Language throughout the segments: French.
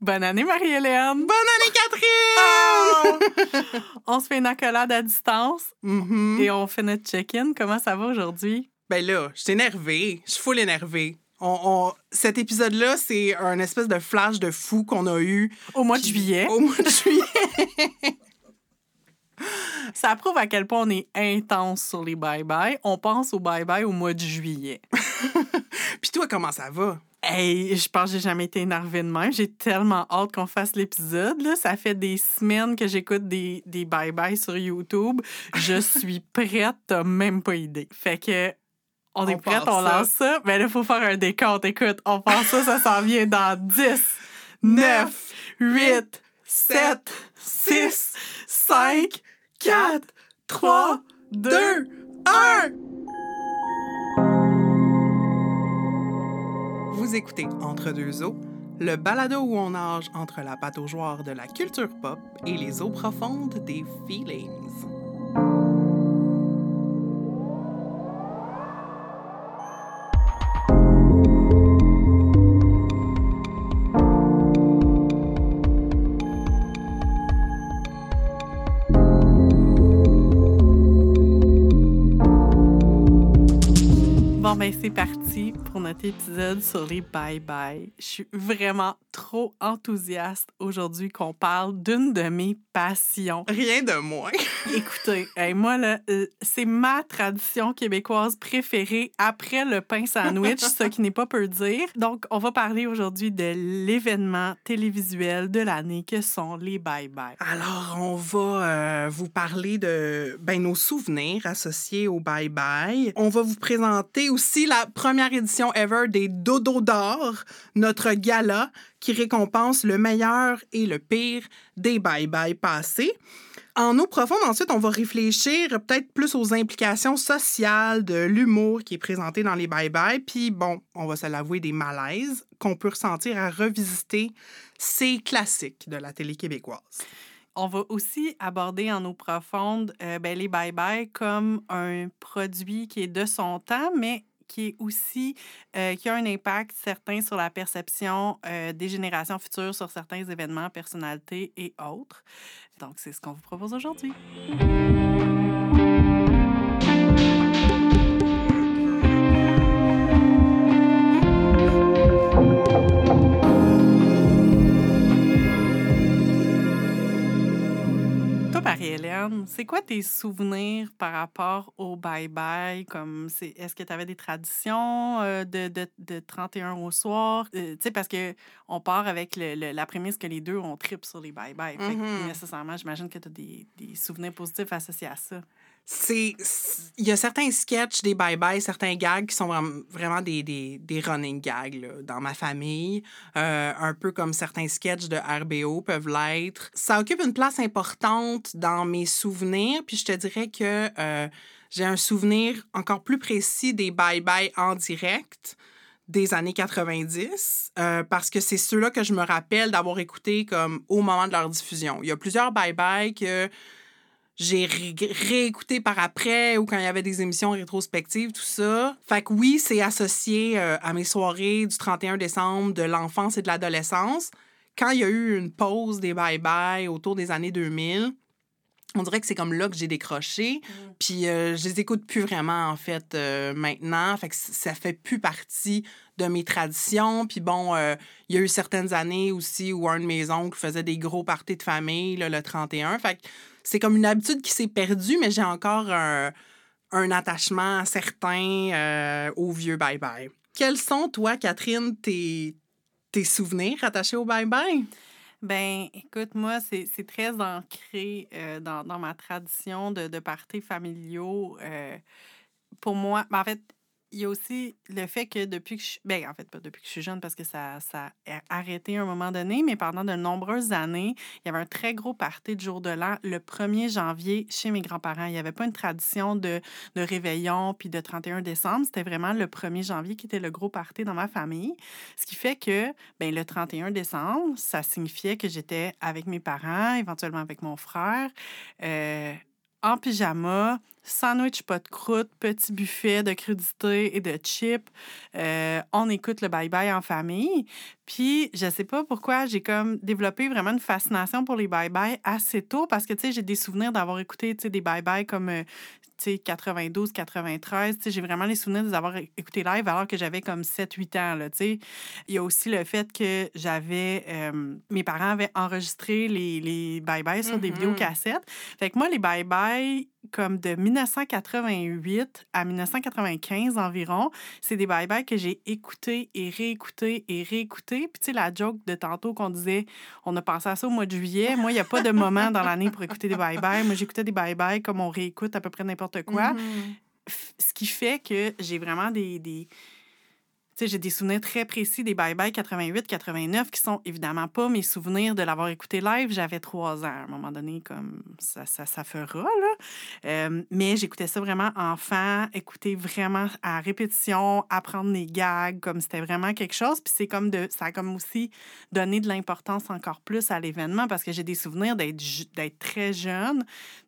Bonne année, Marie-Hélène! Bonne année, Catherine! on se fait une accolade à distance Mhm. et on fait notre check-in. Comment ça va aujourd'hui? Ben là, je suis énervée. Je suis full énervée. On, on- Cet épisode-là, c'est un espèce de flash de fou qu'on a eu Au mois de juillet. au mois de juillet. Ça prouve à quel point on est intense sur les bye-bye. On pense au bye-bye au mois de juillet. Puis toi, comment ça va? Hey, je pense que j'ai jamais été énervée de même. J'ai tellement hâte qu'on fasse l'épisode. Ça fait des semaines que j'écoute des, des bye-bye sur YouTube. Je suis prête, t'as même pas idée. Fait que, on, est prête, on ça. lance ça. Mais là, il faut faire un décompte. Écoute, on pense ça, ça s'en vient dans 10, 9, 8, 7, 6, 5, 4, 3, 2, 1! Vous écoutez Entre deux eaux, le balado où on nage entre la pataugeoire de la culture pop et les eaux profondes des feelings. Ben, c'est parti pour notre épisode sur les bye-bye. Je suis vraiment trop enthousiaste aujourd'hui qu'on parle d'une de mes passions. Rien de moins. Écoutez, hey, moi, euh, c'est ma tradition québécoise préférée après le pain sandwich, ce qui n'est pas peu dire. Donc, on va parler aujourd'hui de l'événement télévisuel de l'année que sont les bye-bye. Alors, on va euh, vous parler de ben, nos souvenirs associés au Bye Bye. On va vous présenter aussi la première édition ever des Dodo d'or, notre gala qui récompense le meilleur et le pire des Bye Bye passés. En eau profonde, ensuite, on va réfléchir peut-être plus aux implications sociales de l'humour qui est présenté dans les bye-bye. Puis, bon, on va se l'avouer, des malaises qu'on peut ressentir à revisiter ces classiques de la télé québécoise. On va aussi aborder en eau profonde euh, ben, les bye-bye comme un produit qui est de son temps, mais qui est aussi euh, qui a un impact certain sur la perception euh, des générations futures sur certains événements, personnalités et autres. Donc, c'est ce qu'on vous propose aujourd'hui. Marie-Hélène, c'est quoi tes souvenirs par rapport au bye-bye? Comme c'est, est-ce que tu avais des traditions euh, de, de, de 31 au soir? Euh, tu sais, parce que on part avec le- le- la prémisse que les deux, on tripe sur les bye-bye. Mhm. nécessairement, j'imagine que tu as des, des souvenirs positifs associés à ça. C'est il y a certains sketchs des bye bye certains gags qui sont vraiment, vraiment des, des, des running gags là, dans ma famille Euh, un peu comme certains sketchs de RBO peuvent l'être ça occupe une place importante dans mes souvenirs puis je te dirais que euh, j'ai un souvenir encore plus précis des bye bye en direct des années 90 euh, parce que c'est ceux-là que je me rappelle d'avoir écouté comme au moment de leur diffusion. Il y a plusieurs bye-bye que j'ai ré- réécouté par après ou quand il y avait des émissions rétrospectives, tout ça. Fait que oui, c'est associé euh, à mes soirées du 31 décembre de l'enfance et de l'adolescence. Quand il y a eu une pause des bye-bye autour des années 2000, on dirait que c'est comme là que j'ai décroché. Puis euh, je les écoute plus vraiment, en fait, euh, maintenant. Fait que ça fait plus partie de mes traditions. Puis bon, euh, il y a eu certaines années aussi où un de mes oncles faisait des gros parties de famille, là, le 31. Fait que c'est comme une habitude qui s'est perdue, mais j'ai encore un, un attachement certain euh, au vieux bye-bye. Quels sont, toi, Catherine, tes, tes souvenirs attachés au bye-bye? Ben, écoute, moi, c'est très ancré euh, dans, dans ma tradition de, de parties familiaux. euh, pour moi, ben, en fait, il y a aussi le fait que depuis que je suis. Ben, en fait, pas depuis que je suis jeune, parce que ça, ça a arrêté à un moment donné, mais pendant de nombreuses années, il y avait un très gros party de jour de l'an le 1er janvier chez mes grands-parents. Il n'y avait pas une tradition de, de réveillon puis de 31 décembre. C'était vraiment le 1er janvier qui était le gros party dans ma famille. Ce qui fait que ben, le 31 décembre, ça signifiait que j'étais avec mes parents, éventuellement avec mon frère, euh, en pyjama, sandwich pas de croûte, petit buffet de crudités et de chips. Euh, on écoute le bye-bye en famille. Puis, je sais pas pourquoi, j'ai comme développé vraiment une fascination pour les bye-bye assez tôt parce que, tu sais, j'ai des souvenirs d'avoir écouté, des bye-bye comme, euh, 92, 93. Tu sais, j'ai vraiment les souvenirs de les avoir écoutés live alors que j'avais comme 7, 8 ans, là. Il y a aussi le fait que j'avais... euh, mes parents avaient enregistré les, les bye-bye sur des Mhm. vidéos cassettes. Fait que moi, les bye-bye, comme de 1988 à 1995 environ, c'est des bye-bye que j'ai écoutés et réécoutés et réécoutés. Puis, tu sais, la joke de tantôt qu'on disait, on a pensé à ça au mois de juillet. Moi, il n'y a pas de moment dans l'année pour écouter des bye-bye. Moi, j'écoutais des bye-bye comme on réécoute à peu près n'importe quoi. Mhm. F- Ce qui fait que j'ai vraiment des. des j'ai des souvenirs très précis des Bye Bye 88, 89 qui sont évidemment pas mes souvenirs de l'avoir écouté live. J'avais trois ans. À un moment donné, comme ça, ça, ça fera, là. Euh, mais j'écoutais ça vraiment enfant, écouter vraiment à répétition, apprendre des gags, comme c'était vraiment quelque chose. Puis c'est comme de. Ça a comme aussi donné de l'importance encore plus à l'événement parce que j'ai des souvenirs d'être d'être très jeune.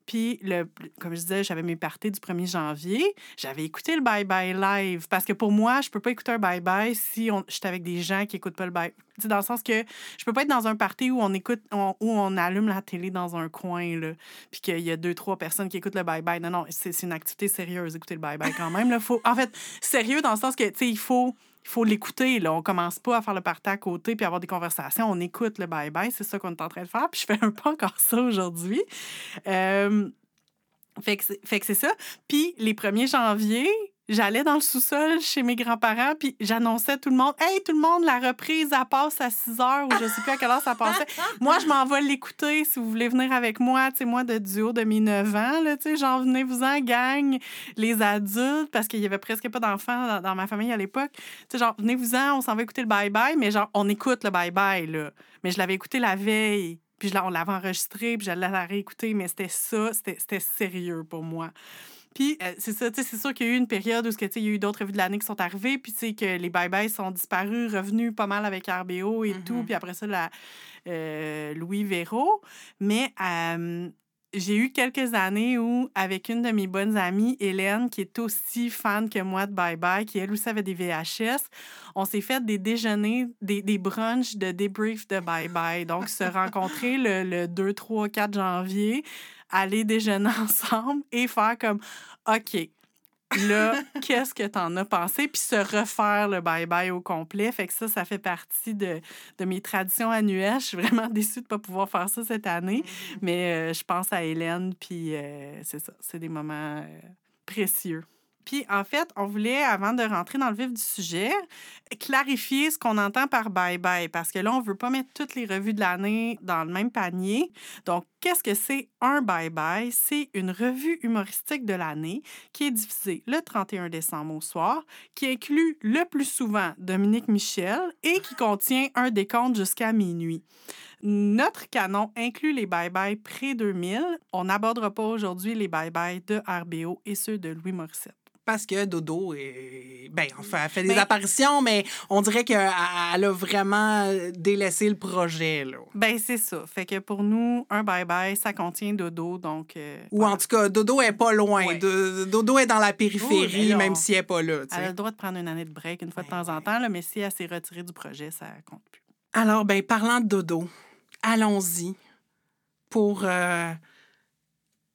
Puis, le, comme je disais, j'avais mes parties du 1er janvier. J'avais écouté le Bye Bye live parce que pour moi, je peux pas écouter un Bye Bye si je suis avec des gens qui écoutent pas le Bye. Tu sais, dans le sens que je peux pas être dans un party où on écoute, où on allume la télé dans un coin, là, puis qu'il y a deux, trois personnes qui écoutent le Bye Bye. Non, non, c'est une activité sérieuse, écouter le Bye Bye quand même. Là, faut, en fait, sérieux dans le sens que, tu sais, il faut. Il faut l'écouter, là. On commence pas à faire le party à côté puis avoir des conversations. On écoute le bye-bye. C'est ça qu'on est en train de faire. Puis je fais un peu encore ça aujourd'hui. Euh, fait que c'est ça. Puis les 1er janvier, j'allais dans le sous-sol chez mes grands-parents, puis j'annonçais tout le monde Hey, tout le monde, la reprise, elle passe à 6 heures ou je sais plus à quelle heure ça passait. moi, je m'en vais l'écouter si vous voulez venir avec moi. Tu sais, moi, de du haut de mes 9 ans, là, tu sais, genre, venez-vous-en, gang, les adultes, parce qu'il y avait presque pas d'enfants dans, ma famille à l'époque. Tu sais, genre, venez-vous-en, on s'en va écouter le bye-bye, mais genre, on écoute le bye-bye, là. Mais je l'avais écouté la veille. Puis on l'avait enregistré, puis j'allais la réécouter, mais c'était ça, c'était sérieux pour moi. Puis euh, c'est ça, c'est sûr qu'il y a eu une période où il y a eu d'autres revues de l'année qui sont arrivées, puis tu sais que les bye-bye sont disparus, revenus pas mal avec RBO et tout, Mhm. puis après ça, la, euh, Louis Véro. Mais euh, j'ai eu quelques années où, avec une de mes bonnes amies, Hélène, qui est aussi fan que moi de Bye Bye, qui elle aussi avait des VHS, on s'est fait des déjeuners, des, des brunchs de débrief de Bye Bye. Donc, se rencontrer le, le 2, 3, 4 janvier, aller déjeuner ensemble et faire comme OK. Là, qu'est-ce que t'en as pensé? Puis se refaire le bye-bye au complet. Fait que ça, ça fait partie de, de mes traditions annuelles. Je suis vraiment déçue de ne pas pouvoir faire ça cette année. Mais euh, je pense à Hélène, puis euh, c'est ça. C'est des moments euh, précieux. Puis, en fait, on voulait, avant de rentrer dans le vif du sujet, clarifier ce qu'on entend par bye-bye. Parce que là, on ne veut pas mettre toutes les revues de l'année dans le même panier. Donc, qu'est-ce que c'est un bye-bye? C'est une revue humoristique de l'année qui est diffusée le 31 décembre au soir, qui inclut le plus souvent Dominique Michel et qui contient un décompte jusqu'à minuit. Notre canon inclut les bye-bye pré-2000. On n'abordera pas aujourd'hui les bye-bye de RBO et ceux de Louis Morissette. Parce que Dodo, est... ben, enfin, elle fait des Ben- apparitions, mais on dirait qu'elle a vraiment délaissé le projet. Là. Ben, c'est ça. Fait que pour nous, un bye-bye, ça contient Dodo, donc... euh, Ou voilà. en tout cas, Dodo est pas loin. Ouais. Dodo est dans la périphérie, Oui, là, même si elle n'est pas là. Elle a le droit de prendre une année de break une fois de temps en temps, là, mais si elle s'est retirée du projet, ça compte plus. Alors, ben, parlant de Dodo, allons-y pour euh,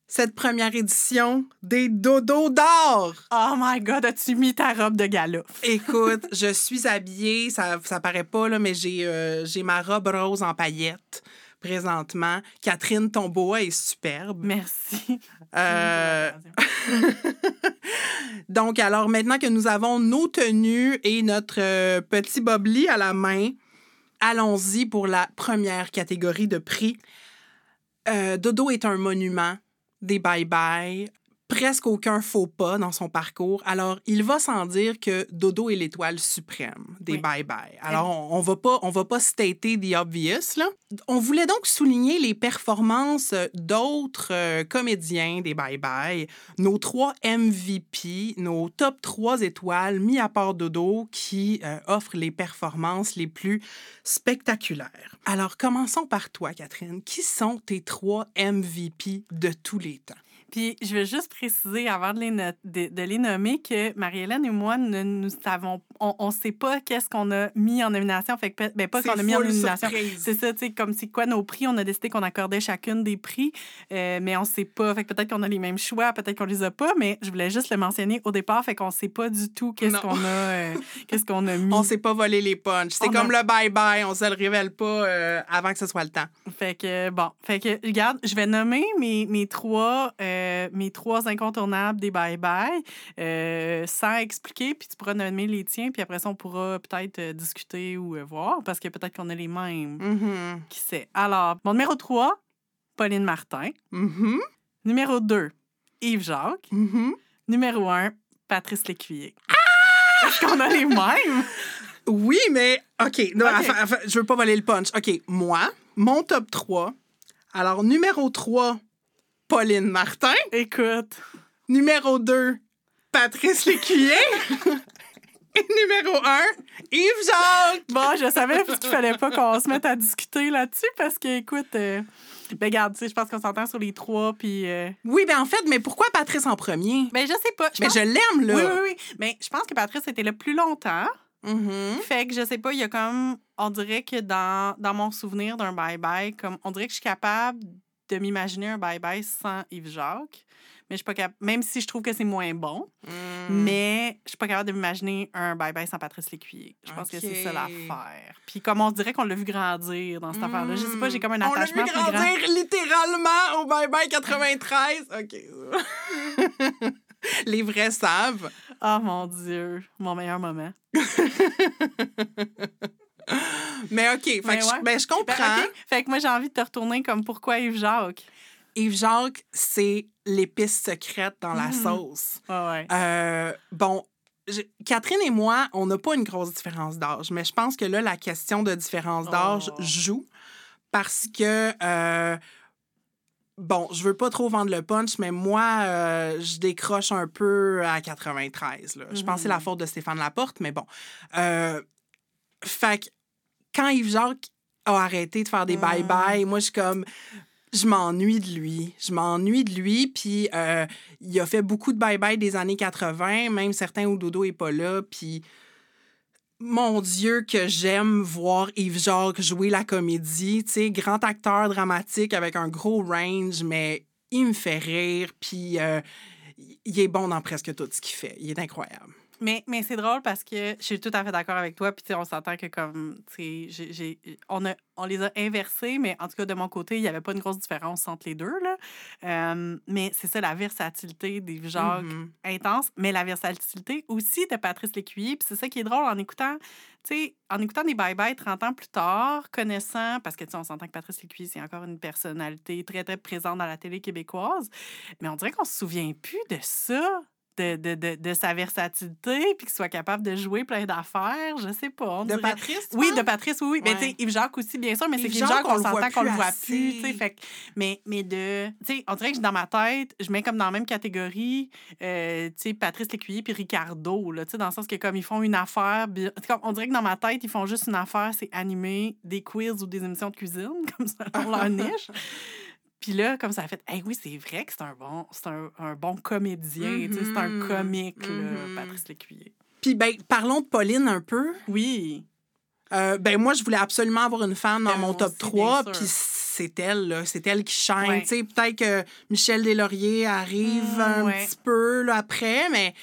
cette première édition des Dodo d'or. Oh my God, as-tu mis ta robe de gala? Écoute, je suis habillée, ça, ça paraît pas, là, mais j'ai euh, ma robe rose en paillettes présentement. Catherine Tomboa est superbe. Merci. Euh, Donc, alors maintenant que nous avons nos tenues et notre euh, petit bobli à la main, allons-y pour la première catégorie de prix. Euh, Dodo est un monument des bye-bye. Presque aucun faux pas dans son parcours. Alors, il va sans dire que Dodo est l'étoile suprême des Oui. bye-bye. Alors, on, on va pas, on va pas stater the obvious, là. On voulait donc souligner les performances d'autres euh, comédiens des bye-bye, nos trois MVP, nos top 3 étoiles, mis à part Dodo, qui euh, offrent les performances les plus spectaculaires. Alors, commençons par toi, Catherine. Qui sont tes trois MVP de tous les temps? Puis je veux juste préciser avant de les, no- de, de les nommer que Marie-Hélène et moi, ne nous savons, on ne sait pas qu'est-ce qu'on a mis en nomination. Fait que, ben, pas qu'on a mis en nomination. C'est ça, tu sais, comme c'est quoi nos prix? On a décidé qu'on accordait chacune des prix, euh, mais on sait pas. Fait que peut-être qu'on a les mêmes choix, peut-être qu'on les a pas, mais je voulais juste le mentionner au départ. Fait qu'on sait pas du tout qu'est-ce qu'on a, euh, qu'est-ce qu'on a mis. On s'est pas volé les punchs. C'est comme a- le bye-bye. On se le révèle pas euh, avant que ce soit le temps. Fait que, bon, fait que, regarde, je vais nommer mes, mes, trois, euh, mes trois incontournables des bye-bye euh, sans expliquer, puis tu pourras nommer les tiens, puis après ça, on pourra peut-être euh, discuter ou euh, voir, parce que peut-être qu'on a les mêmes. Mhm. Qui sait? Alors, mon numéro 3, Pauline Martin. Mhm. Numéro 2, Yves Jacques. Mhm. Numéro 1, Patrice Lécuyer. Est-ce qu'on a les mêmes? Oui, mais OK. Non, OK. enfin, enfin, je veux pas voler le punch. OK, moi, mon top 3. Alors, numéro 3, Pauline Martin. Écoute. Numéro 2, Patrice Lécuyer. Et numéro 1, Yves Jacques. Bon, je savais qu'il fallait pas qu'on se mette à discuter là-dessus parce que, écoute, euh, ben, regarde, tu sais, je pense qu'on s'entend sur les trois, puis. euh, Oui, ben en fait, mais pourquoi Patrice en premier? Ben, je sais pas. Je Mais pense- je l'aime, là. Oui, oui, oui. Mais je pense que Patrice était là plus longtemps. Mhm. Fait que je sais pas, il y a comme. On dirait que dans, dans mon souvenir d'un bye-bye, comme on dirait que je suis capable de m'imaginer un bye-bye sans Yves Jacques. Mais je suis pas capable. Même si je trouve que c'est moins bon, Mm. mais je suis pas capable de m'imaginer un bye-bye sans Patrice Lécuyer. Je pense que c'est ça l'affaire. Puis comme on dirait qu'on l'a vu grandir dans cette affaire-là. Je sais pas, j'ai comme un On l'a attachement vu plus grand. grandir littéralement au Bye Bye 93. OK. Les vrais savent. Oh mon Dieu, mon meilleur moment. Mais OK, fait Mais que ouais. je, ben, je Ben, comprends. OK. Fait que moi, j'ai envie de te retourner comme pourquoi Yves Jacques? Yves Jacques, c'est l'épice secrète dans la Mhm. sauce. Ouais, ouais. Euh, bon, je- Catherine et moi, on n'a pas une grosse différence d'âge, mais je pense que là, la question de différence d'âge Oh. joue parce que, euh, bon, je veux pas trop vendre le punch, mais moi, euh, je décroche un peu à 93. Là. Je pense que c'est la Mhm. faute de Stéphane Laporte, mais bon. Euh, fait que quand Yves Jacques a arrêté de faire des bye-bye, moi, je suis comme je m'ennuie de lui. Je m'ennuie de lui. Puis euh, il a fait beaucoup de bye-bye des années 80, même certains où Dodo est pas là. Puis mon Dieu, que j'aime voir Yves Jacques jouer la comédie. Tu sais, grand acteur dramatique avec un gros range, mais il me fait rire. Puis euh, il est bon dans presque tout ce qu'il fait. Il est incroyable. Mais, mais c'est drôle parce que je suis tout à fait d'accord avec toi. Puis, on s'entend que, comme, tu sais, on, a, on les a inversés, mais en tout cas, de mon côté, il n'y avait pas une grosse différence entre les deux. Là. Euh, mais c'est ça, la versatilité des Jacques Mhm. intense, mais la versatilité aussi de Patrice Lécuyer. Puis c'est ça qui est drôle en écoutant, tu sais, en écoutant des bye-bye 30 ans plus tard, connaissant, parce que, tu sais, on s'entend que Patrice Lécuyer, c'est encore une personnalité très, très présente dans la télé québécoise, mais on dirait qu'on se souvient plus de ça. De, de, de, de sa versatilité, puis qu'il soit capable de jouer plein d'affaires, je sais pas. on De dirait- Patrice? oui, de? Patrice, oui, oui. Mais tu Yves Jacques aussi, bien sûr, mais c'est Yves Jacques, Jacques, on on le voit s'entend qu'on le voit plus. Fait mais, mais de. Tu sais, on dirait que dans ma tête, je mets comme dans la même catégorie, euh, tu sais, Patrice Lécuyer puis Ricardo, là, tu sais, dans le sens que comme ils font une affaire. comme- On dirait que dans ma tête, ils font juste une affaire, c'est animer des quiz ou des émissions de cuisine, comme ça, dans leur niche. Puis là, comme ça a fait, hey, oui, c'est vrai que c'est un bon, c'est un, un bon comédien, tu sais, c'est un Mhm. comique, là, Mhm. Patrice Lécuyer. Puis, ben, parlons de Pauline un peu. Oui. Euh, ben moi, je voulais absolument avoir une femme dans Ben, mon top aussi, 3, bien sûr. puis c'est elle, là. C'est elle qui shine. Ouais. Tu sais, peut-être que Michel Deslauriers arrive Mm, un ouais. petit peu là, après, mais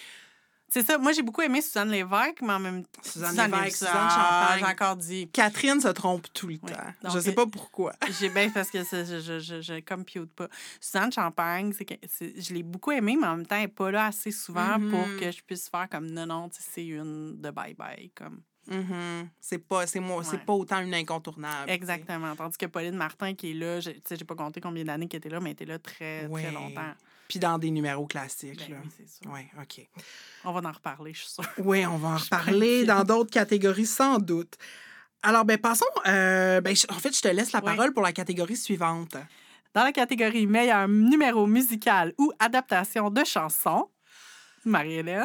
C'est ça. Moi, j'ai beaucoup aimé Suzanne Lévesque, mais en même temps. Suzanne Lévesque, Suzanne Ah, Champagne. J'ai encore dit. Catherine se trompe tout le temps. Donc, je sais euh, pas pourquoi. J'ai bien parce que je, je, je, je compute pas. Suzanne Champagne, c'est que je l'ai beaucoup aimée, mais en même temps, elle n'est pas là assez souvent pour Mhm. que je puisse faire comme non, non, c'est une de bye-bye. Comme. Mhm. C'est pas, c'est moi, c'est pas autant une incontournable. Exactement. Tandis que Pauline Martin, qui est là, j'ai pas compté combien d'années qu'elle était là, mais elle était là très, Ouais. très longtemps. Puis dans des numéros classiques. Ben là. oui, c'est sûr. Ouais, OK. On va en reparler, je suis sûre. Oui, on va en reparler dans d'autres catégories sans doute. Alors, ben passons. euh, ben, en fait, je te laisse la Oui. parole pour la catégorie suivante. Dans la catégorie meilleur numéro musical ou adaptation de chanson, Marie-Hélène?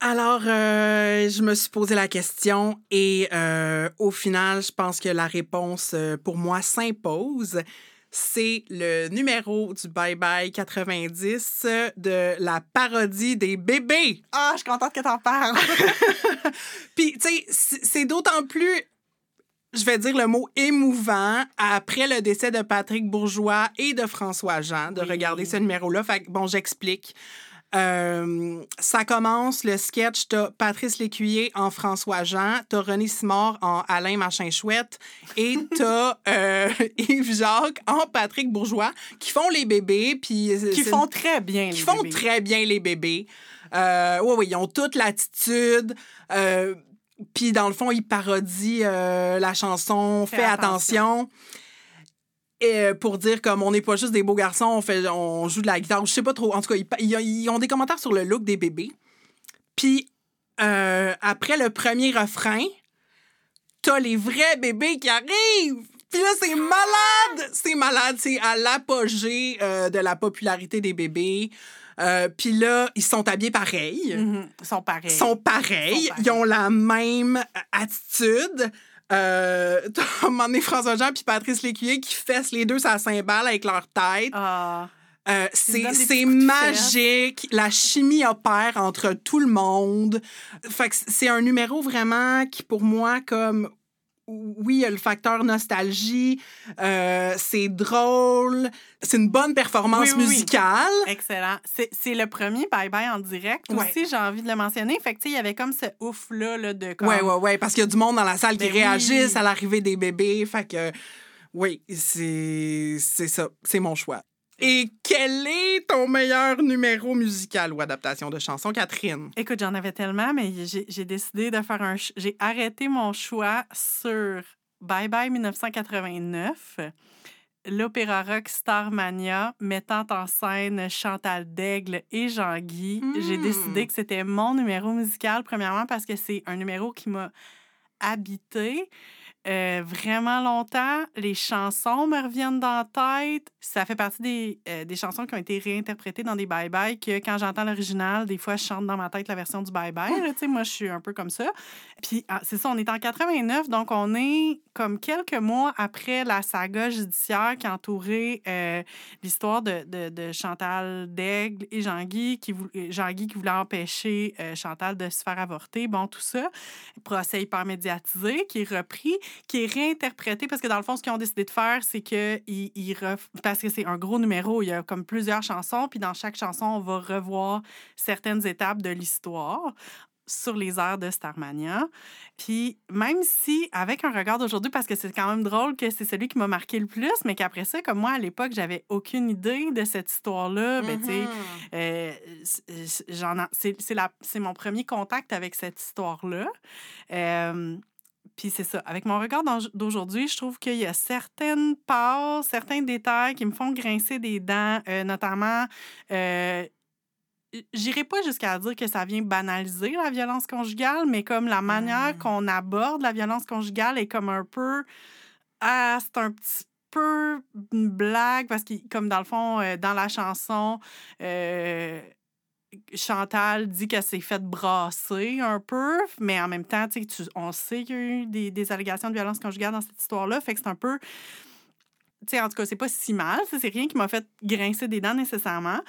Alors, euh, je me suis posé la question et euh, au final, je pense que la réponse pour moi s'impose. C'est le numéro du Bye Bye 90 de la parodie des bébés. Ah, je suis contente que t'en parles. Puis, tu sais, c'est d'autant plus je vais dire le mot émouvant après le décès de Patrick Bourgeois et de François Jean de regarder ce numéro-là. Fait que, bon, j'explique. Euh, ça commence, le sketch, t'as Patrice Lécuyer en François Jean, t'as René Simard en Alain Machin Chouette et t'as euh, Yves Jacques en Patrick Bourgeois qui font les bébés. Puis qui font très bien les Qui font très bien les bébés. Euh, oui, oui, ils ont toute l'attitude. Euh, puis dans le fond, ils parodient la chanson Fais, attention. Euh, pour dire comme on n'est pas juste des beaux garçons, on, fait, on joue de la guitare. Je sais pas trop. En tout cas, ils, ont des commentaires sur le look des bébés. Puis euh, après le premier refrain, t'as les vrais bébés qui arrivent. Puis là, c'est malade! C'est malade. C'est à l'apogée euh, de la popularité des bébés. Puis là, ils sont habillés pareil. Mm-hmm. Ils sont pareils. Ils sont pareils. Ils ont la même attitude. Euh, t'as un François Jean puis Patrice Lécuyer qui fessent les deux sa cymbale avec leur tête. Ah. Euh, c'est magique. La chimie opère entre tout le monde. Fait que c'est un numéro vraiment qui, pour moi, comme oui, il y a le facteur nostalgie, euh, c'est drôle, c'est une bonne performance musicale. Excellent. C'est le premier Bye Bye en direct aussi, j'ai envie de le mentionner. Fait que, il y avait comme ce ouf-là là, de comme... Ouais, ouais, ouais, parce qu'il y a du monde dans la salle qui ben réagissent à l'arrivée des bébés. Fait que, oui, c'est ça. C'est mon choix. Et quel est ton meilleur numéro musical ou adaptation de chanson, Catherine? Écoute, j'en avais tellement, mais j'ai décidé de faire un. J'ai arrêté mon choix sur Bye Bye 1989, l'opéra rock Starmania mettant en scène Chantal Daigle et Jean-Guy. J'ai décidé hmm. que c'était mon numéro musical, premièrement, parce que c'est un numéro qui m'a habité. Euh, vraiment longtemps. Les chansons me reviennent dans la tête. Ça fait partie des, euh, des chansons qui ont été réinterprétées dans des bye-bye que quand j'entends l'original, des fois, je chante dans ma tête la version du bye-bye. moi, je suis un peu comme ça. Puis, ah, c'est ça, on est en 89, donc on est comme quelques mois après la saga judiciaire qui a entouré euh, l'histoire de, de, Chantal Daigle et Jean-Guy qui, Jean qui voulait empêcher Chantal de se faire avorter. Bon, tout ça. Procès hyper médiatisé qui est repris qui est réinterprété parce que dans le fond, ce qu'ils ont décidé de faire, c'est que ils, parce que c'est un gros numéro, il y a comme plusieurs chansons, puis dans chaque chanson, on va revoir certaines étapes de l'histoire sur les airs de Starmania. Puis même si, avec un regard d'aujourd'hui, parce que c'est quand même drôle que c'est celui qui m'a marqué le plus, mais qu'après ça, comme moi, à l'époque, j'avais aucune idée de cette histoire-là, ben, tu sais, euh, c'est mon premier contact avec cette histoire-là. Euh, puis c'est ça. Avec mon regard d'aujourd'hui, je trouve qu'il y a certaines parts, certains détails qui me font grincer des dents, euh, notamment. Euh, J'irai pas jusqu'à dire que ça vient banaliser la violence conjugale, mais comme la manière mmh. qu'on aborde la violence conjugale est comme un peu. Ah, c'est un petit peu une blague, parce que, comme dans le fond, euh, dans la chanson, euh, Chantal dit qu'elle s'est faite brasser un peu, mais en même temps, tu, on sait qu'il y a eu des, des, allégations de violence conjugale dans cette histoire-là. Fait que c'est un peu. Tu sais, en tout cas, c'est pas si mal. C'est rien qui m'a fait grincer des dents nécessairement.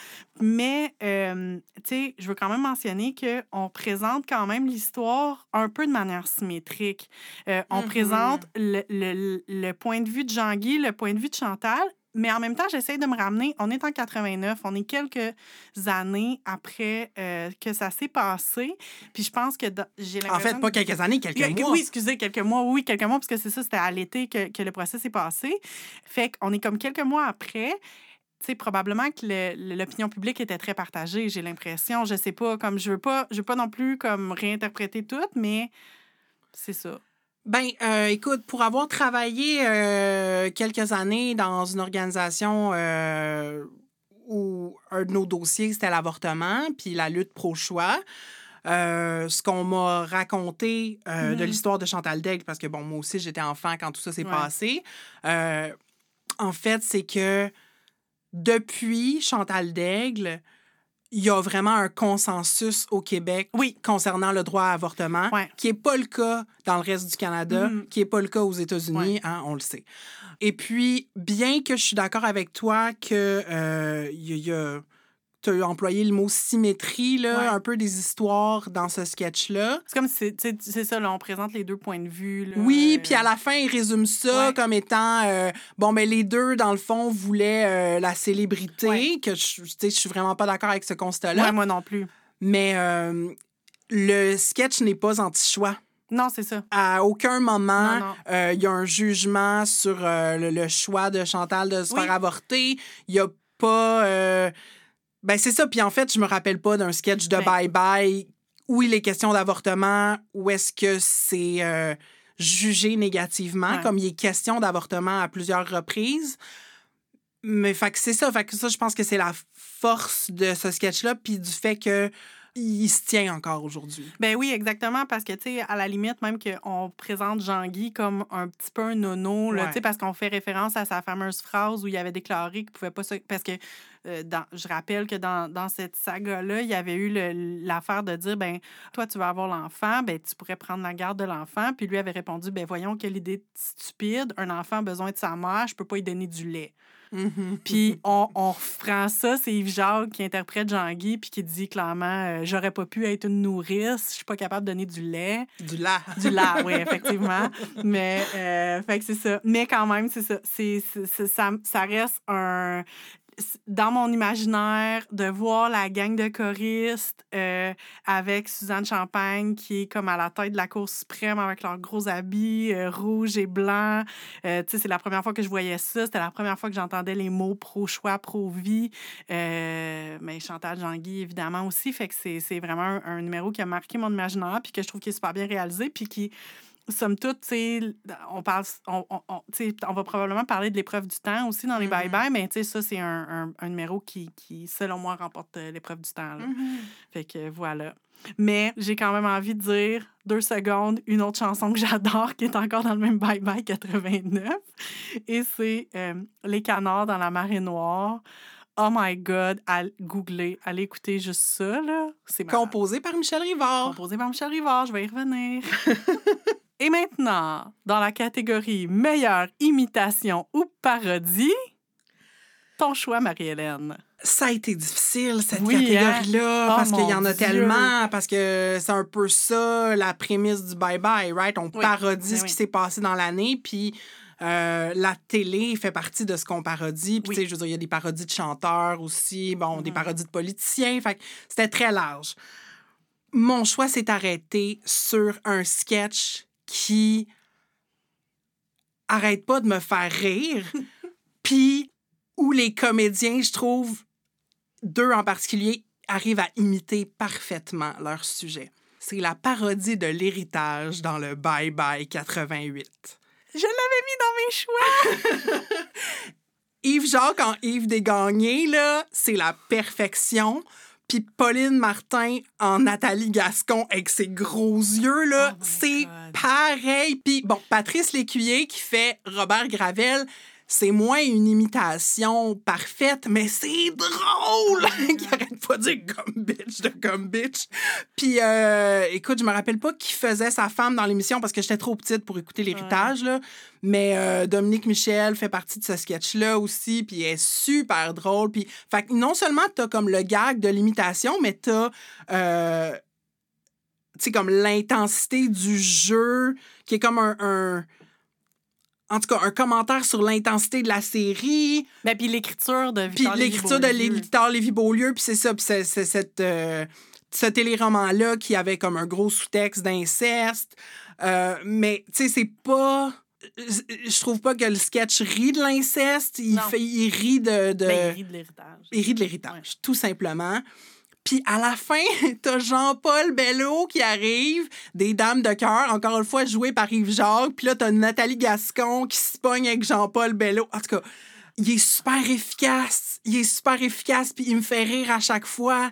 Mais, euh, tu sais, je veux quand même mentionner qu'on présente quand même l'histoire un peu de manière symétrique. Euh, on mm-hmm. présente le, le, le, point de vue de Jean-Guy, le point de vue de Chantal, mais en même temps, j'essaie de me ramener. On est en 89, on est quelques années après euh, que ça s'est passé. Puis je pense que j'ai l'impression. En fait, pas quelques années, quelques mois. Oui, excusez, quelques mois. Oui, quelques mois, parce que c'est ça, c'était à l'été que, que, le procès s'est passé. Fait qu'on est comme quelques mois après. Tu sais, probablement que l'opinion publique était très partagée, j'ai l'impression. Je sais pas, comme je veux pas, je veux pas non plus comme réinterpréter tout, mais c'est ça. Ben, euh, écoute, pour avoir travaillé euh, quelques années dans une organisation euh, où un de nos dossiers, c'était l'avortement, puis la lutte pro-choix, ce qu'on m'a raconté de mm-hmm. l'histoire de Chantal Daigle, parce que, bon, moi aussi, j'étais enfant quand tout ça s'est passé, en fait, c'est que depuis Chantal Daigle, il y a vraiment un consensus au Québec Oui. concernant le droit à avortement, Ouais. qui n'est pas le cas dans le reste du Canada, Mhm. qui n'est pas le cas aux États-Unis, hein, on le sait. Et puis, bien que je suis d'accord avec toi que euh, y a tu as employé le mot symétrie, là, Ouais. un peu des histoires dans ce sketch-là. C'est comme si c'est- ça, là, on présente les deux points de vue. Là, Oui, euh, puis à la fin, il résume ça Ouais. comme étant euh, bon, ben les deux, dans le fond, voulaient euh, la célébrité, Ouais. que je, suis vraiment pas d'accord avec ce constat-là. Moi non plus. Mais euh, le sketch n'est pas anti-choix. Non, c'est ça. À aucun moment, euh, il y a un jugement sur euh, le, le choix de Chantal de se Oui. faire avorter. Il n'y a pas. euh, Ben, c'est ça. Puis en fait, je me rappelle pas d'un sketch de Ben- Bye Bye où il est question d'avortement, où est-ce que c'est euh, jugé négativement, Ouais. comme il est question d'avortement à plusieurs reprises. Mais fait que c'est ça. Fait que ça, je pense que c'est la force de ce sketch-là, puis du fait que il se tient encore aujourd'hui. Ben oui, exactement, parce que, tu sais, à la limite, même qu'on présente Jean-Guy comme un petit peu un nono, là, Ouais. tu sais, parce qu'on fait référence à sa fameuse phrase où il avait déclaré qu'il pouvait pas se... Parce que, euh, dans, je rappelle que dans, dans cette saga-là, il y avait eu l'affaire de dire, ben toi, tu vas avoir l'enfant, ben tu pourrais prendre la garde de l'enfant. Puis lui avait répondu, ben voyons, quelle idée stupide, un enfant a besoin de sa mère, je peux pas lui donner du lait. Puis on, on reprend ça, c'est Yves Jacques qui interprète Jean-Guy puis qui dit clairement euh, J'aurais pas pu être une nourrice, je suis pas capable de donner du lait. du là. Du lait, oui, effectivement. Mais, euh, fait que c'est ça. Mais quand même, c'est ça. C'est- ça. Ça reste un. Dans mon imaginaire, de voir la gang de choristes euh, avec Suzanne Champagne qui est comme à la tête de la Cour suprême avec leurs gros habits euh, rouges et blancs. Euh, tu sais, c'est la première fois que je voyais ça. C'était la première fois que j'entendais les mots pro-choix, pro-vie. Mais Chantal Jean-Guy, évidemment, aussi. Fait que c'est c'est vraiment un, un numéro qui a marqué mon imaginaire puis que je trouve qu'il est super bien réalisé puis qui, somme toute, tu sais, on parle... On, on, on, va probablement parler de l'épreuve du temps aussi dans les Mhm. bye-bye, mais tu sais, ça, c'est un, un, un numéro qui, qui, selon moi, remporte euh, l'épreuve du temps. là. Fait que voilà. Mais j'ai quand même envie de dire deux secondes une autre chanson que j'adore qui est encore dans le même Bye Bye 89. Et c'est euh, Les canards dans la marée noire. Oh my God, à googler, allez écouter juste ça, là. C'est. Composé par Michel Rivard. Composé par Michel Rivard, je vais y revenir. Et maintenant, dans la catégorie meilleure imitation ou parodie, ton choix, Marie-Hélène. Ça a été difficile, cette Oui, hein? catégorie-là, Oh, parce qu'il y en a Dieu. tellement, parce que c'est un peu ça, la prémisse du bye-bye, right? On Oui, parodie ben ce oui. qui s'est passé dans l'année, puis euh, la télé fait partie de ce qu'on parodie. Puis, tu sais, je veux dire, il y a des parodies de chanteurs aussi, bon, des Mhm. parodies de politiciens, fait que c'était très large. Mon choix s'est arrêté sur un sketch qui arrête pas de me faire rire, puis où les comédiens, je trouve, deux en particulier, arrivent à imiter parfaitement leur sujet. C'est la parodie de l'héritage dans le Bye Bye 88. Je l'avais mis dans mes choix. Yves Jacques en Yves Desgagnés, là, c'est la perfection. Puis Pauline Martin en Nathalie Gascon avec ses gros yeux, là, Oh c'est pareil. Puis bon, Patrice Lécuyer qui fait Robert Gravel, c'est moins une imitation parfaite, mais c'est drôle! qui arrête pas de dire comme bitch de comme bitch. Puis euh, écoute, je me rappelle pas qui faisait sa femme dans l'émission parce que j'étais trop petite pour écouter l'héritage, là. Mais euh, Dominique Michel fait partie de ce sketch-là aussi, puis elle est super drôle. Puis, fait que non seulement t'as comme le gag de l'imitation, mais t'as, euh, tu sais, comme l'intensité du jeu, qui est comme un, un- en tout cas, un commentaire sur l'intensité de la série, Ben, puis l'écriture de puis Victor l'écriture de. Victor Lévy-Beaulieu, puis c'est ça, puis c'est, cette, euh, ce téléroman-là qui avait comme un gros sous-texte d'inceste. Euh, mais, tu sais, c'est pas... Je trouve pas que le sketch rit de l'inceste, il, fait, il rit de... de... Ben, il rit de l'héritage. Il rit de l'héritage, tout simplement. Puis à la fin, t'as Jean-Paul Bello qui arrive, des dames de cœur, encore une fois joué par Yves Jacques. Puis là, t'as Nathalie Gascon qui se pogne avec Jean-Paul Bello. En tout cas, il est super efficace. Il est super efficace, puis il me fait rire à chaque fois.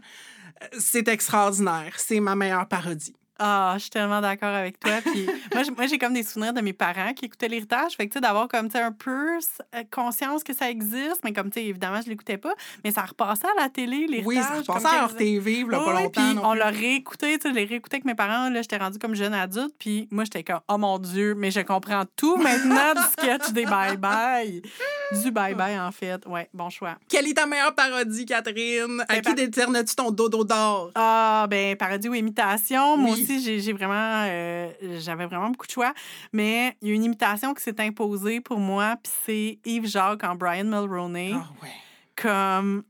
Euh, C'est extraordinaire. C'est ma meilleure parodie. Ah, je suis tellement d'accord avec toi. Puis moi, j'ai comme des souvenirs de mes parents qui écoutaient l'héritage. Fait que, tu sais, d'avoir comme, tu sais, un peu euh, conscience que ça existe. Mais comme, tu sais, évidemment, je l'écoutais pas. Mais ça repassait à la télé, l'héritage. Oui, ça repassait à leur TV, là, pas longtemps. puis on l'a réécouté, tu sais, je l'ai réécouté avec mes parents. Là, j'étais rendue comme jeune adulte. Puis moi, j'étais comme, oh mon Dieu, mais je comprends tout maintenant du sketch des bye-bye. Du bye-bye, en fait. Ouais, bon choix. Quelle est ta meilleure parodie, Catherine? À Ben, qui par- déternes-tu ton dodo d'or? Ah, ben, parodie ou imitation? Moi Oui. Aussi, j'ai vraiment. euh, J'avais vraiment beaucoup de choix. Mais il y a une imitation qui s'est imposée pour moi, puis c'est Yves Jacques en Brian Mulroney. Ah ouais. Comme.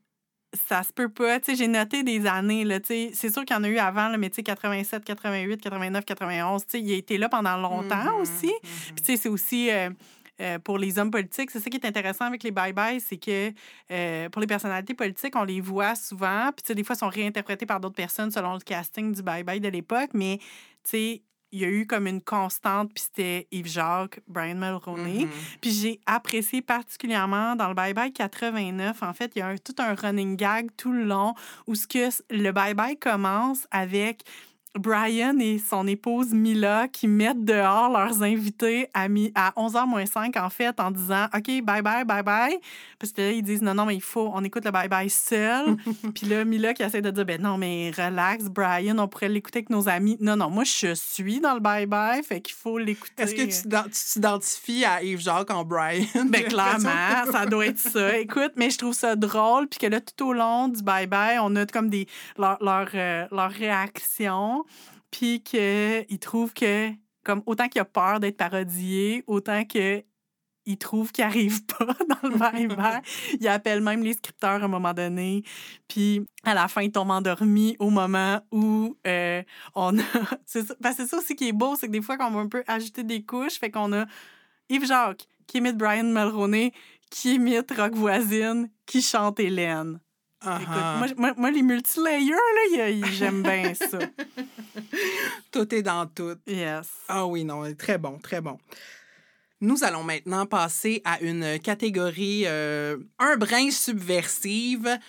Ça se peut pas. Tu sais, j'ai noté des années, là. Tu sais, c'est sûr qu'il y en a eu avant, là, mais tu sais, 87, 88, 89, 91. Tu sais, il a été là pendant longtemps Mhm, aussi. mhm. Puis, tu sais, c'est aussi euh, euh, pour les hommes politiques. C'est ça qui est intéressant avec les bye-bye, c'est que euh, pour les personnalités politiques, on les voit souvent. Puis, tu sais, des fois, ils sont réinterprétés par d'autres personnes selon le casting du bye-bye de l'époque. Mais, tu sais, il y a eu comme une constante, puis c'était Yves Jacques, Brian Mulroney. Mhm. Puis j'ai apprécié particulièrement dans le Bye Bye 89, en fait, il y a un- tout un running gag tout le long où ce que le Bye Bye commence avec Brian et son épouse Mila qui mettent dehors leurs invités à, à 11h moins 5, en fait, en disant OK, bye bye, bye bye. Parce que là, ils disent non, non, mais il faut, on écoute le bye bye seul. Puis là, Mila qui essaie de dire ben non, mais relax, Brian, on pourrait l'écouter avec nos amis. Non, non, moi, je suis dans le bye bye, fait qu'il faut l'écouter. Est-ce que tu t'ident- tu t'identifies à Yves Jacques en Brian? Ben, clairement, ça doit être ça. Écoute, mais je trouve ça drôle, puis que là, tout au long du bye-bye, on a comme des leur, leur, euh, leur puis qu'ils trouvent que, comme autant qu'il a peur d'être parodié, autant que il trouve qu'il arrive pas dans le bye-bye. il appelle même les scripteurs à un moment donné. Puis à la fin, il tombe endormi au moment où euh, on a... C'est ça, ça aussi qui est beau, c'est que des fois, qu'on va un peu ajouter des couches, fait qu'on a Yves Jacques qui imite Brian Mulroney, qui imite Rock Voisine, qui chante Hélène. Écoute, Ah, moi, moi, moi, les multilayers, j'aime bien ça. Tout est dans tout. Yes. Ah oui, non, très bon, très bon. Nous allons maintenant passer à une catégorie euh, un brin subversive.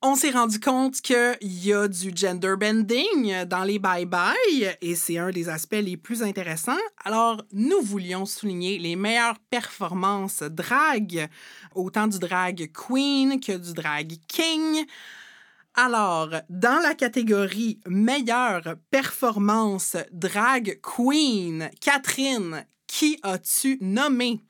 On s'est rendu compte qu'il y a du gender bending dans les bye-bye et c'est un des aspects les plus intéressants. Alors, nous voulions souligner les meilleures performances drag, autant du drag queen que du drag king. Alors, dans la catégorie meilleure performance drag queen, Catherine, qui as-tu nommé?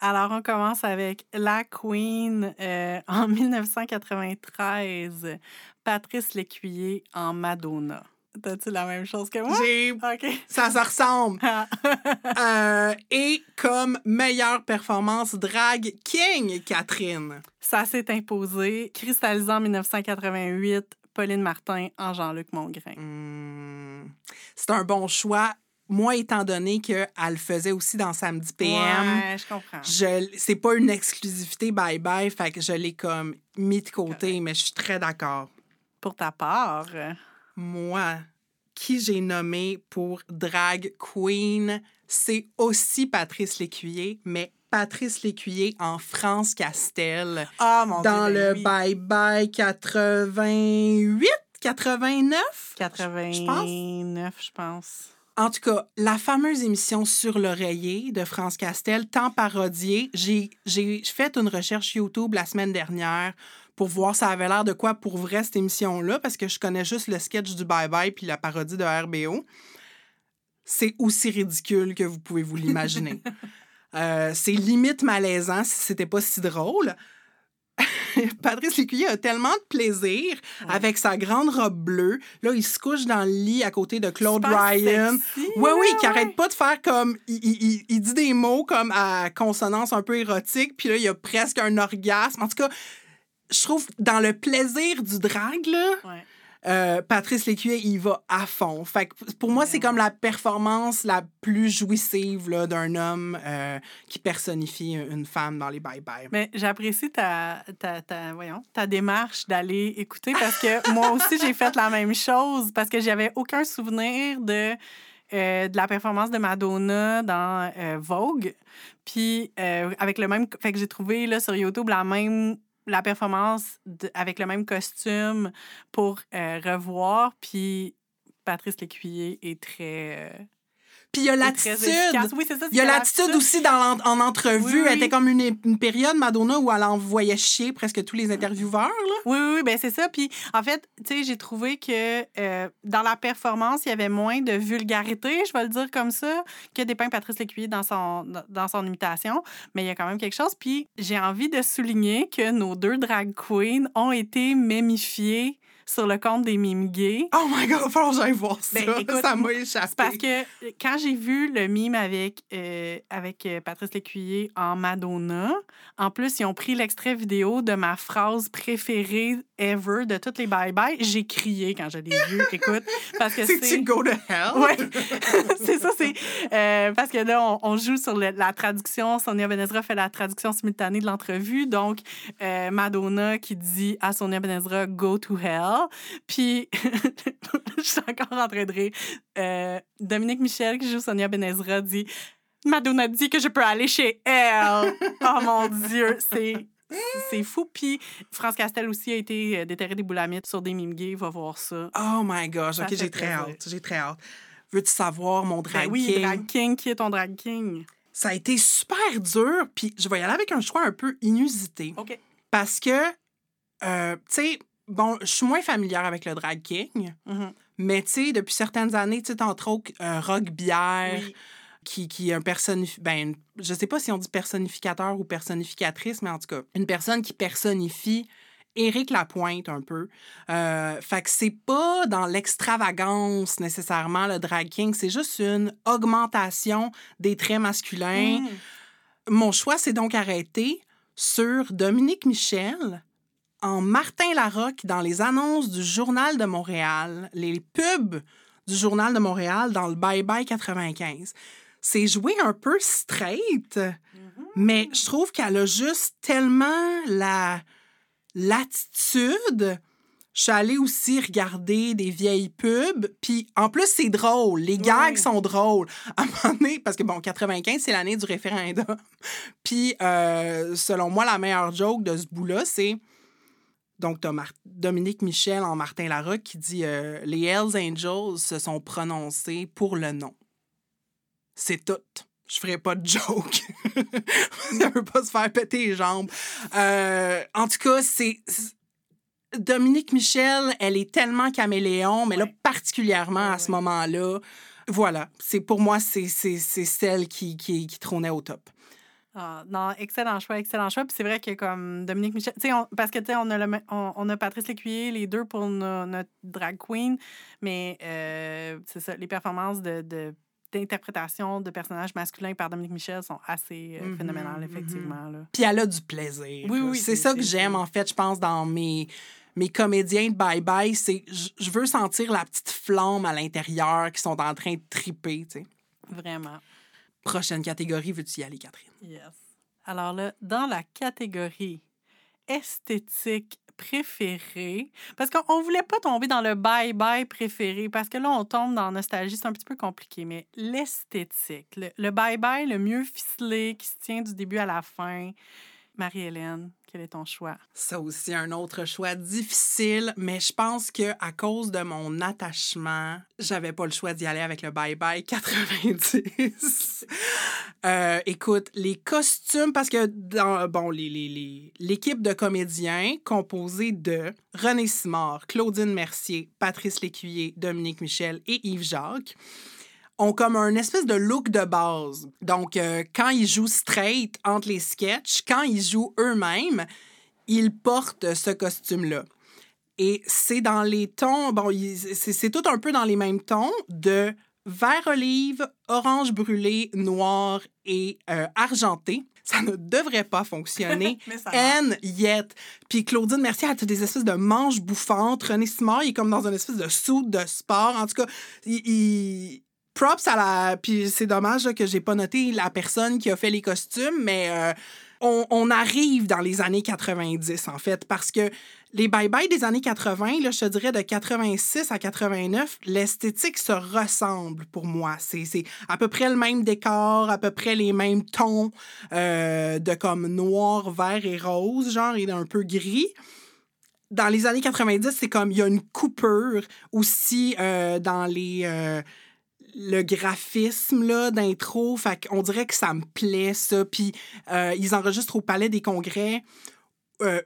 Alors, on commence avec la Queen euh, en 1993, Patrice Lécuyer en Madonna. T'as-tu la même chose que moi? J'ai... OK. Ça se ressemble. Euh, et comme meilleure performance drag king, Catherine. Ça s'est imposé, cristallisant en 1988, Pauline Martin en Jean-Luc Mongrain. Hmm, C'est un bon choix. Moi, étant donné qu'elle le faisait aussi dans Samedi PM, Ouais, je comprends. je, c'est pas une exclusivité bye-bye, fait que je l'ai comme mis de côté, mais je suis très d'accord. Pour ta part, Moi, qui j'ai nommé pour drag queen, c'est aussi Patrice Lécuyer, mais Patrice Lécuyer en France Castel ah mon dans Dieu, ben le oui. Bye Bye 88, 89. 89, je pense. En tout cas, la fameuse émission Sur l'oreiller de France Castel, tant parodiée, j'ai fait une recherche YouTube la semaine dernière pour voir ça avait l'air de quoi pour vrai cette émission-là, parce que je connais juste le sketch du Bye Bye puis la parodie de RBO. C'est aussi ridicule que vous pouvez vous l'imaginer. Euh, c'est limite malaisant si c'était pas si drôle. Patrice Lécuyer a tellement de plaisir avec sa grande robe bleue. Là, il se couche dans le lit à côté de Claude Ryan. sexy, Oui, oui, là, qui ouais. arrête pas de faire comme. Il, il- il- il dit des mots comme à consonance un peu érotique, puis là, il y a presque un orgasme. En tout cas, je trouve dans le plaisir du drag, là, Ouais. Euh, Patrice Lécuyer, il va à fond. Fait que pour moi, c'est comme la performance la plus jouissive là, d'un homme euh, qui personnifie une femme dans les bye-bye. Mais j'apprécie ta, ta, ta, voyons, ta démarche d'aller écouter parce que moi aussi, j'ai fait la même chose parce que j'avais aucun souvenir de, euh, de la performance de Madonna dans euh, Vogue. Puis, euh, avec le même. Fait que j'ai trouvé là, sur YouTube la même la performance avec le même costume pour euh, revoir. Puis Patrice Lécuyer est très. Puis il y a l'attitude. Oui. Il y a l'attitude aussi dans en entrevue. Oui, Elle était comme une, une période, Madonna, où elle envoyait chier presque tous les intervieweurs. Là. Oui, oui, oui, ben c'est ça. Puis, en fait, tu sais, j'ai trouvé que euh, dans la performance, il y avait moins de vulgarité, je vais le dire comme ça, que dépeint Patrice Lécuyer dans son, dans son imitation. Mais il y a quand même quelque chose. Puis, j'ai envie de souligner que nos deux drag queens ont été mémifiées sur le compte des mimes gays. Oh my God, falloir que j'aille voir ça. Ben, écoute, ça m'a échappé. C'est parce que euh, quand j'ai vu le mime avec, euh, avec euh, Patrice Lécuyer en Madonna, en plus, ils ont pris l'extrait vidéo de ma phrase préférée ever de toutes les bye-bye. J'ai crié quand je l'ai vu, écoute, parce que C'est-tu c'est... go to hell? Ouais, c'est ça, c'est euh, parce que là, on, on joue sur le- la traduction. Sonia Benezra fait la traduction simultanée de l'entrevue. Donc, euh, Madonna qui dit à Sonia Benezra Go to hell. Puis, je suis encore en train de rire. Euh, Dominique Michel qui joue Sonia Benezra dit Madonna dit que je peux aller chez elle. oh mon Dieu, c'est. C'est fou. Puis France Castel aussi a été euh, déterré des boulamites sur des mimes gays. Va voir ça. Oh my gosh, Ça OK, j'ai très hâte. J'ai très hâte. Veux-tu savoir mon drag Ben oui, king? drag king. Qui est ton drag king? Ça a été super dur, puis je vais y aller avec un choix un peu inusité. OK. Parce que, euh, tu sais, bon, je suis moins familière avec le drag king, Mhm. mais tu sais, depuis certaines années, tu sais, entre autres, euh, Rock Bière, Oui. qui, qui est un personnif... Ben, je sais pas si on dit personnificateur ou personnificatrice, mais en tout cas, une personne qui personnifie Éric Lapointe un peu. Euh, fait que c'est pas dans l'extravagance nécessairement le drag king, c'est juste une augmentation des traits masculins. Mm. Mon choix s'est donc arrêté sur Dominique Michel en Martin Larocque dans les annonces du Journal de Montréal, les pubs du Journal de Montréal dans le Bye Bye 95. C'est joué un peu straight, mais je trouve qu'elle a juste tellement la l'attitude. Je suis allée aussi regarder des vieilles pubs, puis en plus, c'est drôle. Les gags Oui. sont drôles. À un moment donné, parce que bon, 95, c'est l'année du référendum. Puis, euh, selon moi, la meilleure joke de ce bout-là, c'est. Donc, Mar- Dominique Michel en Martin Larocque qui dit euh, Les Hells Angels se sont prononcés pour le nom. C'est tout. Je ferai pas de joke. Ça veut pas se faire péter les jambes. Euh, en tout cas, c'est. Dominique Michel, elle est tellement caméléon, mais là, particulièrement à ce moment-là, voilà. C'est pour moi, c'est celle qui, qui, qui trônait au top. Ah, non, excellent choix, excellent choix. Puis c'est vrai que comme Dominique Michel, tu sais, parce que tu sais, on on, on a Patrice Lécuyer, les deux pour no- notre drag queen, mais euh, c'est ça, les performances de, de- d'interprétation de personnages masculins par Dominique Michel sont assez euh, Mhm, phénoménales, mhm. effectivement. là. Puis elle a du plaisir. Oui, là. oui, C'est c'est- ça que c'est- j'aime, en fait, je pense, dans mes, mes comédiens de bye-bye. C'est je- je veux sentir la petite flamme à l'intérieur qui sont en train de triper, tu sais. Vraiment. Prochaine catégorie, veux-tu y aller, Catherine? Yes. Alors là, dans la catégorie esthétique préférée, parce qu'on ne voulait pas tomber dans le bye-bye préféré, parce que là, on tombe dans nostalgie, c'est un petit peu compliqué, mais l'esthétique, le le bye-bye le mieux ficelé, qui se tient du début à la fin. Marie-Hélène, quel est ton choix? Ça aussi, un autre choix difficile, mais je pense que à cause de mon attachement, j'avais pas le choix d'y aller avec le Bye Bye 90. Euh, écoute, les costumes, parce que dans bon, les- les- les- l'équipe de comédiens composée de René Simard, Claudine Mercier, Patrice Lécuyer, Dominique Michel et Yves Jacques ont comme un espèce de look de base. Donc, euh, quand ils jouent straight entre les sketchs, quand ils jouent eux-mêmes, ils portent ce costume-là. Et c'est dans les tons, bon, c'est tout un peu dans les mêmes tons de vert olive, orange brûlé, noir et euh, argenté. Ça ne devrait pas fonctionner. N yet. Puis Claudine Mercier, a des espèces de manches bouffantes. René Simard, il est comme dans une espèce de soude de sport. En tout cas, il... il- Props à la... Puis c'est dommage là, que j'ai pas noté la personne qui a fait les costumes, mais euh, on, arrive dans les années 90, en fait, parce que les bye-bye des années 80, là, je te dirais de 86 à 89, l'esthétique se ressemble pour moi. C'est à peu près le même décor, à peu près les mêmes tons euh, de comme noir, vert et rose, genre, et un peu gris. dans les années 90, c'est comme il y a une coupure aussi euh, dans les le graphisme là d'intro, fait qu'on dirait que ça me plaît ça. Puis euh, ils enregistrent au Palais des Congrès.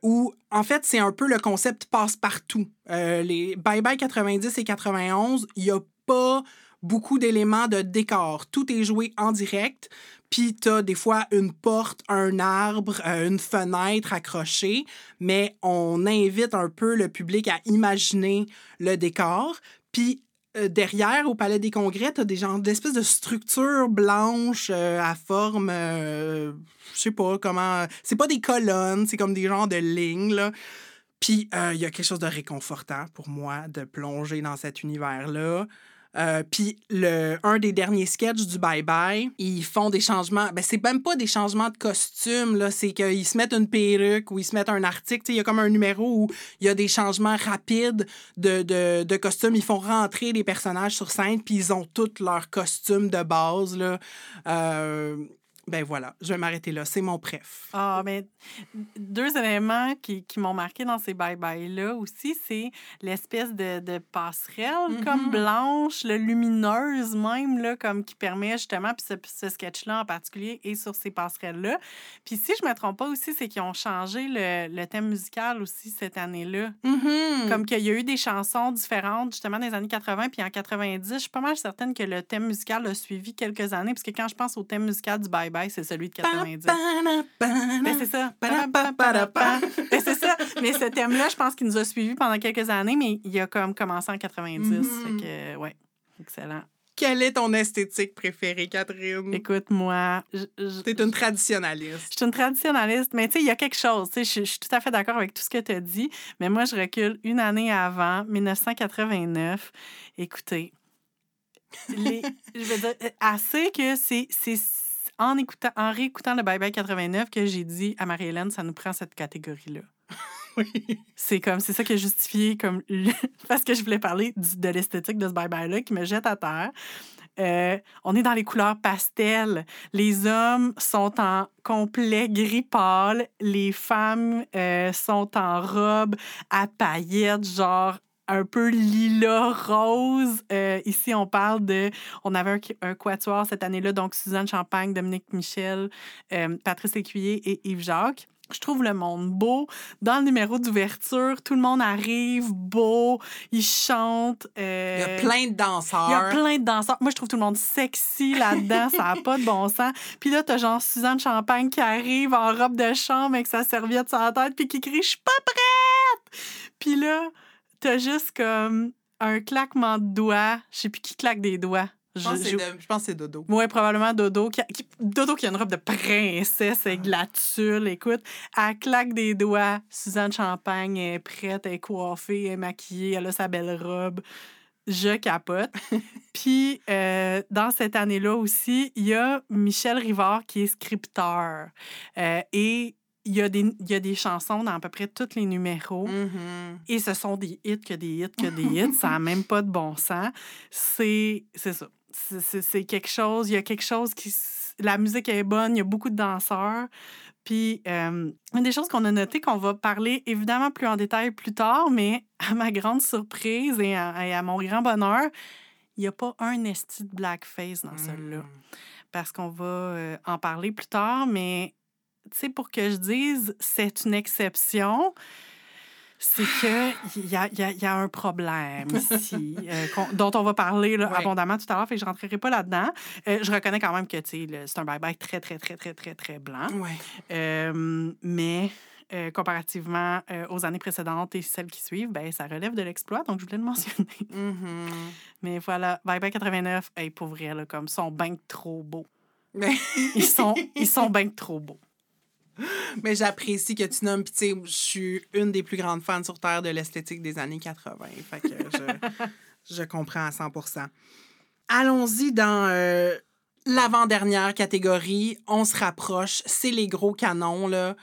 où, en fait, c'est un peu le concept passe-partout. les Bye Bye 90 et 91, il n'y a pas beaucoup d'éléments de décor. Tout est joué en direct. Puis tu as des fois une porte, un arbre, euh, une fenêtre accrochée, mais on invite un peu le public à imaginer le décor. Puis euh, derrière, au Palais des Congrès, tu as des genres d'espèces de structures blanches euh, à forme, je sais pas comment. C'est pas des colonnes, c'est comme des genres de lignes, là. Puis il y a quelque chose de réconfortant pour moi de plonger dans cet univers-là. Euh, puis le, un des derniers sketchs du Bye Bye, ils font des changements. Ben, c'est même pas des changements de costume, là. C'est qu'ils se mettent une perruque ou ils se mettent un article. Il y a comme un numéro où il y a des changements rapides de, de, de costumes. Ils font rentrer des personnages sur scène, puis ils ont tous leurs costumes de base, là. Euh, ben voilà, je vais m'arrêter là. C'est mon préf. Ah, mais deux éléments qui, qui m'ont marqué dans ces bye-bye-là aussi, c'est l'espèce de, de passerelle comme mm-hmm. blanche, le lumineuse même, là, comme qui permet justement, puis ce, ce sketch-là en particulier est sur ces passerelles-là. Puis si je me trompe pas aussi, c'est qu'ils ont changé le, le, thème musical aussi cette année-là. Mm-hmm. Comme qu'il y a eu des chansons différentes justement dans les années 80, puis en 90, je suis pas mal certaine que le thème musical a suivi quelques années, parce que quand je pense au thème musical du bye c'est celui de 90. Mais c'est ça. Mais c'est ça. Mais ce thème-là, je pense qu'il nous a suivis pendant quelques années, mais il a comme commencé en 90. Mm-hmm. que, ouais, excellent. Quelle est ton esthétique préférée, Catherine? Écoute, moi. T'es une traditionnaliste. Je suis une traditionnaliste, mais tu sais, il y a quelque chose. Je suis tout à fait d'accord avec tout ce que tu as dit, mais moi, je recule une année avant, 1989. Écoutez, les, je veux dire, assez que c'est en, écoutant, en réécoutant le Bye Bye 89 que j'ai dit à Marie-Hélène, ça nous prend cette catégorie-là. Oui. C'est comme c'est ça qui a justifié comme parce que je voulais parler de l'esthétique de ce bye bye là qui me jette à terre. Euh, on est dans les couleurs pastel. Les hommes sont en complet gris pâle. Les femmes euh, sont en robe à paillettes, genre un peu lilas rose. Euh, ici, on parle de. On avait un, quatuor cette année-là, donc Suzanne Champagne, Dominique Michel, euh, Patrice Écuyer et Yves Jacques. Je trouve le monde beau. Dans le numéro d'ouverture, tout le monde arrive beau, ils chantent. Euh, il y a plein de danseurs. Il y a plein de danseurs. Moi, je trouve tout le monde sexy là-dedans. ça n'a pas de bon sens. Puis là, t'as genre Suzanne Champagne qui arrive en robe de chambre avec sa serviette sur la tête puis qui crie « Je suis pas prête! » Puis là, t'as juste comme un claquement de doigts. Je sais plus qui claque des doigts. Je, pense que c'est Dodo. Oui, probablement Dodo. Qui, Dodo qui a une robe de princesse avec de la tulle. Écoute, elle claque des doigts. Suzanne Champagne est prête, elle est coiffée, elle est maquillée, elle a sa belle robe. Je capote. Puis, euh, dans cette année-là aussi, il y a Michel Rivard qui est scripteur. Euh, et il y, a des, il y a des chansons dans à peu près tous les numéros. Mm-hmm. Et ce sont des hits que des hits que des hits. ça n'a même pas de bon sens. C'est ça. C'est quelque chose. Il y a quelque chose qui. La musique est bonne. Il y a beaucoup de danseurs. Puis, euh, une des choses qu'on a notées, qu'on va parler évidemment plus en détail plus tard, mais à ma grande surprise et à, mon grand bonheur, il n'y a pas un esti de blackface dans celui-là. Mm. Parce qu'on va euh, en parler plus tard, mais tu sais, pour que je dise c'est une exception, c'est qu'il y a, y, a, y a un problème ici, euh, dont on va parler abondamment tout à l'heure, fait que je ne rentrerai pas là-dedans. Euh, je reconnais quand même que c'est un bye-bye très, très, très, très, très, très blanc. Euh, mais comparativement aux années précédentes et celles qui suivent, ben, ça relève de l'exploit, donc je voulais le mentionner. Mm-hmm. Mais voilà, Bye-bye 89, hey, pour vrai, là, comme, sont bien trop beaux. ils sont, ils sont bien trop beaux. Mais j'apprécie que tu nommes. Puis, tu sais, je suis une des plus grandes fans sur Terre de l'esthétique des années 80. Fait que je, je comprends à 100 Allons-y dans euh, l'avant-dernière catégorie. On se rapproche. C'est les gros canons, là.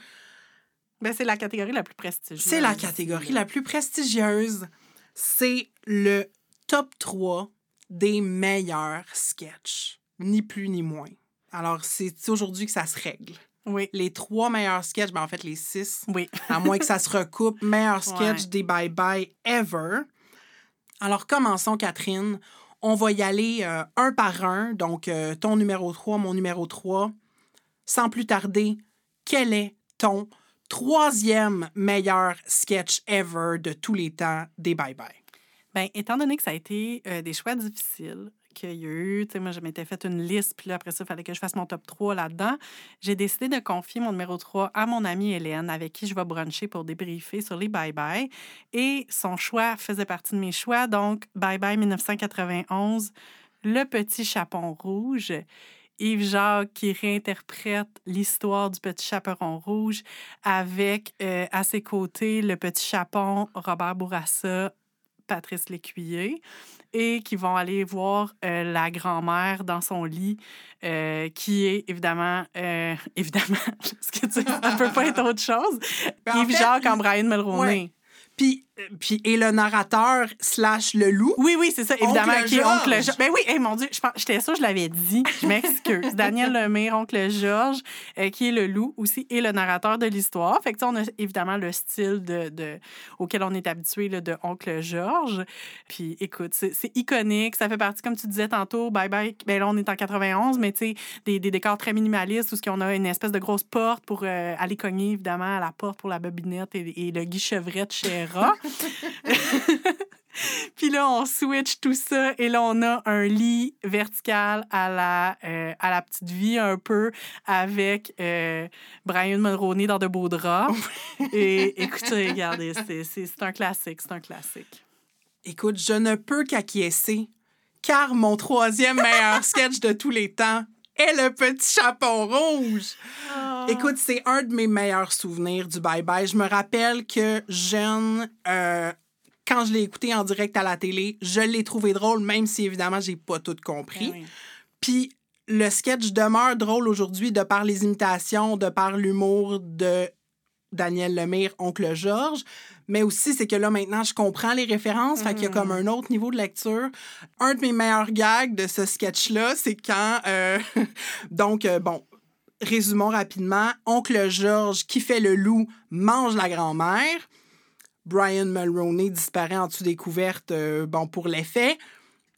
Ben, c'est la catégorie la plus prestigieuse. C'est la catégorie la plus prestigieuse. C'est le top 3 des meilleurs sketchs. Ni plus ni moins. Alors, c'est aujourd'hui que ça se règle. Oui. Les trois meilleurs sketchs, ben en fait les six, Oui. à moins que ça se recoupe, meilleurs sketchs Ouais. des Bye Bye ever. Alors commençons, Catherine. On va y aller euh, un par un. Donc, euh, ton numéro 3, mon numéro 3. Sans plus tarder, quel est ton troisième meilleur sketch ever de tous les temps des Bye Bye? Ben, étant donné que ça a été euh, des choix difficiles, qu'il moi, je m'étais fait une liste, puis après ça, il fallait que je fasse mon top 3 là-dedans. J'ai décidé de confier mon numéro 3 à mon amie Hélène, avec qui je vais bruncher pour débriefer sur les Bye Bye. Et son choix faisait partie de mes choix. Donc, Bye Bye 1991, Le Petit Chapon Rouge. Yves Jacques qui réinterprète l'histoire du petit chaperon rouge avec euh, à ses côtés le petit chapon Robert Bourassa, Patrice Lécuyer et qui vont aller voir euh, la grand-mère dans son lit, euh, qui est évidemment, euh, évidemment, ce que tu ça peut pas être autre chose, Ben, en Yves fait, Jacques il- Brian Mulroney. Ouais. Puis, puis, et le narrateur slash le loup. Oui, oui, c'est ça, évidemment, Oncle qui est Oncle Georges. Georges. Ben oui, hey, mon Dieu, je pense- j'étais sûre, je l'avais dit. Je m'excuse. Daniel Lemire, Oncle Georges, euh, qui est le loup aussi et le narrateur de l'histoire. Fait que, on a évidemment le style de, de- auquel on est habitué là, de Oncle Georges. Puis, écoute, c'est iconique. Ça fait partie, comme tu disais tantôt, bye bye. Ben là, on est en 91, mais tu sais, des, des décors très minimalistes où ce qu'on a une espèce de grosse porte pour euh, aller cogner, évidemment, à la porte pour la bobinette et, et le Guy Chevret de Chéra. Puis là, on switch tout ça et là, on a un lit vertical à la, euh, à la petite vie un peu avec euh, Brian Mulroney dans de beaux draps. et écoutez, regardez, c'est- un classique, c'est un classique. Écoute, je ne peux qu'acquiescer, car mon troisième meilleur sketch de tous les temps est le petit chapon rouge. Écoute, c'est un de mes meilleurs souvenirs du Bye Bye. Je me rappelle que jeune, euh, quand je l'ai écouté en direct à la télé, je l'ai trouvé drôle, même si évidemment, j'ai pas tout compris. Ben oui. Puis le sketch demeure drôle aujourd'hui de par les imitations, de par l'humour de Daniel Lemire, Oncle Georges. Mais aussi, c'est que là, maintenant, je comprends les références. Fait qu'il y a comme un autre niveau de lecture. Un de mes meilleurs gags de ce sketch-là, c'est quand... euh, donc, euh, bon, résumons rapidement. Oncle Georges, qui fait le loup, mange la grand-mère. Brian Mulroney disparaît en dessous des couvertes, euh, bon, pour l'effet.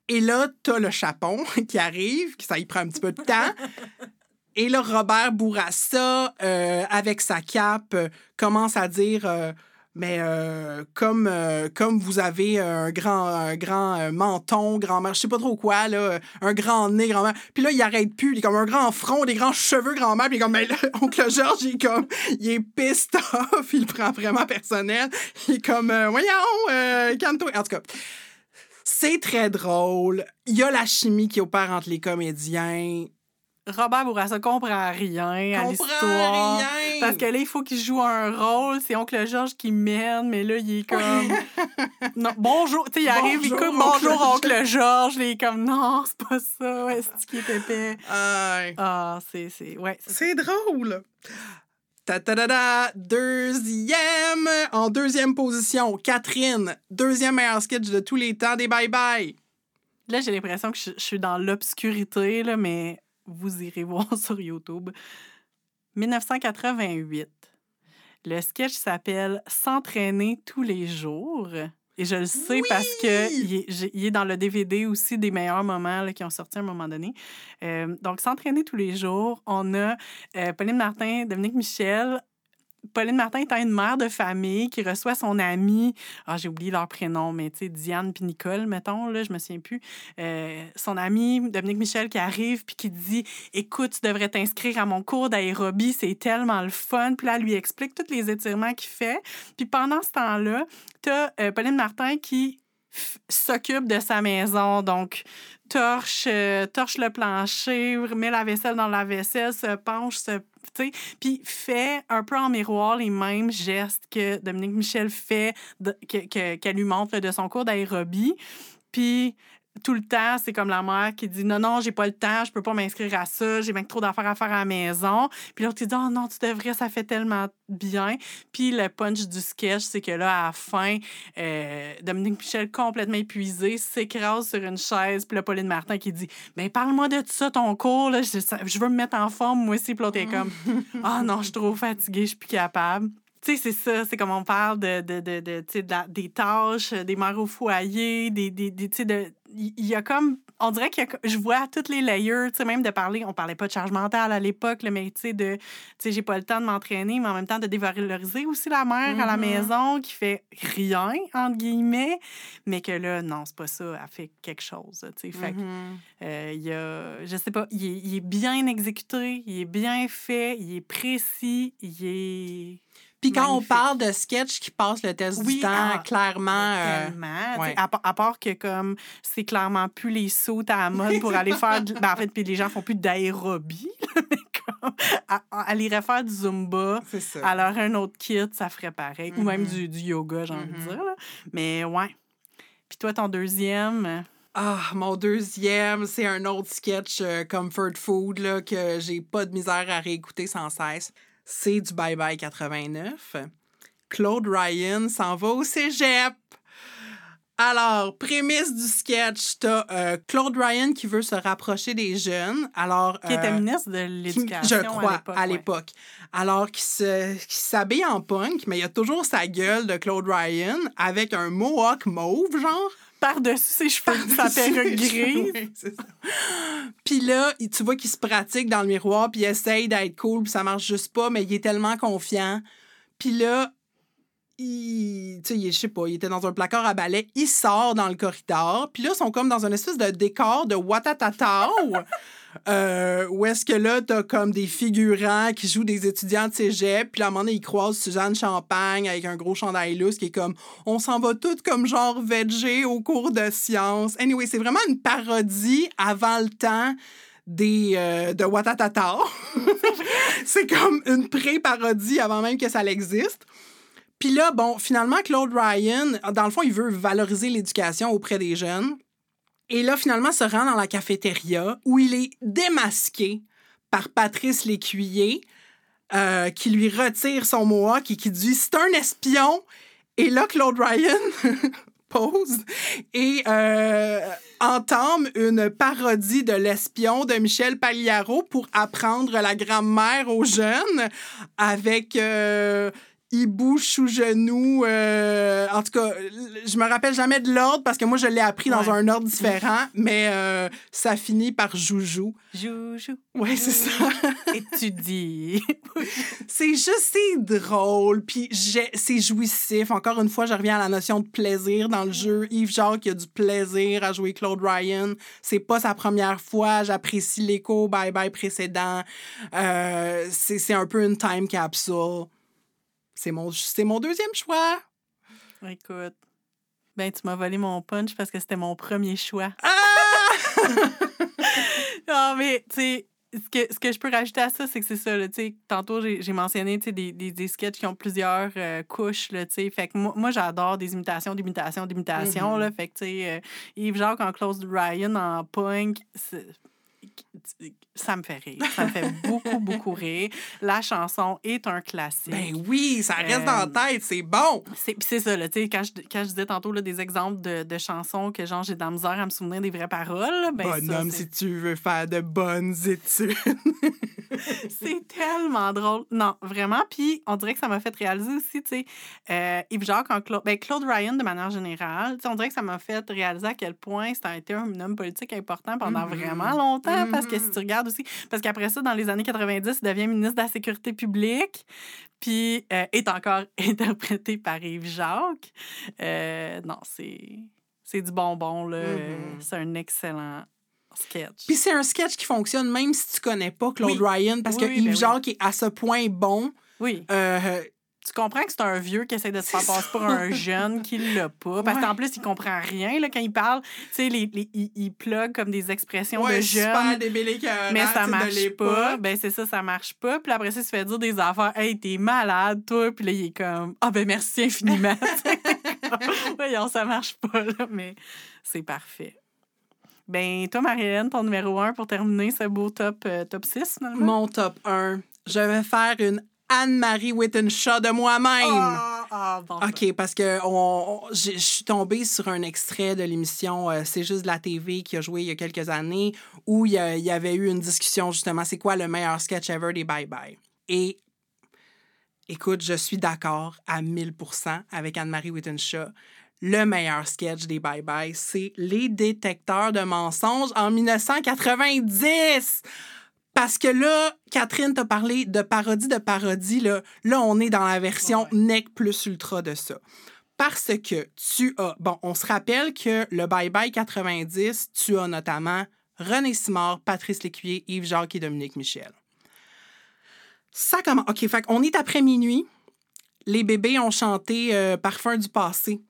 Et là, t'as le chapon qui arrive, qui ça y prend un petit peu de temps. Et là, Robert Bourassa, euh, avec sa cape, euh, commence à dire euh, Mais comme, comme vous avez un grand, grand menton, grand-mère, je sais pas trop quoi, là, un grand nez, grand-mère. Puis là, il arrête plus, il est comme un grand front, des grands cheveux, grand-mère. Puis il est comme, mais là, oncle Georges, il est comme, il est pissed off, il prend vraiment personnel. Il est comme, voyons, calme-toi. En tout cas. C'est très drôle. Il y a la chimie qui opère entre les comédiens. Robert Bourassa comprend rien à l'histoire. rien. Parce que là, il faut qu'il joue un rôle. C'est Oncle Georges qui mène, mais là, il est comme. non, bonjour. Tu sais, il arrive, il Bonjour, coupe Oncle bonjour, Georges. Oncle Georges. Il est comme non, c'est pas ça. Ouais, c'est qui est épais? Aïe. Ah, c'est. c'est- Ouais, c'est C'est drôle. Ta ta ta ta, deuxième, en deuxième position, Catherine, deuxième meilleur sketch de tous les temps des Bye Bye. Là, j'ai l'impression que je, je suis dans l'obscurité, là, mais vous irez voir sur YouTube. 1988. Le sketch s'appelle S'entraîner tous les jours. Et je le sais parce que il est, j'ai- il est dans le DVD aussi des meilleurs moments là, qui ont sorti à un moment donné. Euh, donc, S'entraîner tous les jours, on a euh, Pauline Martin, Dominique Michel. Pauline Martin étant une mère de famille qui reçoit son amie, ah, j'ai oublié leur prénom, mais tu sais, Diane puis Nicole, mettons, là, je me souviens plus. Euh, son ami Dominique Michel qui arrive puis qui dit Écoute, tu devrais t'inscrire à mon cours d'aérobie, c'est tellement le fun. Puis là, elle lui explique tous les étirements qu'il fait. Puis pendant ce temps-là, tu as Pauline Martin qui s'occupe de sa maison, donc torche, euh, torche le plancher, met la vaisselle dans la vaisselle, se penche, se puis fait un peu en miroir les mêmes gestes que Dominique Michel fait, de- que- qu'elle lui montre de son cours d'aérobie. Puis tout le temps, c'est comme la mère qui dit non, non, j'ai pas le temps, je peux pas m'inscrire à ça, j'ai même trop d'affaires à faire à la maison. Puis l'autre, qui dit oh non, tu devrais, ça fait tellement bien. Puis le punch du sketch, c'est que là, à la fin, euh, Dominique Michel, complètement épuisé, s'écrase sur une chaise. Puis là, Pauline Martin qui dit ben parle-moi de ça, ton cours, là, je, je, veux me mettre en forme, moi aussi. Puis l'autre est comme oh, non, je suis trop fatiguée, je suis plus capable tu sais, c'est ça, c'est comme on parle de, de, de, de, des tâches, des mères au foyer, des, des, des tu sais, de... Il y a comme... On dirait que je vois toutes les layers, tu sais, même de parler... On parlait pas de charge mentale à l'époque, mais tu sais, de... Tu sais, j'ai pas le temps de m'entraîner, mais en même temps de dévaloriser aussi la mère à la mm-hmm. maison qui fait rien, entre guillemets, mais que là, non, c'est pas ça, elle fait quelque chose, tu sais. Fait que, mm-hmm. euh, il y a... Je sais pas, il est, il est bien exécuté, il est bien fait, il est précis, il est puis quand on parle de sketch qui passe le test du temps, ah, clairement. Euh, à, part que comme c'est clairement plus les sauts à la mode pour aller faire. ben, en fait, puis les gens font plus d'aérobie. aller refaire du Zumba, ça. alors un autre kit, ça ferait pareil. Ou même mm-hmm. du, yoga, j'ai envie de mm-hmm. dire. Mais ouais. Puis toi, ton deuxième? Ah, mon deuxième, c'est un autre sketch euh, Comfort Food là, que j'ai pas de misère à réécouter sans cesse c'est du Bye Bye 89. Claude Ryan s'en va au cégep. Alors, prémisse du sketch, t'as euh, Claude Ryan qui veut se rapprocher des jeunes. Alors, qui était euh, ministre de l'Éducation. Je crois, à l'époque. Alors, qui s'habille en punk, mais il y a toujours sa gueule de Claude Ryan avec un mohawk mauve, genre par-dessus ses cheveux, sa perruque grise. puis là, tu vois qu'il se pratique dans le miroir, puis il essaye d'être cool, puis ça marche juste pas, mais il est tellement confiant. Puis là, il, tu sais, je sais pas, il était dans un placard à balai, il sort dans le corridor, puis là, ils sont comme dans une espèce de décor de Watatata. Euh, où est-ce que là, t'as comme des figurants qui jouent des étudiants de cégep, puis à un moment donné, ils croisent Suzanne Champagne avec un gros chandail lousse qui est comme on s'en va toutes comme genre VG au cours de sciences. Anyway, c'est vraiment une parodie avant le temps des euh, de Watatata. c'est comme une pré-parodie avant même que ça existe. Puis là, bon, finalement, Claude Ryan, dans le fond, il veut valoriser l'éducation auprès des jeunes. Et là, finalement, se rend dans la cafétéria où il est démasqué par Patrice Lécuyer, euh, qui lui retire son mohawk et qui dit C'est un espion. Et là, Claude Ryan pose et euh, entame une parodie de l'espion de Michel Pagliaro pour apprendre la grammaire aux jeunes avec. Euh, il bouge sous genou. Euh, en tout cas, je me rappelle jamais de l'ordre parce que moi, je l'ai appris dans un ordre différent, mais euh, ça finit par joujou. Joujou. Ouais, c'est ça. Et tu dis. c'est juste, c'est drôle, puis c'est jouissif. Encore une fois, je reviens à la notion de plaisir dans le jeu. Yves Jacques, il a du plaisir à jouer Claude Ryan. C'est pas sa première fois. J'apprécie l'écho Bye Bye précédent. Euh, c'est un peu une time capsule. C'est mon, mon deuxième choix. Écoute. Ben, tu m'as volé mon punch parce que c'était mon premier choix. Ah! non, mais, tu sais, ce que, ce que je peux rajouter à ça, c'est que c'est ça, tu sais, tantôt, j'ai mentionné, tu sais, des, des, des, sketchs qui ont plusieurs euh, couches, tu sais. Fait que moi, moi j'adore des imitations, d'imitations, d'imitations, là. Mm-hmm. Fait que, tu sais, euh, Yves Jacques en Close Ryan en punk, ça me fait rire. Ça me fait beaucoup, beaucoup rire. La chanson est un classique. Ben oui, ça reste dans la euh, tête, c'est bon. C'est ça, là, tu sais, quand je, quand je disais tantôt là, des exemples de, de chansons que genre j'ai de la misère à me souvenir des vraies paroles. Ben Bonhomme, si tu veux faire de bonnes études. c'est tellement drôle. Non, vraiment. Puis on dirait que ça m'a fait réaliser aussi, tu sais, euh, Yves Jacques en Claude, ben, Claude Ryan de manière générale, on dirait que ça m'a fait réaliser à quel point c'était été un homme politique important pendant mm-hmm. vraiment longtemps. Parce que si tu mm-hmm. regardes aussi, parce qu'après ça, dans les années 90, il devient ministre de la Sécurité publique, puis euh, est encore interprété par Yves Jacques. Euh, non, c'est, c'est du bonbon, là. Mm-hmm. C'est un excellent sketch. Puis c'est un sketch qui fonctionne même si tu connais pas Claude Ryan, parce que Yves ben Jacques est à ce point bon. Oui. Euh, tu comprends que c'est un vieux qui essaie de se faire passer pour un jeune qui l'a pas. Parce qu'en plus, il comprend rien là, quand il parle. Tu sais, les, les, il, il plug comme des expressions de jeunes. mais ça marche pas. Ben, c'est ça, ça marche pas. Puis après ça, il se fait dire des affaires. Hey, t'es malade, toi. Puis là, il est comme, ah, ben, merci infiniment. Voyons, ça marche pas, là. Mais c'est parfait. Ben, toi, Marie-Hélène, ton numéro 1 pour terminer ce beau top, euh, top 6, finalement? Mon top 1. Je vais faire une Anne-Marie Wittenshaw de moi-même. Ah, ah, bon. OK, parce que on, on- je suis tombée sur un extrait de l'émission euh, C'est juste de la TV qui a joué il y a quelques années où il y, a- il y avait eu une discussion justement, c'est quoi le meilleur sketch ever des Bye Bye? Et écoute, je suis d'accord à 1000 avec Anne-Marie Wittenshaw. Le meilleur sketch des Bye Bye, c'est Les détecteurs de mensonges en 1990. Parce que là, Catherine t'a parlé de parodie de parodie. Là, là on est dans la version Ouais. nec plus ultra de ça. Parce que tu as. Bon, on se rappelle que le Bye Bye 90, tu as notamment René Simard, Patrice Lécuyer, Yves Jacques et Dominique Michel. Ça commence. OK, fait on est après minuit. Les bébés ont chanté euh, Parfum du passé.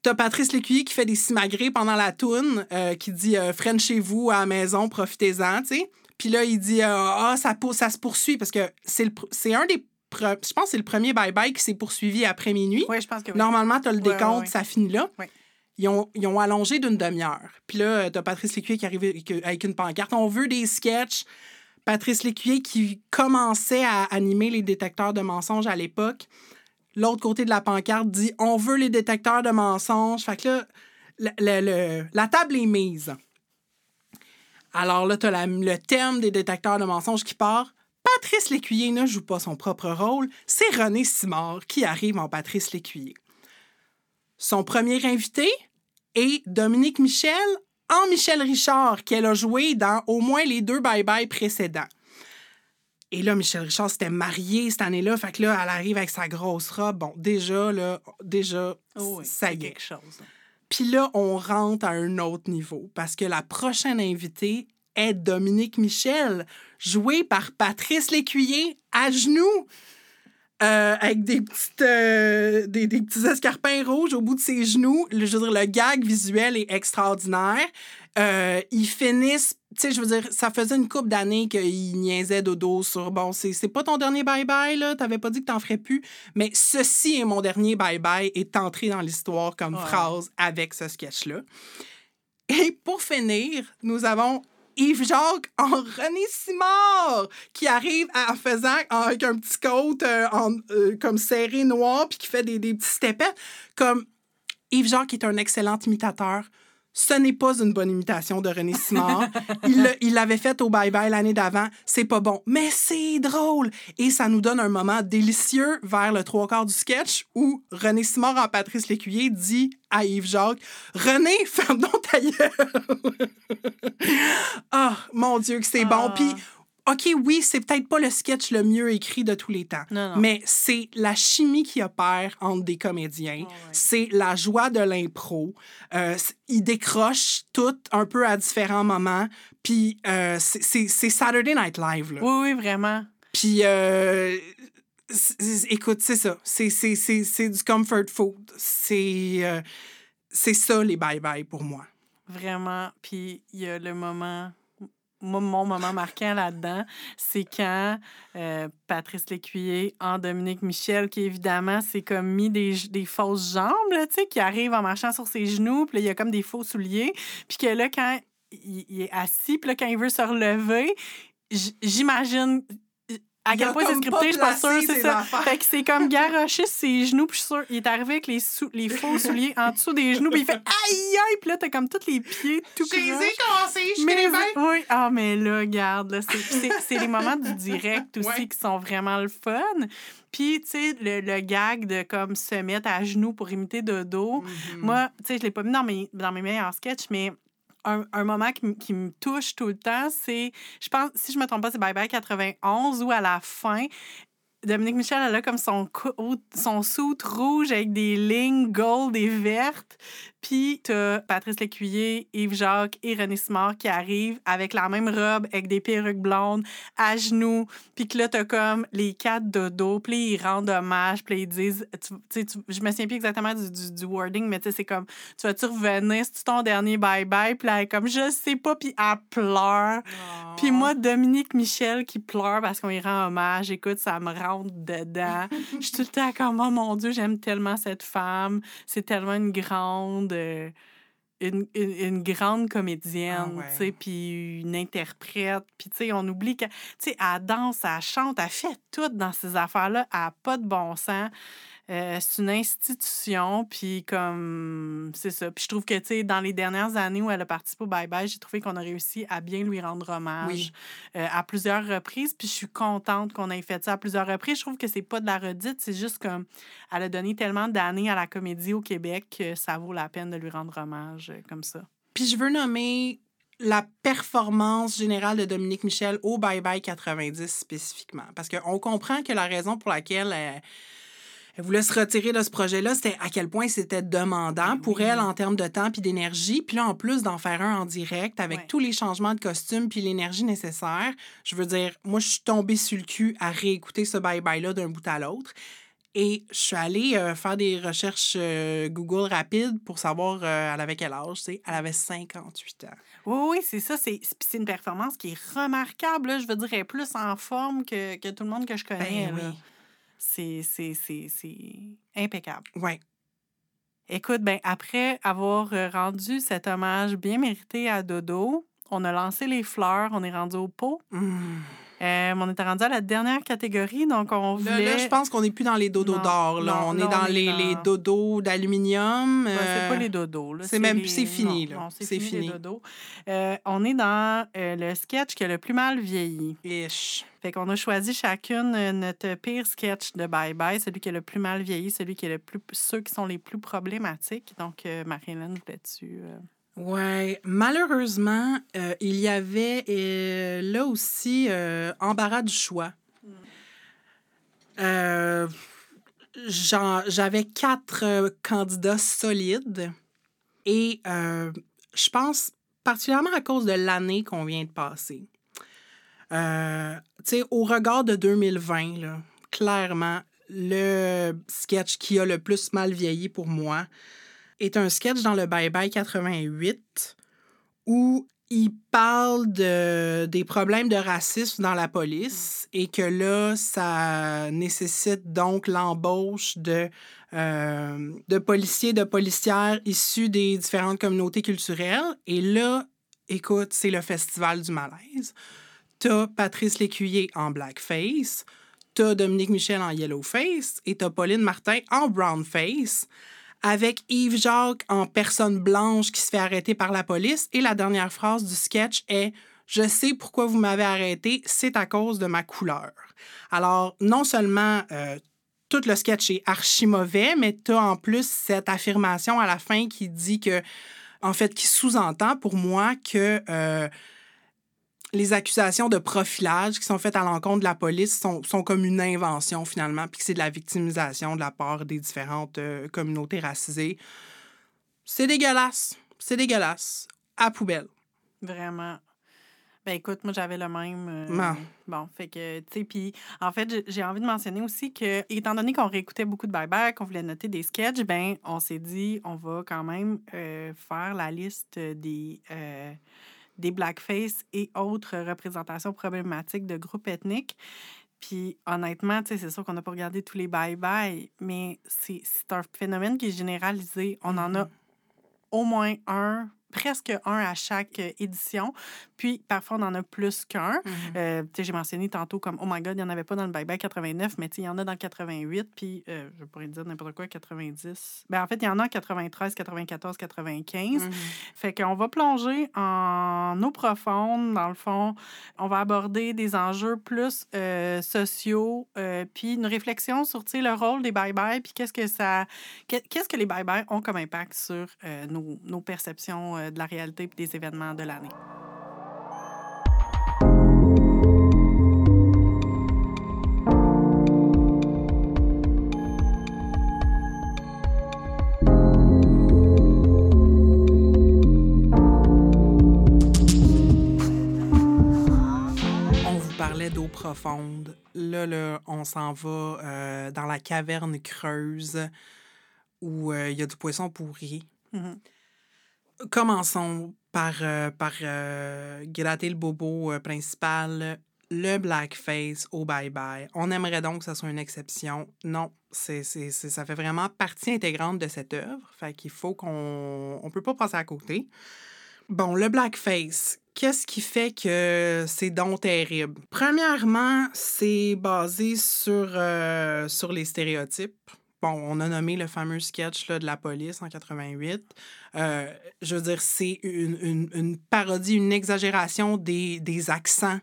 T'as Patrice Lécuyer qui fait des simagrées pendant la toune, euh, qui dit euh, chez vous à la maison, profitez-en, tu sais. Puis là, il dit euh, Ah, ça, se poursuit parce que c'est le pr- c'est un des. pre- Je pense que c'est le premier bye-bye qui s'est poursuivi après minuit. Oui, je pense que oui. Normalement, tu as le Ouais, décompte, ouais. ça finit là. Ouais. Ils, ont, ils ont allongé d'une demi-heure. Puis là, tu as Patrice Lécuyer qui arrive avec, avec une pancarte. On veut des sketchs. Patrice Lécuyer qui commençait à animer les détecteurs de mensonges à l'époque. L'autre côté de la pancarte dit On veut les détecteurs de mensonges. Fait que là, le- le- le- la table est mise. Alors là, tu as le thème des détecteurs de mensonges qui part. Patrice Lécuyer ne joue pas son propre rôle. C'est René Simard qui arrive en Patrice Lécuyer. Son premier invité est Dominique Michel en Michel Richard, qu'elle a joué dans au moins les deux bye-bye précédents. Et là, Michel Richard s'était marié cette année-là. Fait que là, elle arrive avec sa grosse robe. Bon, déjà, là, déjà, Oh oui, ça y est. quelque chose. Puis là, on rentre à un autre niveau parce que la prochaine invitée est Dominique Michel, jouée par Patrice Lécuyer à genoux. euh, avec des, petites, euh, des, petits escarpins rouges au bout de ses genoux. Le, je veux dire, le gag visuel est extraordinaire. Euh, ils finissent, tu sais, je veux dire, ça faisait une couple d'années qu'ils niaisaient dodo sur, bon, c'est pas ton dernier bye-bye, là, t'avais pas dit que t'en ferais plus, mais ceci est mon dernier bye-bye est entré dans l'histoire comme Ouais. phrase avec ce sketch-là. Et pour finir, nous avons Yves Jacques en René Simard qui arrive en faisant avec un petit coat euh, en, euh, comme serré noir puis qui fait des, des petits stepettes. Comme Yves Jacques est un excellent imitateur. Ce n'est pas une bonne imitation de René Simard. il l'a- il l'avait fait au Bye Bye l'année d'avant. C'est pas bon, mais c'est drôle. Et ça nous donne un moment délicieux vers le trois quarts du sketch où René Simard en Patrice Lécuyer dit à Yves Jacques René, ferme donc ta gueule. Ah, mon Dieu, que c'est bon. Ah. Puis, OK, oui, c'est peut-être pas le sketch le mieux écrit de tous les temps, Non, non. mais c'est la chimie qui opère entre des comédiens. Ah ouais. C'est la joie de l'impro. Euh, ils décrochent tout un peu à différents moments. Puis, euh, c'est- Saturday Night Live. Là. Oui, oui, vraiment. Puis, euh, écoute, c'est ça. C'est- du comfort food. C'est c'est ça, les bye-bye pour moi. Vraiment. Puis il y a le moment. Mon moment marquant là-dedans, c'est quand euh, Patrice Lécuyer en Dominique Michel, qui évidemment s'est comme mis des, des fausses jambes, tu sais, qui arrive en marchant sur ses genoux, puis il y a comme des faux souliers. Puis que là, quand il, il est assis, puis là, quand il veut se relever, j'imagine à quel point c'est scripté, je suis pas sûre, c'est ça. affaires. Fait que c'est comme garoché ses genoux, puis je suis sûre, il est arrivé avec les, sou- les faux souliers en dessous des genoux, puis il fait aïe aïe, puis là, t'as comme tous les pieds tout J'ai croche. commencé, je Mais connais bien. oui, ah mais là, regarde, là, c'est- les moments du direct aussi Ouais. qui sont vraiment le fun. Puis, tu sais, le, le gag de comme se mettre à genoux pour imiter Dodo. Mhm. Moi, tu sais, je l'ai pas mis dans mes, dans mes meilleurs sketchs, mais un, moment qui, qui me touche tout le temps, c'est, je pense, si je me trompe pas, c'est Bye Bye 91 où à la fin, Dominique Michel, elle a comme son, son soute rouge avec des lignes gold et vertes. Puis t'as Patrice Lécuyer, Yves Jacques et René Simard qui arrivent avec la même robe, avec des perruques blondes, à genoux. Puis que là, t'as comme les quatre dodo. Puis là, ils rendent hommage. Puis ils disent... Tu, tu je me souviens plus exactement du, du, du wording, mais tu sais, c'est comme... Tu vas-tu revenir? C'est ton dernier bye-bye? Puis là, elle est comme... Je sais pas. Puis elle pleure. Oh. Puis moi, Dominique Michel qui pleure parce qu'on y rend hommage, écoute, ça me dedans. Je suis tout le temps comme, oh mon Dieu, j'aime tellement cette femme. C'est tellement une grande. euh, une, une, une grande comédienne, Ah ouais. tu sais, puis une interprète. Puis, tu sais, on oublie que, tu sais, elle danse, elle chante, elle fait tout dans ces affaires-là. Elle n'a pas de bon sens. Euh, c'est une institution, puis comme, c'est ça. Puis je trouve que, tu sais, dans les dernières années où elle a participé au Bye Bye, j'ai trouvé qu'on a réussi à bien lui rendre hommage Oui. euh, à plusieurs reprises. Puis je suis contente qu'on ait fait ça à plusieurs reprises. Je trouve que c'est pas de la redite, c'est juste comme, elle a donné tellement d'années à la comédie au Québec que ça vaut la peine de lui rendre hommage euh, comme ça. Puis je veux nommer la performance générale de Dominique Michel au Bye Bye 90 spécifiquement. Parce qu'on comprend que la raison pour laquelle elle, voulait se retirer de ce projet-là, c'était à quel point c'était demandant Ben pour oui. elle en termes de temps puis d'énergie. Puis là, en plus d'en faire un en direct avec tous les changements de costume puis l'énergie nécessaire, je veux dire, moi, je suis tombée sur le cul à réécouter ce Bye Bye-là d'un bout à l'autre. Et je suis allée euh, faire des recherches euh, Google rapides pour savoir euh, elle avait quel âge. Elle avait 58 ans. Oui, oui, c'est ça. C'est une performance qui est remarquable. là. Je veux dire, elle est plus en forme que, que tout le monde que je connais. Ben oui. C'est- C'est c'est- c'est impeccable. Ouais. Écoute, ben, après avoir euh, rendu cet hommage bien mérité à Dodo, on a lancé les fleurs, on est rendu au pot. Hum. Euh, on était rendu à la dernière catégorie, donc on Là, voulait... là, je pense qu'on n'est plus dans les dodos d'or. là. non, on est dans on est les, dans- les dodos d'aluminium. C'est pas les dodos. là, c'est même- les- c'est fini, non, là. c'est C'est fini, les dodos. Euh, on est dans le sketch qui a le plus mal vieilli. ish. Fait qu'on a choisi chacune euh, notre pire sketch de Bye Bye, celui qui a le plus mal vieilli, celui qui est le plus... ceux qui sont les plus problématiques. Donc, euh, Marie-Hélène, voulais-tu... Ouais, malheureusement, euh, il y avait euh, là aussi euh, embarras du choix. J'avais quatre candidats solides et je pense particulièrement à cause de l'année qu'on vient de passer. Au regard de 2020, là, clairement, le sketch qui a le plus mal vieilli pour moi, est un sketch dans le Bye Bye 88 où il parle de, des problèmes de racisme dans la police et que là, ça nécessite donc l'embauche de, euh, de policiers, de policières issus des différentes communautés culturelles. Et là, écoute, c'est le festival du malaise. T'as Patrice Lécuyer en blackface, t'as Dominique Michel en yellowface et t'as Pauline Martin en brownface avec Yves Jacques en personne blanche qui se fait arrêter par la police. Et la dernière phrase du sketch est Je sais pourquoi vous m'avez arrêté, c'est à cause de ma couleur. Alors, non seulement euh, tout le sketch est archi mauvais, mais tu as en plus cette affirmation à la fin qui dit que, en fait, qui sous-entend pour moi que. euh, les accusations de profilage qui sont faites à l'encontre de la police sont, sont comme une invention finalement, puis que c'est de la victimisation de la part des différentes euh, communautés racisées. C'est dégueulasse. C'est dégueulasse. À poubelle. Vraiment. Ben écoute, moi j'avais le même. euh, Non. Bon, fait que, tu sais, puis en fait, j'ai- j'ai envie de mentionner aussi que, étant donné qu'on réécoutait beaucoup de bye-bye, qu'on voulait noter des sketchs, ben on s'est dit, on va quand même euh, faire la liste des, euh, des blackface et autres représentations problématiques de groupes ethniques. Puis honnêtement, c'est sûr qu'on n'a pas regardé tous les bye-bye, mais c'est c'est un phénomène qui est généralisé. On en a au moins un, presque un à chaque euh, édition. Puis parfois, on en a plus qu'un. Sais, j'ai mentionné tantôt comme, oh my God, il n'y en avait pas dans le Bye Bye 89, mais il y en a dans le 88, puis euh, je pourrais dire n'importe quoi, 90. Ben, en fait, il y en a en 93, 94, 95. Mhm. Fait qu'on va plonger en eau profonde, dans le fond. On va aborder des enjeux plus euh, sociaux, puis une réflexion sur, le rôle des bye-bye, puis qu'est-ce que ça... qu'est- Qu'est-ce que les bye-bye ont comme impact sur nos, nos perceptions de la réalité puis des événements de l'année. On vous parlait d'eau profonde. Là, là, on s'en va euh, dans la caverne creuse où euh, il y a du poisson pourri. Mhm. Commençons par, euh, par euh, gratter le bobo euh, principal. le blackface au bye-bye. On aimerait donc que ça soit une exception. Non, ça fait vraiment partie intégrante de cette œuvre. Fait qu'il faut qu'on... On peut pas passer à côté. Bon, le blackface, qu'est-ce qui fait que c'est donc terrible? Premièrement, c'est basé sur, sur les stéréotypes. Bon, on a nommé le fameux sketch là, de la police en 88. Euh, je veux dire, c'est une, une, une, parodie, une exagération des, des accents,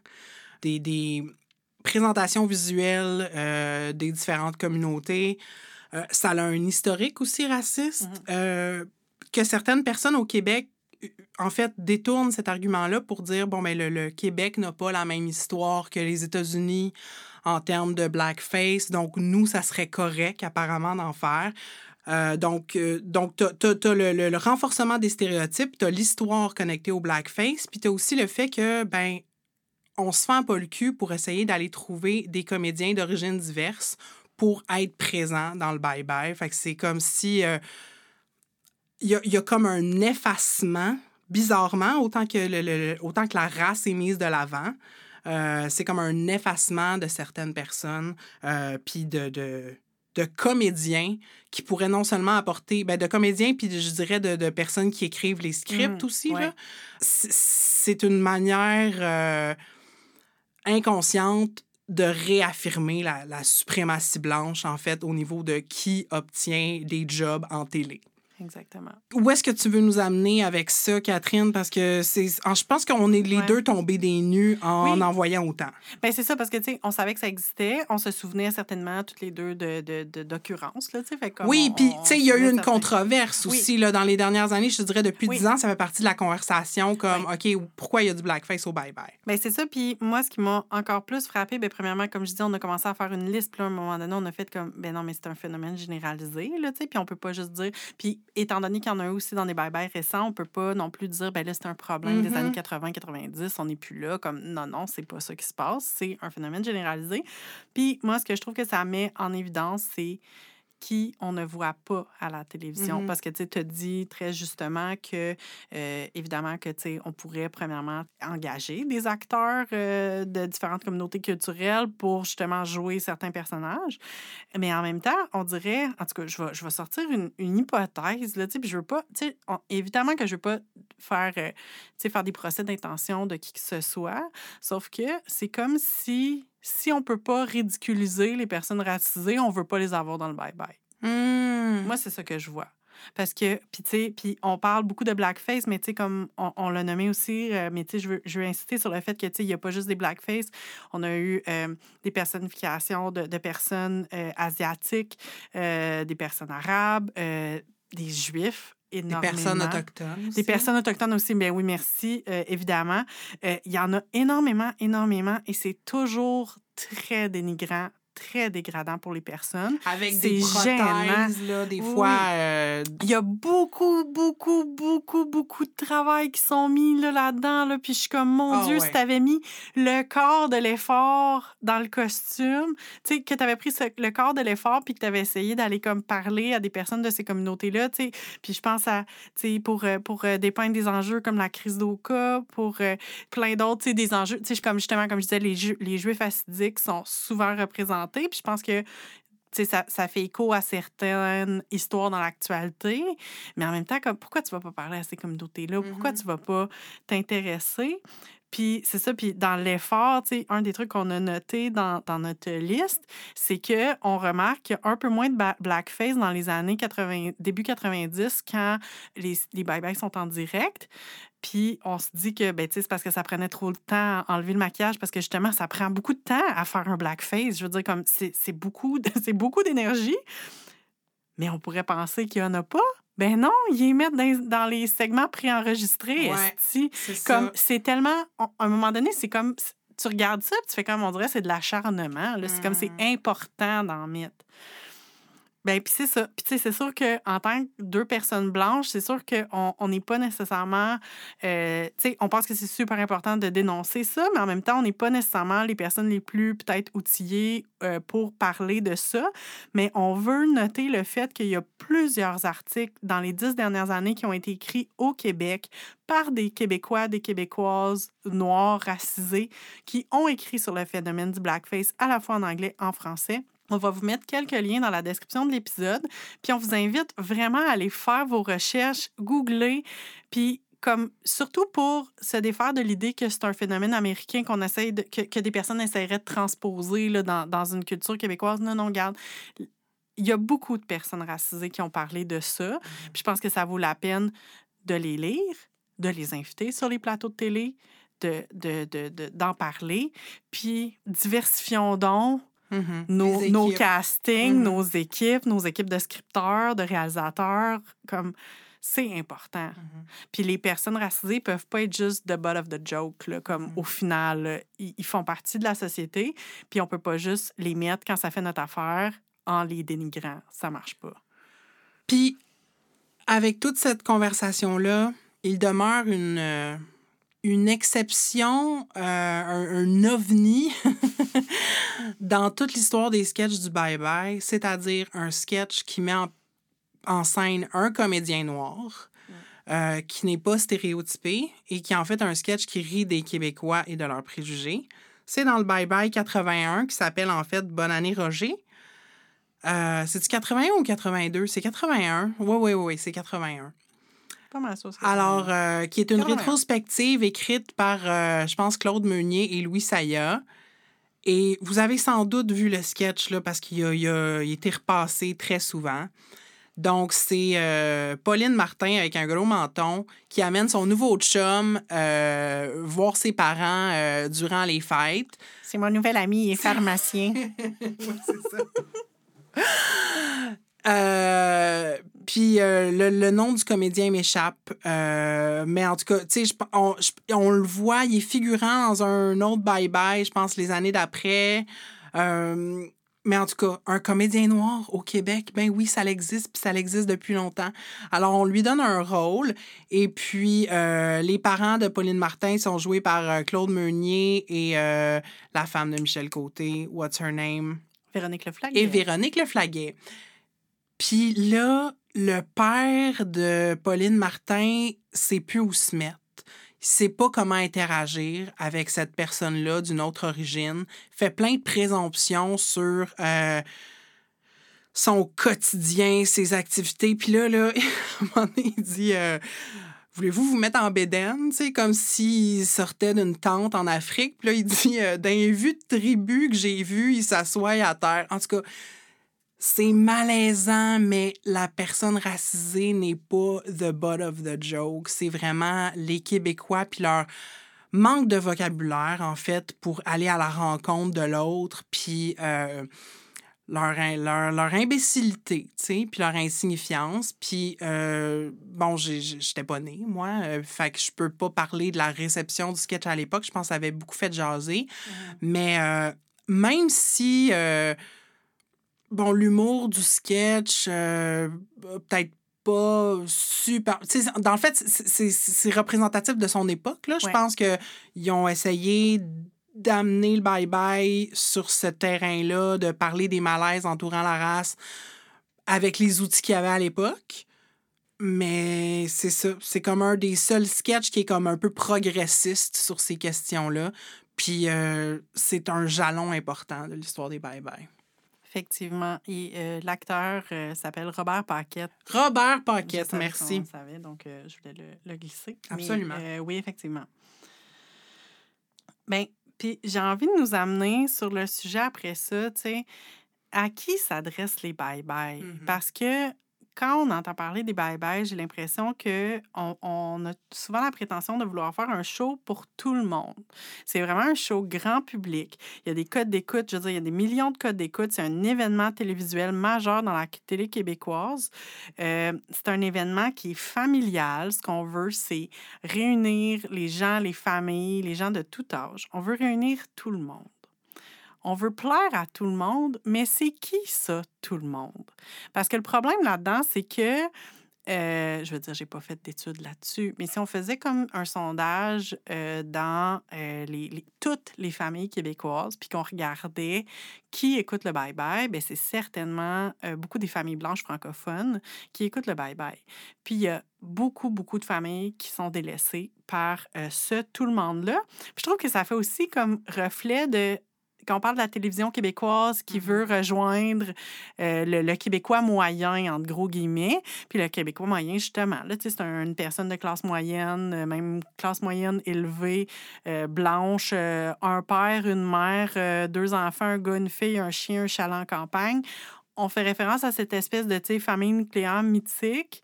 des, des présentations visuelles euh, des différentes communautés. ça a un historique aussi raciste mm-hmm. que certaines personnes au Québec en fait, détourne cet argument-là pour dire, bon, mais ben, le, Québec n'a pas la même histoire que les États-Unis en termes de blackface, donc nous, ça serait correct apparemment d'en faire. Euh, donc, euh, donc tu as, le, renforcement des stéréotypes, tu as l'histoire connectée au blackface, puis tu as aussi le fait que, ben, on se fend pas le cul pour essayer d'aller trouver des comédiens d'origine diverses pour être présents dans le bye-bye. Fait que c'est comme si... Euh, il y a, comme un effacement, bizarrement, autant que la race est mise de l'avant. Euh, c'est comme un effacement de certaines personnes, euh, puis de, de, de, comédiens qui pourraient non seulement apporter, ben de comédiens, puis je dirais de, de, personnes qui écrivent les scripts mmh, aussi. C'est une manière euh, inconsciente de réaffirmer la, la suprématie blanche, en fait, au niveau de qui obtient des jobs en télé. Exactement. Où est-ce que tu veux nous amener avec ça, Catherine? Parce que c'est, je pense qu'on est les deux tombés des nues en en voyant autant. Ben c'est ça, parce que, tu sais, on savait que ça existait. On se souvenait certainement toutes les deux de, de, d'occurrences, là, tu sais. Oui, puis, tu sais, il y a eu une controverse aussi, là, dans les dernières années. Je te dirais, depuis dix ans, ça fait partie de la conversation, comme, OK, pourquoi il y a du blackface au bye-bye? Ben c'est ça. Puis moi, ce qui m'a encore plus frappé, ben premièrement, comme je dis, on a commencé à faire une liste. Puis à un moment donné, on a fait comme, ben non, mais c'est un phénomène généralisé, là, tu sais. Puis on peut pas juste dire... Puis étant donné qu'il y en a aussi dans des bye-bye récents, on peut pas non plus dire, ben là, c'est un problème des années 80-90, mm-hmm. on n'est plus là. Comme, non, non, c'est pas ça qui se passe. C'est un phénomène généralisé. Puis moi, ce que je trouve que ça met en évidence, c'est qui on ne voit pas à la télévision. Mm-hmm. Parce que tu as dit très justement que, euh, évidemment, que on pourrait premièrement engager des acteurs euh, de différentes communautés culturelles pour justement jouer certains personnages. Mais en même temps, on dirait, en tout cas, je vais, je vais sortir une, une hypothèse, là, puis je veux pas, évidemment que je veux pas faire, euh, faire des procès d'intention de qui que ce soit, sauf que c'est comme si si on peut pas ridiculiser les personnes racisées, on veut pas les avoir dans le bye-bye. Mmh. Moi, c'est ça que je vois. Parce que, puis tu sais, puis on parle beaucoup de blackface, mais tu sais, comme on, l'a nommé aussi, euh, mais tu sais, je veux, je veux insister sur le fait que, tu sais, il n'y a pas juste des blackface. On a eu euh, des personnifications de, de personnes euh, asiatiques, des personnes arabes, des juifs. Énormément. Des personnes autochtones. Des personnes autochtones aussi, bien oui, merci, évidemment. Il y en a énormément, énormément, et c'est toujours très dénigrant, très dégradant pour les personnes. Avec des prothèses, là, des fois. Euh, Il y a beaucoup, beaucoup, beaucoup, beaucoup de travail qui sont mis là, là-dedans. Là, puis je suis comme, mon ah Dieu, si tu avais mis le corps de l'effort dans le costume, tu sais, que tu avais pris le corps de l'effort puis que tu avais essayé d'aller comme parler à des personnes de ces communautés-là, tu sais. Puis je pense à, tu sais, pour, euh, pour euh, dépeindre des enjeux comme la crise d'Oka, pour plein d'autres, tu sais, des enjeux, tu sais, comme justement, comme je disais, les, les Juifs acidiques sont souvent représentés puis je pense que ça, ça fait écho à certaines histoires dans l'actualité. Mais en même temps, comme, pourquoi tu vas pas parler à ces communautés-là? Pourquoi mm-hmm. tu vas pas t'intéresser? Puis c'est ça, puis dans l'effort, un des trucs qu'on a noté dans, dans notre liste, c'est qu'on remarque qu'il y a un peu moins de blackface dans les années 80, début 90 quand les, les bye-bye sont en direct. Puis on se dit que ben, c'est parce que ça prenait trop de temps à enlever le maquillage, parce que justement, ça prend beaucoup de temps à faire un blackface. Je veux dire, comme c'est beaucoup, beaucoup d'énergie. Mais on pourrait penser qu'il n'y en a pas. Ben non, ils mettent dans, dans les segments préenregistrés. Ouais, comme c'est tellement. À un moment donné, c'est comme. Tu regardes ça, tu fais comme on dirait c'est de l'acharnement. C'est comme c'est mmh. important dans le mythe. Ben, puis c'est ça. Puis tu sais, c'est sûr qu'en tant que deux personnes blanches, c'est sûr qu'on n'est pas nécessairement. Euh, tu sais, on pense que c'est super important de dénoncer ça, mais en même temps, on n'est pas nécessairement les personnes les plus peut-être outillées euh, pour parler de ça. Mais on veut noter le fait qu'il y a plusieurs articles dans les dix dernières années qui ont été écrits au Québec par des Québécois, des Québécoises noirs, racisés, qui ont écrit sur le phénomène du blackface à la fois en anglais en français. On va vous mettre quelques liens dans la description de l'épisode. Puis on vous invite vraiment à aller faire vos recherches, googler, puis comme surtout pour se défaire de l'idée que c'est un phénomène américain qu'on essaye de, que, des personnes essaieraient de transposer là, dans, dans une culture québécoise. Non, non, garde. Il y a beaucoup de personnes racisées qui ont parlé de ça. Mm-hmm. Puis je pense que ça vaut la peine de les lire, de les inviter sur les plateaux de télé, d'en de, de, de, parler. Puis diversifions donc Mm-hmm. Nos, nos, castings, mm-hmm. nos équipes, nos équipes de scripteurs, de réalisateurs, comme c'est important. Mm-hmm. Puis les personnes racisées peuvent pas être juste the butt of the joke, là, comme au final, ils, font partie de la société, puis on peut pas juste les mettre quand ça fait notre affaire en les dénigrant. Ça marche pas. Puis, avec toute cette conversation-là, il demeure une, euh, une exception, euh, un, ovni dans toute l'histoire des sketchs du Bye Bye, c'est-à-dire un sketch qui met en, scène un comédien noir. Euh, qui n'est pas stéréotypé et qui en fait un sketch qui rit des Québécois et de leurs préjugés. C'est dans le Bye Bye 81 qui s'appelle en fait Bonne année Roger. Euh, C'est-tu 81 ou 82? C'est 81. Oui, oui, oui, c'est 81. Alors, euh, qui est une rétrospective écrite par, euh, je pense, Claude Meunier et Louis Saya. Et vous avez sans doute vu le sketch, là, parce qu'il a, a, été repassé très souvent. Donc, c'est euh, Pauline Martin avec un gros menton qui amène son nouveau chum voir ses parents durant les fêtes. C'est mon nouvel ami, il est pharmacien. oui, c'est ça. Euh, puis euh, le, nom du comédien m'échappe. Euh, mais en tout cas, tu sais, on, on, le voit, il est figurant dans un autre bye-bye, je pense, les années d'après. mais en tout cas, un comédien noir au Québec, ben oui, ça existe, puis ça existe depuis longtemps. Alors, on lui donne un rôle. Et puis, les parents de Pauline Martin sont joués par Claude Meunier et la femme de Michel Côté, what's her name? Véronique Leflaguet. Et Véronique Leflaguet. Puis là, le père de Pauline Martin sait plus où se mettre. Il sait pas comment interagir avec cette personne-là d'une autre origine. fait plein de présomptions sur euh, son quotidien, ses activités. Puis là, là, à un il dit euh, Voulez-vous vous mettre en bédaine? Tu comme s'il sortait d'une tente en Afrique. Puis là, il dit euh, D'un vu de tribu que j'ai vu, il s'assoit à terre. En tout cas, c'est malaisant, mais la personne racisée n'est pas the butt of the joke. C'est vraiment les Québécois puis leur manque de vocabulaire, en fait, pour aller à la rencontre de l'autre, puis euh, leur, leur, leur, imbécilité, tu sais, puis leur insignifiance. Puis, euh, bon, j'étais pas née, moi, euh, fait que je peux pas parler de la réception du sketch à l'époque. Je pense que ça avait beaucoup fait jaser. Mmh. Mais même si bon, l'humour du sketch, euh, peut-être pas super. dans le fait, c'est représentatif de son époque. Là. Je pense qu'ils ont essayé d'amener le bye-bye sur ce terrain-là, de parler des malaises entourant la race avec les outils qu'il y avait à l'époque. Mais c'est ça. C'est comme un des seuls sketchs qui est comme un peu progressiste sur ces questions-là. Puis euh, c'est un jalon important de l'histoire des bye-bye. Effectivement. Et euh, l'acteur euh, s'appelle Robert Paquette. Robert Paquette, merci. Je savais, donc euh, je voulais le, glisser. Absolument. oui, effectivement. Bien, puis j'ai envie de nous amener sur le sujet après ça, tu sais, à qui s'adressent les bye-bye? Mm-hmm. Parce que quand on entend parler des bye-bye, j'ai l'impression qu'on on a souvent la prétention de vouloir faire un show pour tout le monde. C'est vraiment un show grand public. Il y a des codes d'écoute, je veux dire, il y a des millions de codes d'écoute. C'est un événement télévisuel majeur dans la télé québécoise. Euh, c'est un événement qui est familial. Ce qu'on veut, c'est réunir les gens, les familles, les gens de tout âge. On veut réunir tout le monde. On veut plaire à tout le monde, mais c'est qui ça, tout le monde? Parce que le problème là-dedans, c'est que euh, je veux dire, j'ai pas fait d'études là-dessus, mais si on faisait comme un sondage euh, dans euh, toutes les familles québécoises, puis qu'on regardait qui écoute le bye-bye, ben c'est certainement beaucoup des familles blanches francophones qui écoutent le bye-bye. Puis il y a beaucoup, beaucoup de familles qui sont délaissées par ce tout le monde-là. je trouve que ça fait aussi comme reflet de quand on parle de la télévision québécoise qui veut mm-hmm. rejoindre euh, le, Québécois moyen, entre gros guillemets, puis le Québécois moyen, justement, là, c'est une personne de classe moyenne, euh, même classe moyenne élevée, euh, blanche, un père, une mère, deux enfants, un gars, une fille, un chien, un chalet en campagne. On fait référence à cette espèce de, famille nucléaire mythique,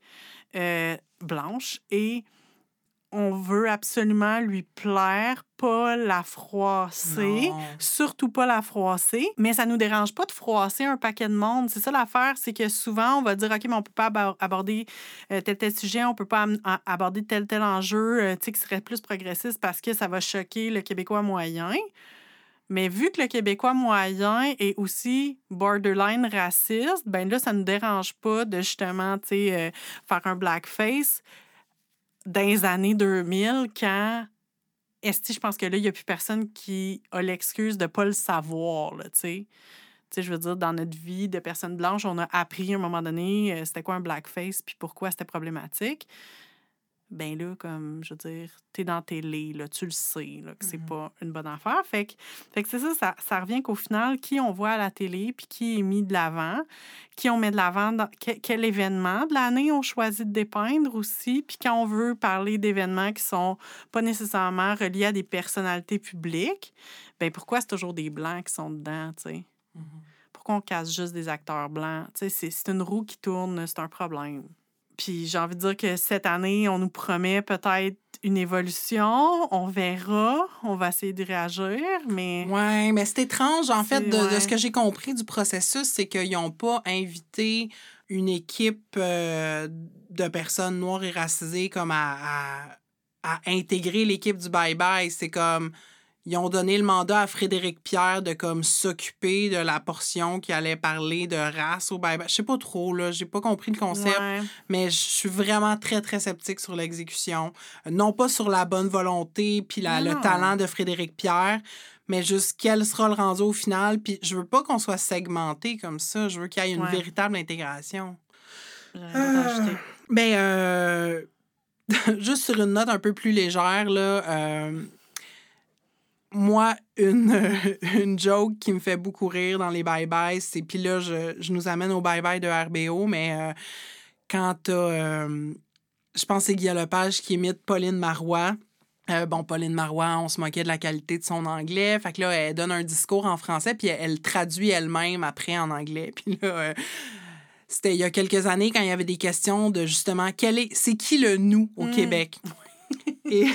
blanche, et on veut absolument lui plaire, pas la froisser, surtout pas la froisser, mais ça nous dérange pas de froisser un paquet de monde. C'est ça l'affaire, c'est que souvent on va dire OK, mais on peut pas aborder euh, tel tel sujet, on peut pas aborder tel tel enjeu, euh, tu sais qui serait plus progressiste parce que ça va choquer le québécois moyen. Mais vu que le Québécois moyen est aussi borderline raciste, ben là, ça ne nous dérange pas de justement, tu sais, euh, faire un blackface dans les années 2000, quand est-ce je pense que là, il n'y a plus personne qui a l'excuse de ne pas le savoir, tu sais. Je veux dire, dans notre vie de personnes blanches, on a appris à un moment donné euh, c'était quoi un blackface puis pourquoi c'était problématique ben là, comme, je veux dire, t'es dans tes télé, là, tu le sais, là, que c'est mmh pas une bonne affaire. Fait que, fait que c'est ça, ça, ça revient qu'au final, qui on voit à la télé, puis qui est mis de l'avant, qui on met de l'avant, quel, événement de l'année on choisit de dépeindre aussi, puis quand on veut parler d'événements qui sont pas nécessairement reliés à des personnalités publiques, ben pourquoi c'est toujours des Blancs qui sont dedans, tu sais? Mmh pourquoi on casse juste des acteurs blancs? Tu sais, c'est une roue qui tourne, c'est un problème. Puis j'ai envie de dire que cette année, on nous promet peut-être une évolution. On verra. On va essayer de réagir, mais... Oui, mais c'est étrange, en fait, de, ce que j'ai compris du processus, c'est qu'ils n'ont pas invité une équipe euh, de personnes noires et racisées comme à, à intégrer l'équipe du bye-bye. C'est comme ils ont donné le mandat à Frédéric Pierre de comme s'occuper de la portion qui allait parler de race au bye-bye. Je sais pas trop, là, j'ai pas compris le concept, mais je suis vraiment très, très sceptique sur l'exécution. Non pas sur la bonne volonté puis le talent de Frédéric Pierre, mais juste quel sera le rendu au final. Puis je veux pas qu'on soit segmenté comme ça, je veux qu'il y ait une véritable intégration. Ah. Ben, euh, juste sur une note un peu plus légère, là... Euh, moi, une, une joke qui me fait beaucoup rire dans les bye-bye, c'est. Puis là, je, je, nous amène au bye-bye de RBO, mais euh, quand t'as. Euh, je pense que c'est Guillaume Lepage qui imite Pauline Marois. Euh, bon, Pauline Marois, on se moquait de la qualité de son anglais. Fait que là, elle donne un discours en français, puis elle, traduit elle-même après en anglais. Puis là, c'était il y a quelques années quand il y avait des questions de justement, quel est, c'est qui le nous au mmh. Québec? Et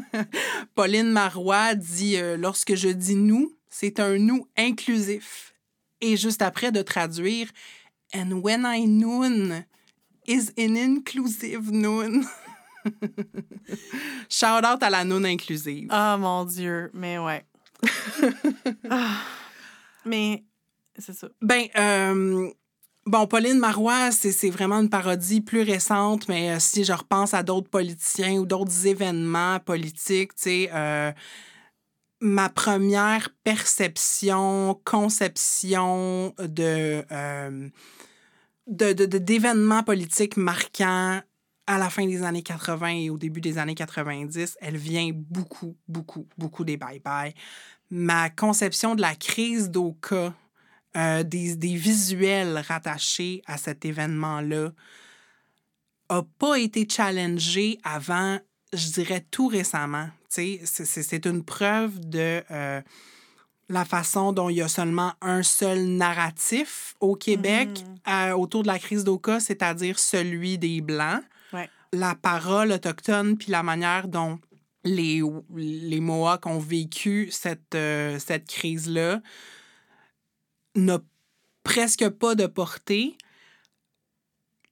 Pauline Marois dit euh, Lorsque je dis nous, c'est un nous inclusif. Et juste après de traduire And when I noon is an inclusive noon. Shout out à la noon inclusive. Ah mon Dieu, mais ouais. Ah. mais c'est ça. Ben, euh, Bon, Pauline Marois, c'est vraiment une parodie plus récente, mais euh, si je repense à d'autres politiciens ou d'autres événements politiques, tu sais, euh, ma première perception, conception de, euh, d'événements politiques marquants à la fin des années 80 et au début des années 90, elle vient beaucoup, beaucoup, beaucoup des bye-bye. Ma conception de la crise d'Oka euh, des, des, visuels rattachés à cet événement-là n'a pas été challengé avant, je dirais, tout récemment. C'est une preuve de euh, la façon dont il y a seulement un seul narratif au Québec mm-hmm. euh, autour de la crise d'Oka, c'est-à-dire celui des Blancs. La parole autochtone, puis la manière dont les, les Mohawks ont vécu cette, cette crise-là n'a presque pas de portée.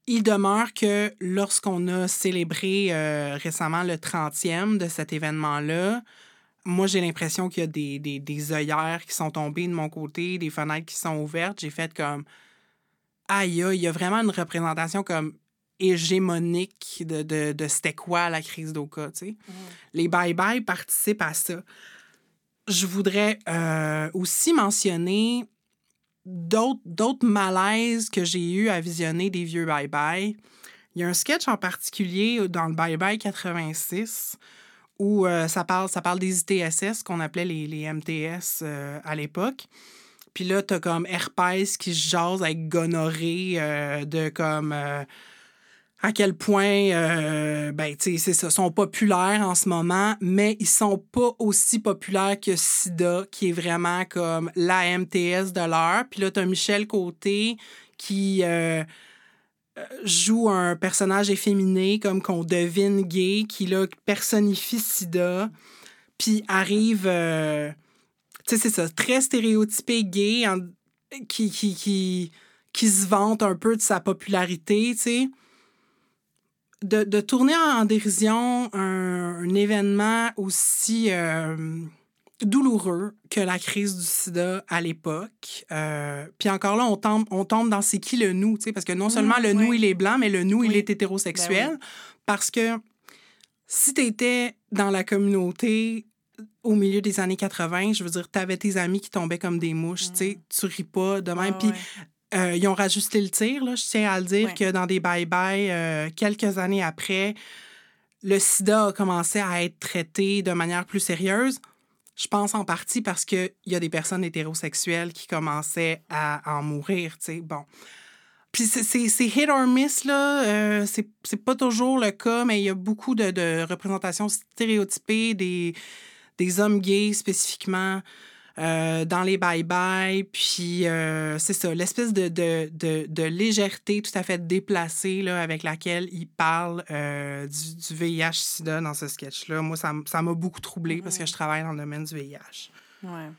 Il demeure que lorsqu'on a célébré euh, récemment le 30e de cet événement-là, moi, j'ai l'impression qu'il y a des, des, des œillères qui sont tombées de mon côté, des fenêtres qui sont ouvertes. J'ai fait comme. Aïe, il y a vraiment une représentation comme hégémonique de, de, de c'était quoi la crise d'Oka, sais. Les bye-bye participent à ça. Je voudrais euh, aussi mentionner d'autres malaises que j'ai eu à visionner des vieux bye-bye. Il y a un sketch en particulier dans le Bye Bye 86 où euh, ça, parle, ça parle des ITSS qu'on appelait les, les MTS euh, à l'époque. Puis là, t'as comme Herpès qui se jase avec gonorrhée euh, de comme à quel point ben tu sais c'est ça sont populaires en ce moment mais ils sont pas aussi populaires que SIDA qui est vraiment comme la MTS de l'heure puis là t'as Michel Côté qui joue un personnage efféminé, comme qu'on devine gay, qui là, personnifie Sida, puis arrive. Euh, tu sais, c'est ça, très stéréotypé gay, qui, qui, qui, qui se vante un peu de sa popularité, tu sais. De, de, tourner en, dérision un, événement aussi. Euh, douloureux que la crise du sida à l'époque. Euh, puis encore là, on tombe, on tombe dans c'est qui le nous, parce que non mmh, seulement le nous, il est blanc, mais le nous, il est hétérosexuel. Ben parce que si tu étais dans la communauté au milieu des années 80, je veux dire, tu avais tes amis qui tombaient comme des mouches, tu sais, mmh. tu ris pas de même. Puis euh, ils ont rajusté le tir, là, je tiens à le dire, que dans des bye-bye, euh, quelques années après, le sida a commencé à être traité de manière plus sérieuse. Je pense en partie parce qu'il y a des personnes hétérosexuelles qui commençaient à en mourir. Bon. Puis c'est hit or miss, là. Euh, c'est pas toujours le cas, mais il y a beaucoup de, de représentations stéréotypées des, des hommes gays spécifiquement. Euh, dans les bye-bye. Puis euh, c'est ça, l'espèce de, de, de, de, légèreté tout à fait déplacée là, avec laquelle il parle euh, du, du VIH-Sida dans ce sketch-là. Moi, ça m'a beaucoup troublé parce que je travaille dans le domaine du VIH. Ouais.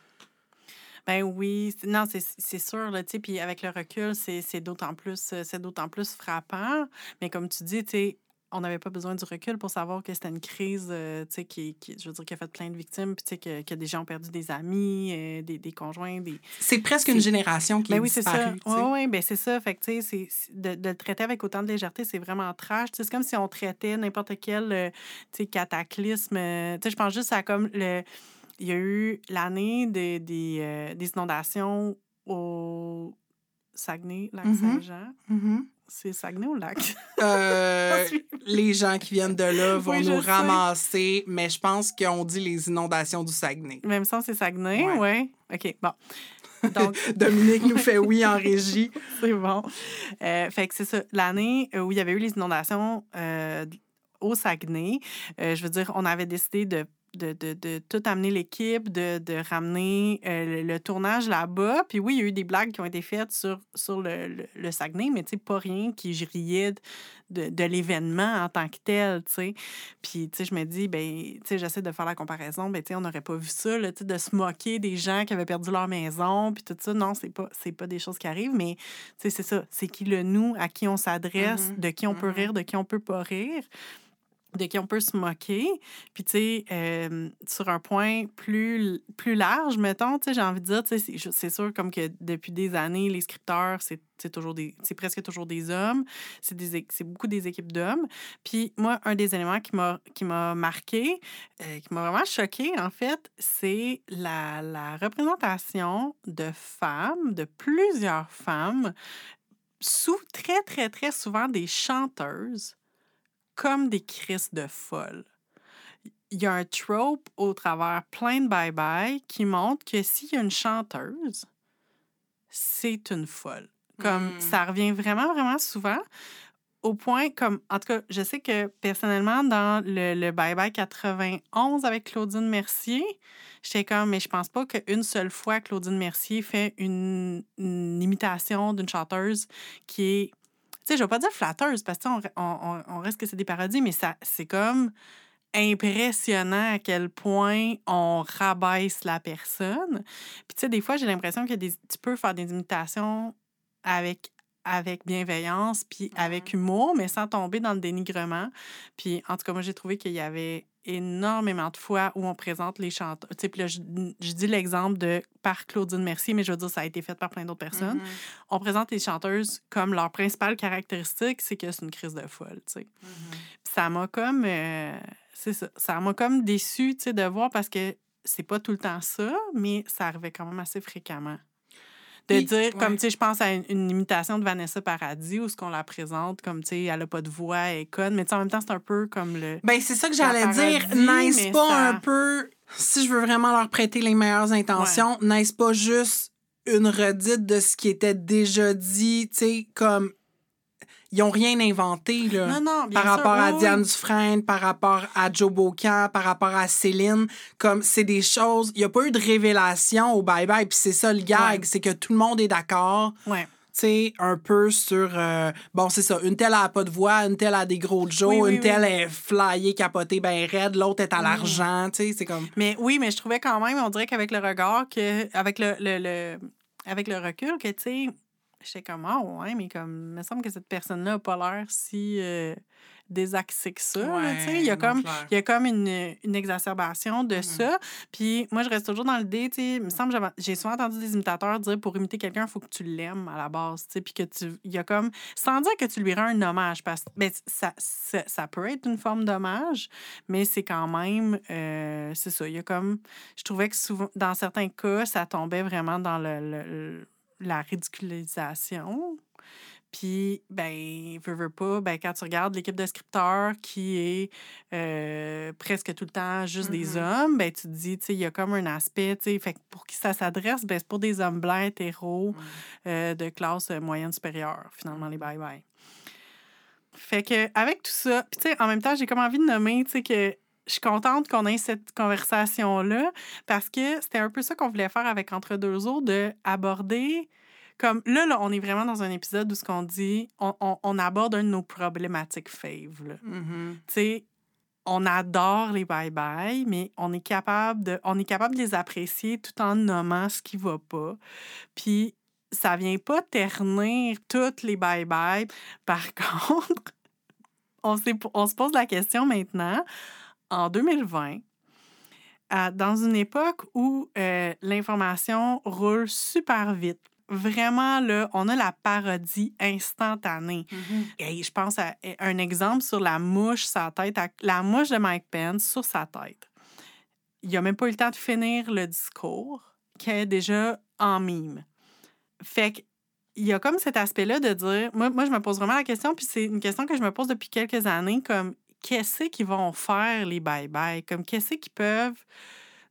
Ben oui, non, c'est sûr, là, tu sais, puis avec le recul, c'est d'autant plus, c'est d'autant plus frappant. Mais comme tu dis, tu sais, on n'avait pas besoin du recul pour savoir que c'était une crise, euh, tu sais, qui, qui, je veux dire, qui a fait plein de victimes, puis tu sais, que, que, des gens ont perdu des amis, euh, des, des, conjoints, des... C'est presque une génération qui ben est oui, c'est ça. Oui, oui, ben c'est ça. Fait que, tu sais, de, de, le traiter avec autant de légèreté, c'est vraiment trash. C'est comme si on traitait n'importe quel, euh, tu sais, cataclysme. tu sais, je pense juste à comme le... Il y a eu l'année des, des, des inondations au Saguenay, Lac-Saint-Jean. Mm-hmm. Mm-hmm. Ou Lac? Euh, les gens qui viennent de là vont nous ramasser, mais je pense qu'on dit les inondations du Saguenay. Même ça, c'est Saguenay, oui. Ouais. OK, bon. Donc... Dominique nous fait oui en régie. c'est bon. Euh, fait que c'est ça. L'année où il y avait eu les inondations euh, au Saguenay, je veux dire, on avait décidé de de, de, de, tout amener l'équipe, de, de ramener euh, le, tournage là-bas. Puis oui, il y a eu des blagues qui ont été faites sur, sur le, le, Saguenay, mais tu sais, pas rien qui riait de, de l'événement en tant que tel, tu sais. Puis, tu sais, je me dis, ben, tu sais, j'essaie de faire la comparaison, ben, tu sais, on n'aurait pas vu ça, là, tu sais, de se moquer des gens qui avaient perdu leur maison, puis tout ça. Non, c'est pas, c'est pas des choses qui arrivent, mais, tu sais, c'est ça. C'est qui le nous, à qui on s'adresse, mm-hmm. de qui on peut mm-hmm. rire, de qui on peut pas rire de qui on peut se moquer. Puis, tu sais, sur un point plus, plus large, mettons, tu sais, j'ai envie de dire, tu sais, c'est sûr comme que depuis des années, les scripteurs, c'est toujours des... C'est presque toujours des hommes. C'est beaucoup des équipes d'hommes. Puis, moi, un des éléments qui m'a marqué, euh, qui m'a vraiment choqué, en fait, c'est la, la représentation de femmes, de plusieurs femmes, sous très, très, très souvent des chanteuses comme des crises de folle. Il y a un trope au travers plein de bye-bye qui montre que s'il y a une chanteuse, c'est une folle. Comme hmm. ça revient vraiment, vraiment souvent. Au point, comme, en tout cas, je sais que personnellement, dans le, le Bye Bye 91 avec Claudine Mercier, j'étais comme, mais je pense pas qu'une seule fois Claudine Mercier fait une, une imitation d'une chanteuse qui est sais, je vais pas dire flatteuse parce que on, on, on, reste que c'est des parodies, mais ça, c'est comme impressionnant à quel point on rabaisse la personne. Puis tu sais, des fois, j'ai l'impression que des, tu peux faire des imitations avec avec bienveillance, puis avec humour, mais sans tomber dans le dénigrement. Puis, en tout cas, moi, j'ai trouvé qu'il y avait énormément de fois où on présente les chanteurs. Tu sais, puis là, je, je dis l'exemple de par Claudine Mercier, mais je veux dire, ça a été fait par plein d'autres personnes. Mm-hmm. On présente les chanteuses comme leur principale caractéristique, c'est que c'est une crise de folle, tu sais. Mm-hmm. Puis ça m'a comme... euh, c'est ça. Ça m'a comme déçu, tu sais, de voir parce que c'est pas tout le temps ça, mais ça arrivait quand même assez fréquemment. De Puis, dire, comme, tu sais, je pense à une, une imitation de Vanessa Paradis où ce qu'on la présente comme, tu sais, elle a pas de voix, elle est conne, mais tu sais, en même temps, c'est un peu comme le... Ben, c'est ça que La j'allais dire. N'est-ce pas ça- un peu, si je veux vraiment leur prêter les meilleures intentions, n'est-ce pas juste une redite de ce qui était déjà dit, tu sais, comme. Ils ont rien inventé, là. Non, non, par sûr, rapport à oui, Diane. Dufresne, par rapport à Joe Bocan, par rapport à Céline. Comme c'est des choses. Il n'y a pas eu de révélation au bye-bye. Puis c'est ça le gag, Ouais. c'est que tout le monde est d'accord. Ouais. Tu sais, un peu sur. euh, bon, c'est ça. Une telle a pas de voix, une telle a des gros Joe, Oui, une telle est flyée, capotée, ben raide, l'autre est à l'argent. Tu sais, c'est comme. Mais oui, mais je trouvais quand même, on dirait qu'avec le regard, que, avec le, le, le- avec le recul, que, tu sais, j'étais comme, ah ouais, mais comme, il me semble que cette personne-là n'a pas l'air si euh, désaxée que ça. tu sais. il y a comme, il y a comme une, une exacerbation de ça. Puis moi, je reste toujours dans l'idée, tu sais, il me semble, j'ai souvent entendu des imitateurs dire pour imiter quelqu'un, il faut que tu l'aimes à la base, tu sais, puis que tu, il y a comme, sans dire que tu lui rends un hommage, parce que ça, ça, ça peut être une forme d'hommage, mais c'est quand même, euh, c'est ça, il y a comme, je trouvais que souvent, dans certains cas, ça tombait vraiment dans le, le- le- la ridiculisation. Puis, ben, veux, veux pas, ben, quand tu regardes l'équipe de scripteurs qui est euh, presque tout le temps juste des hommes, ben, tu te dis, tu sais, il y a comme un aspect, tu sais, fait que pour qui ça s'adresse, ben, c'est pour des hommes blancs, hétéros, euh, de classe euh, moyenne supérieure, finalement, les bye-bye. Fait que, avec tout ça, puis tu sais, en même temps, j'ai comme envie de nommer, tu sais, que je suis contente qu'on ait cette conversation-là parce que c'était un peu ça qu'on voulait faire avec Entre deux eaux, de aborder comme là, là, on est vraiment dans un épisode où ce qu'on dit, on, on, on aborde un de nos problématiques fave. Tu sais, on adore les bye-bye, mais on est capable de, on est capable de les apprécier tout en nommant ce qui va pas. Puis ça vient pas ternir toutes les bye-bye. Par contre, on, on se pose la question maintenant, en 2020, à- dans une époque où euh, l'information roule super vite. Vraiment, là, on a la parodie instantanée. Mhm. Hey, je pense à un exemple sur la mouche, sa tête, à- la mouche de Mike Pence sur sa tête. Il a même pas eu le temps de finir le discours, qui est déjà en mime. Fait que, il y a comme cet aspect-là de dire, moi, moi, je me pose vraiment la question, puis c'est une question que je me pose depuis quelques années, comme, qu'est-ce qu'ils vont faire, les bye-bye? Comme, qu'est-ce qu'ils peuvent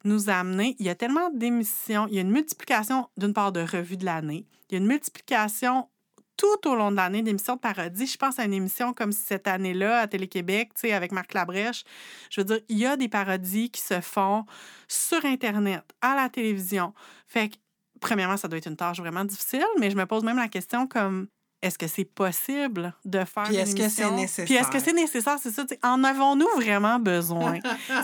nous amener? Il y a tellement d'émissions, il y a une multiplication, d'une part, de revues de l'année, il y a une multiplication tout au long de l'année d'émissions de parodie. Je pense à une émission comme cette année-là à Télé-Québec, tu sais, avec Marc Labrèche. Je veux dire, il y a des parodies qui se font sur Internet, à la télévision. Fait que, premièrement, ça doit être une tâche vraiment difficile, mais je me pose même la question comme est-ce que c'est possible de faire Puis une est-ce que c'est nécessaire? Puis est-ce que c'est nécessaire? C'est ça, en avons-nous vraiment besoin?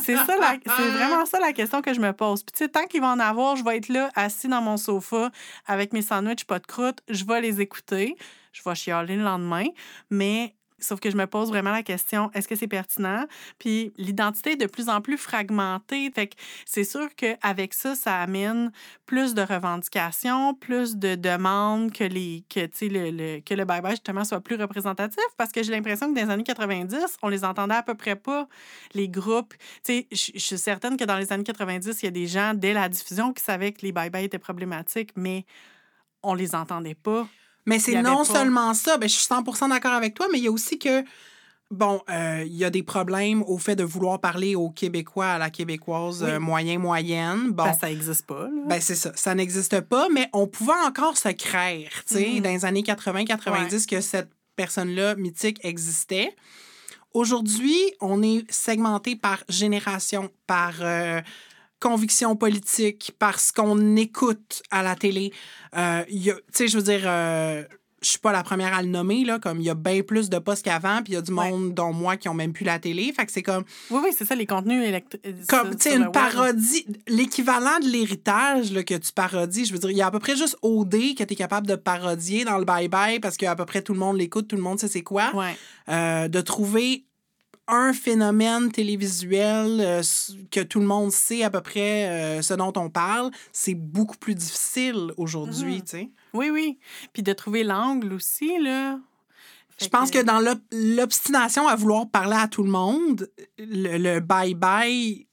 c'est ça, c'est vraiment ça la question que je me pose. Puis tu sais, tant qu'il va en avoir, je vais être là, assis dans mon sofa, avec mes sandwichs, pas de croûte, je vais les écouter, je vais chialer le lendemain, mais sauf que je me pose vraiment la question, est-ce que c'est pertinent? Puis l'identité est de plus en plus fragmentée, fait que c'est sûr qu'avec ça, ça amène plus de revendications, plus de demandes que, les, que, le, le- que le bye-bye, justement, soit plus représentatif, parce que j'ai l'impression que dans les années 90, on les entendait à peu près pas, les groupes. Tu sais, je suis certaine que dans les années 90, il y a des gens, dès la diffusion, qui savaient que les bye-bye étaient problématiques, mais on les entendait pas. Mais c'est non pas- seulement ça, ben, je suis 100% d'accord avec toi, mais il y a aussi que, bon, euh, il y a des problèmes au fait de vouloir parler aux Québécois, à la Québécoise Oui. euh, moyen-moyenne. Bon, que ça n'existe pas. là. ben c'est ça, ça n'existe pas, mais on pouvait encore se créer, tu sais, Mhm. dans les années 80-90, que cette personne-là mythique existait. Aujourd'hui, on est segmenté par génération, par euh, conviction politique, par ce qu'on écoute à la télé. Euh, Tu sais, je veux dire, euh, je suis pas la première à le nommer, là, comme il y a bien plus de postes qu'avant, puis il y a du monde, dont moi, qui ont même plus la télé. Fait que c'est comme. Oui, oui, c'est ça, les contenus électriques. Comme, tu sais, une parodie, l'équivalent de l'héritage que tu parodies. Je veux dire, il y a à peu près juste OD que tu es capable de parodier dans le bye-bye parce qu'à peu près tout le monde l'écoute, tout le monde sait c'est quoi. Ouais. Euh, de trouver un phénomène télévisuel euh, que tout le monde sait à peu près euh, ce dont on parle, c'est beaucoup plus difficile aujourd'hui, Mhm. tu sais. Oui, oui. Puis de trouver l'angle aussi, là. Je pense que dans l'obstination à vouloir parler à tout le monde, le bye-bye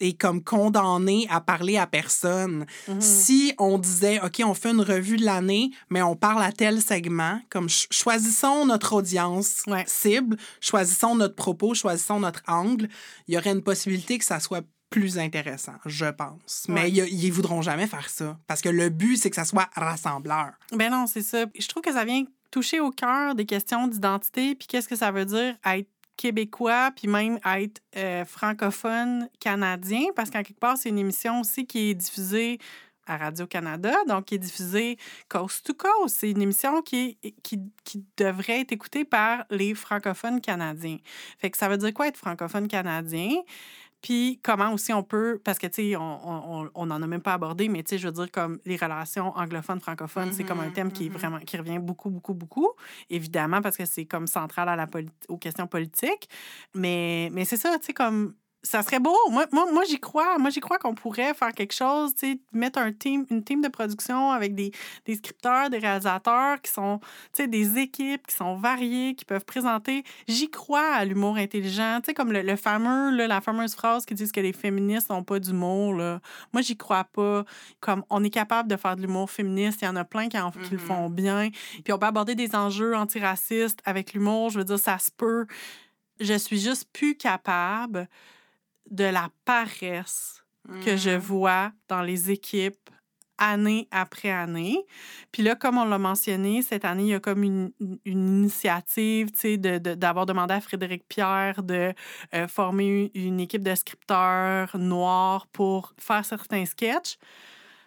est comme condamné à parler à personne. Mhm. Si on disait, OK, on fait une revue de l'année, mais on parle à tel segment, comme ch- choisissons notre audience Ouais. cible, choisissons notre propos, choisissons notre angle, il y aurait une possibilité que ça soit plus intéressant, je pense. Mais Ouais. il y a- ils voudront jamais faire ça. Parce que le but, c'est que ça soit rassembleur. Ben non, c'est ça. Je trouve que ça vient toucher au cœur des questions d'identité, puis qu'est-ce que ça veut dire être québécois, puis même être euh, francophone canadien, parce qu'en quelque part, c'est une émission aussi qui est diffusée à Radio-Canada, donc qui est diffusée coast to coast. C'est une émission qui, qui, qui devrait être écoutée par les francophones canadiens. Fait que ça veut dire quoi être francophone canadien? Puis comment aussi on peut, parce que, tu sais, on on- on n'en a même pas abordé, mais tu sais, je veux dire, comme les relations anglophones-francophones, c'est comme un thème qui, est Mhm, vraiment, qui revient beaucoup, beaucoup, beaucoup, évidemment, parce que c'est comme central à la aux questions politiques. Mais, mais c'est ça, tu sais, comme ça serait beau. Moi, moi, moi j'y crois. Moi, j'y crois qu'on pourrait faire quelque chose, tu sais, mettre un team, une team de production avec des, des scripteurs, des réalisateurs qui sont, tu sais, des équipes qui sont variées, qui peuvent présenter. J'y crois à l'humour intelligent. Tu sais, comme le, le fameux, là, la fameuse phrase qui dit que les féministes n'ont pas d'humour, là. Moi, j'y crois pas. Comme on est capable de faire de l'humour féministe, il y en a plein qui, en- qui le Mhm. font bien. Puis on peut aborder des enjeux antiracistes avec l'humour. Je veux dire, ça se peut. Je suis juste plus capable de la paresse que je Mhm. vois dans les équipes année après année. Puis là, comme on l'a mentionné, cette année, il y a comme une, une initiative, tu sais, de- de- d'avoir demandé à Frédéric Pierre de euh, former une équipe de scripteurs noirs pour faire certains sketchs.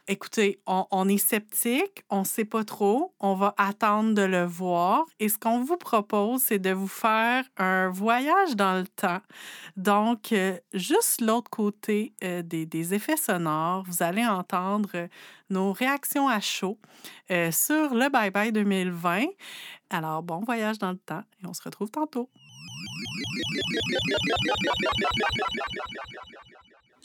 Écoutez, on, est sceptique, on ne sait pas trop, on va attendre de le voir. Et ce qu'on vous propose, c'est de vous faire un voyage dans le temps. Donc, euh, juste l'autre côté euh, des, effets sonores, vous allez entendre nos réactions à chaud euh, sur le Bye Bye 2020. Alors, bon voyage dans le temps et on se retrouve tantôt.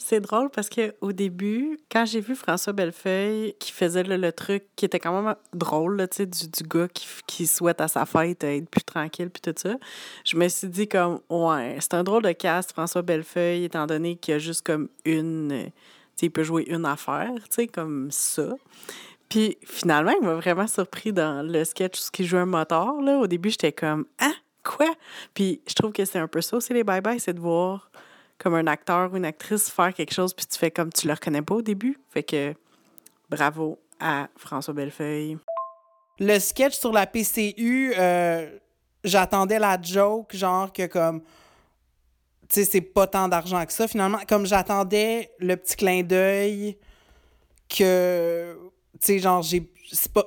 C'est drôle parce que au début, quand j'ai vu François Bellefeuille qui faisait le, truc qui était quand même drôle, là, du, du gars qui, qui souhaite à sa fête être plus tranquille puis tout ça, je me suis dit comme ouais, c'est un drôle de cast François Bellefeuille étant donné qu'il a juste comme une il peut jouer une affaire, comme ça. Puis finalement, il m'a vraiment surpris dans le sketch où il joue un moteur là, au début, j'étais comme ah, quoi? Puis je trouve que c'est un peu ça aussi les bye bye, c'est de voir comme un acteur ou une actrice faire quelque chose, puis tu fais comme tu le reconnais pas au début. Fait que bravo à François Bellefeuille. Le sketch sur la PCU, euh, j'attendais la joke, genre que comme. Tu sais, c'est pas tant d'argent que ça, finalement. Comme j'attendais le petit clin d'œil que. Tu sais, genre, j'ai.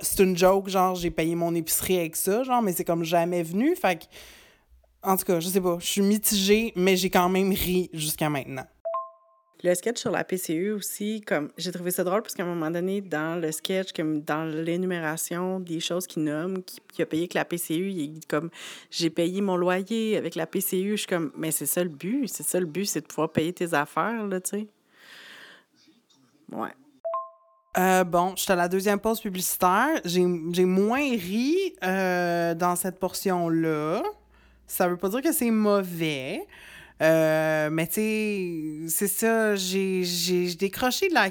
C'est une joke, genre, j'ai payé mon épicerie avec ça, genre, mais c'est comme jamais venu. Fait que. En tout cas, je sais pas. Je suis mitigée, mais j'ai quand même ri jusqu'à maintenant. Le sketch sur la PCU aussi, comme j'ai trouvé ça drôle parce qu'à un moment donné, dans le sketch, comme dans l'énumération des choses qu'il nomme, qui, qui a payé que la PCU, il est comme j'ai payé mon loyer avec la PCU. Je suis comme mais c'est ça le but, c'est ça le but, c'est de pouvoir payer tes affaires, là, tu sais. Ouais. Euh, bon, je suis à la deuxième pause publicitaire. J'ai j'ai moins ri euh, dans cette portion-là. Ça veut pas dire que c'est mauvais. Euh, mais tu sais, c'est ça, j'ai décroché de la...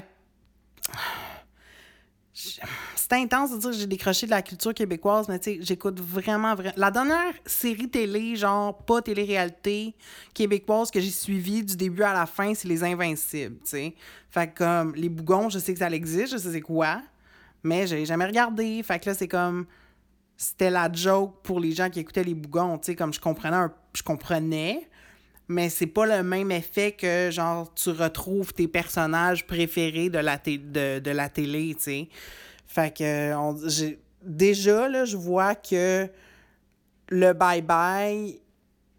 C'est intense de dire que j'ai décroché de la culture québécoise, mais tu sais, j'écoute vraiment, vraiment... La dernière série télé, genre pas télé-réalité québécoise que j'ai suivie du début à la fin, c'est Les Invincibles, tu sais. Fait que comme Les Bougons, je sais que ça existe, je sais c'est quoi, mais j'ai jamais regardé. Fait que là, c'est comme... C'était la joke pour les gens qui écoutaient Les Bougons, tu sais, comme je comprenais, un- je comprenais, mais c'est pas le même effet que, genre, tu retrouves tes personnages préférés de la, télé, tu sais. Fait que, on- déjà, là, je vois que le bye-bye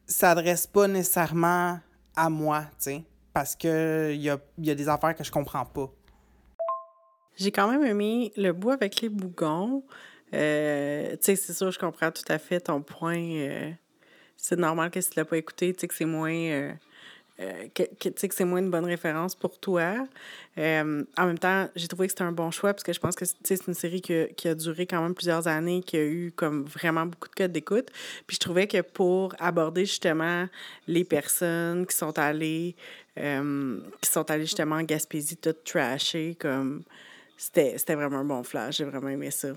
s'adresse pas nécessairement à moi, tu sais, parce qu'il y a, y a des affaires que je comprends pas. J'ai quand même aimé le bout avec les bougons. Euh, tu sais, c'est sûr, je comprends tout à fait ton point. Euh, c'est normal que si tu l'as pas écouté, tu sais que c'est moins... Euh, euh, que, que, que c'est moins une bonne référence pour toi. En même temps, j'ai trouvé que c'était un bon choix parce que je pense que c'est une série qui a, qui a, duré quand même plusieurs années, qui a eu comme vraiment beaucoup de codes d'écoute. Puis je trouvais que pour aborder justement les personnes qui sont allées, qui sont allées justement en Gaspésie toutes trashées, comme c'était vraiment un bon flash. J'ai vraiment aimé ça.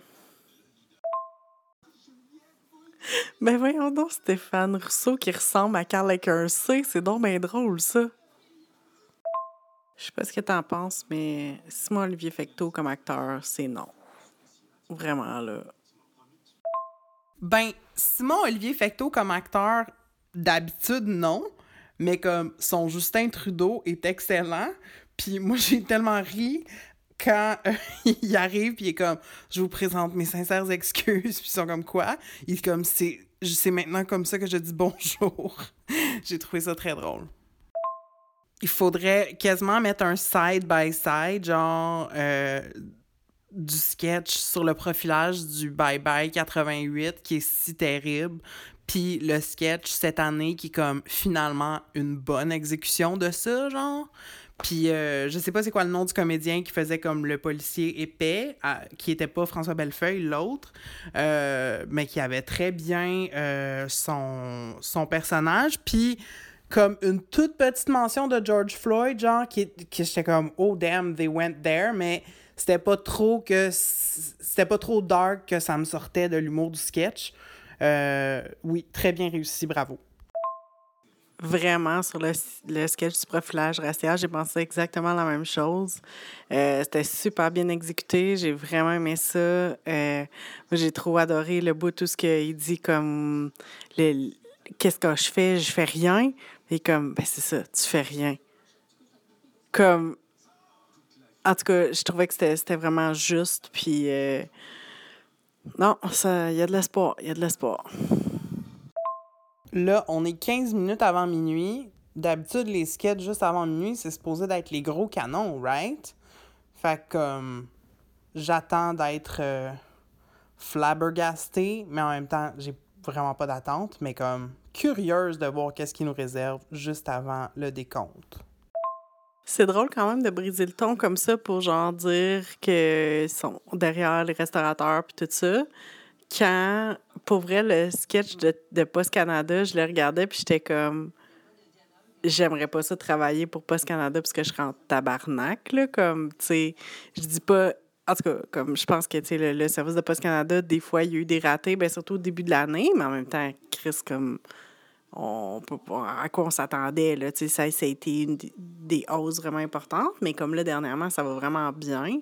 Ben voyons donc, Stéphane Rousseau qui ressemble à Carl avec un C. C'est donc bien drôle, ça. Je sais pas ce que t'en penses, mais Simon Olivier Fecteau comme acteur, c'est non. Vraiment, là. Ben, Simon Olivier Fecteau comme acteur, d'habitude, non. Mais comme son Justin Trudeau est excellent. Puis moi, j'ai tellement ri quand euh, il arrive puis il est comme je vous présente mes sincères excuses puis ils sont comme quoi il est comme c'est maintenant comme ça que je dis bonjour j'ai trouvé ça très drôle. Il faudrait quasiment mettre un side by side genre euh, du sketch sur le profilage du Bye Bye 88 qui est si terrible puis le sketch cette année qui est comme finalement une bonne exécution de ça genre puis euh, je sais pas c'est quoi le nom du comédien qui faisait comme le policier épais, qui était pas François Bellefeuille, l'autre, euh, mais qui avait très bien euh, son, son personnage. Puis comme une toute petite mention de George Floyd, genre, qui, qui j'étais comme, oh damn, they went there, mais c'était pas trop que. C'était pas trop dark que ça me sortait de l'humour du sketch. oui, très bien réussi, bravo vraiment sur le, le, sketch du profilage racial. J'ai pensé exactement la même chose. Euh, C'était super bien exécuté. J'ai vraiment aimé ça. Euh, j'ai trop adoré le bout, tout ce qu'il dit comme qu'est-ce que je fais? Je fais rien. Et comme, ben c'est ça, tu fais rien. Comme, en tout cas, je trouvais que c'était vraiment juste. Puis, euh, non, il y a de l'espoir. Il y a de l'espoir. Là, on est 15 minutes avant minuit. D'habitude, les sketchs juste avant minuit, c'est supposé d'être les gros canons, right? Fait que euh, j'attends d'être euh, flabbergasté, mais en même temps, j'ai vraiment pas d'attente, mais comme curieuse de voir qu'est-ce qui nous réserve juste avant le décompte. C'est drôle quand même de briser le ton comme ça pour genre dire qu'ils sont derrière les restaurateurs puis tout ça quand, pour vrai, le sketch de, de Post Canada, je le regardais puis j'étais comme. J'aimerais pas ça travailler pour Post Canada parce que je serais en tabarnak, là. Comme, tu sais, je dis pas. En tout cas, comme je pense que le, le, service de Post Canada, des fois, il y a eu des ratés, bien, surtout au début de l'année, mais en même temps, Chris, comme on à quoi on s'attendait. Là, ça, ça a été une des hausses vraiment importantes, mais comme là, dernièrement, ça va vraiment bien.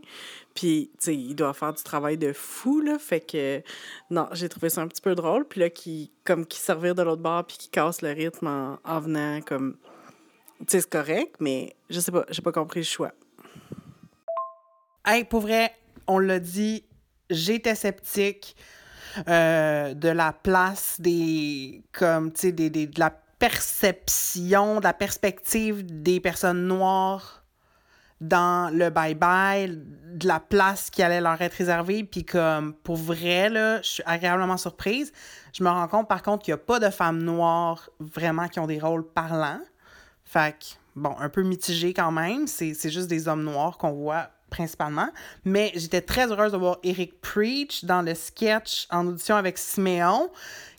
Puis, tu sais, il doit faire du travail de fou, là, fait que, non, j'ai trouvé ça un petit peu drôle. Puis là, qui, comme qui servir de l'autre bord, puis qui casse le rythme en, en venant, comme, tu sais, c'est correct, mais je sais pas, j'ai pas compris le choix. Hey, pour vrai, on l'a dit, j'étais sceptique. Euh, de la place des. comme, tu sais, des, des, de la perception, de la perspective des personnes noires dans le bye-bye, de la place qui allait leur être réservée. Puis comme, pour vrai, là, je suis agréablement surprise. Je me rends compte, par contre, qu'il n'y a pas de femmes noires vraiment qui ont des rôles parlants. Fait que, bon, un peu mitigé quand même. C'est juste des hommes noirs qu'on voit principalement. Mais j'étais très heureuse de voir Eric Preach dans le sketch en audition avec Siméon,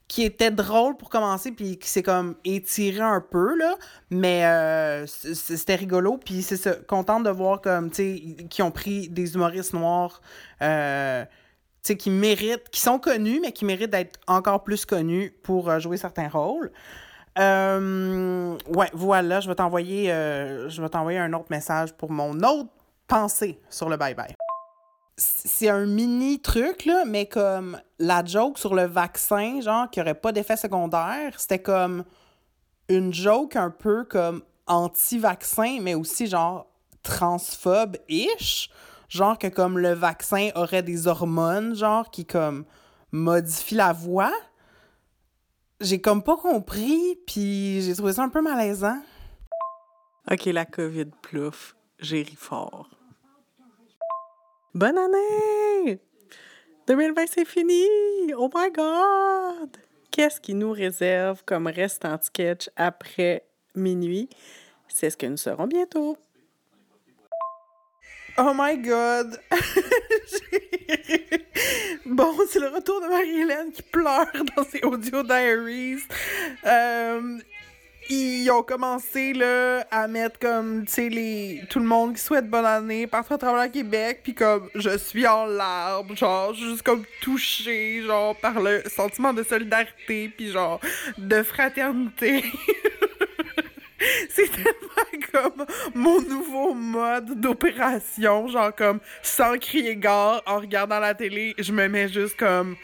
qui était drôle pour commencer, puis qui s'est comme étiré un peu, là. Mais euh, c'était rigolo, puis c'est ça, contente de voir comme, tu sais, qui ont pris des humoristes noirs, euh, qui méritent, qui sont connus, mais qui méritent d'être encore plus connus pour euh, jouer certains rôles. Ouais, voilà, je vais t'envoyer je vais t'envoyer un autre message pour mon autre penser sur le bye-bye. C'est un mini truc, là, mais comme la joke sur le vaccin, genre, qui aurait pas d'effet secondaire, c'était comme une joke un peu comme anti-vaccin, mais aussi genre transphobe-ish. genre que comme le vaccin aurait des hormones, genre qui comme modifient la voix. J'ai comme pas compris, puis j'ai trouvé ça un peu malaisant. OK, la COVID plouf, j'ai ri fort. Bonne année! 2020, c'est fini! Oh my God! Qu'est-ce qui nous réserve comme restant sketch après minuit? C'est ce que nous saurons bientôt. Oh my God! bon, c'est le retour de Marie-Hélène qui pleure dans ses audio diaries. Euh, ils ont commencé là, à mettre comme, tu sais, les... tout le monde qui souhaite bonne année partout à travers le Québec, puis comme, je suis en larmes, genre, juste comme touchée, genre, par le sentiment de solidarité, puis genre, de fraternité. c'est tellement comme mon nouveau mode d'opération, genre comme sans crier gare en regardant la télé, je me mets juste comme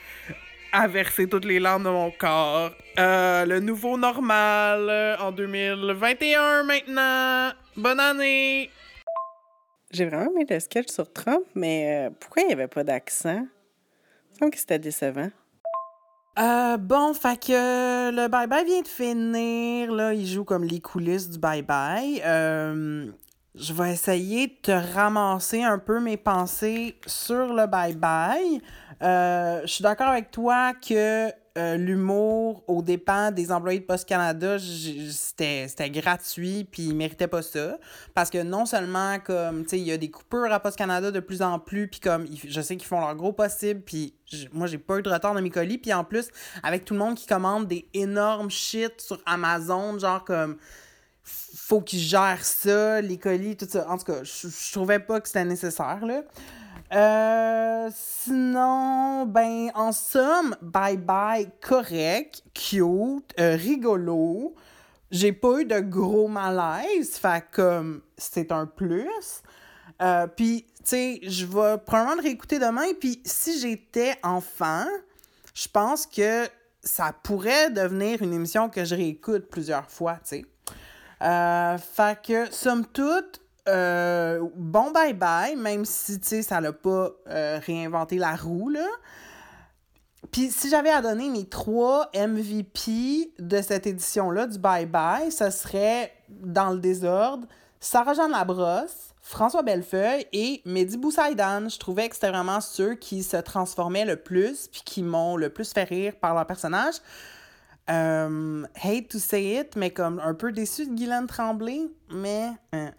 à verser toutes les larmes de mon corps. Euh, le nouveau normal euh, en 2021 maintenant. Bonne année! J'ai vraiment aimé le sketch sur Trump, mais euh, pourquoi il n'y avait pas d'accent? Je semble que c'était décevant. Euh, bon, fait que le bye-bye vient de finir. Là, il joue comme les coulisses du bye-bye. Euh, je vais essayer de te ramasser un peu mes pensées sur le bye-bye. Euh, je suis d'accord avec toi que euh, l'humour aux dépens des employés de Post Canada, c'était gratuit, puis ils méritaient pas ça. Parce que non seulement, comme, tu sais, il y a des coupures à Post Canada de plus en plus, puis comme, je sais qu'ils font leur gros possible, puis moi, j'ai pas eu de retard dans mes colis, puis en plus, avec tout le monde qui commande des énormes shit sur Amazon, genre comme faut qu'ils gèrent ça, les colis, tout ça. En tout cas, je trouvais pas que c'était nécessaire, là. Euh, sinon, ben, en somme, bye bye, correct, cute, euh, rigolo. J'ai pas eu de gros malaise, fait comme c'est un plus. Euh, puis, tu sais, je vais probablement le réécouter demain. Puis, si j'étais enfant, je pense que ça pourrait devenir une émission que je réécoute plusieurs fois, tu sais. Fait que, somme toute, euh, bon bye-bye, même si, tu sais, ça n'a pas euh, réinventé la roue, là. Puis si j'avais à donner mes trois MVP de cette édition-là du bye-bye, ce serait, dans le désordre, Sarah-Jeanne Labrosse, François Bellefeuille et Mehdi Boussaïdan. Je trouvais que c'était vraiment ceux qui se transformaient le plus puis qui m'ont le plus fait rire par leur personnage. Euh, hate to say it, mais comme un peu déçu de Guylaine Tremblay, mais... Hein.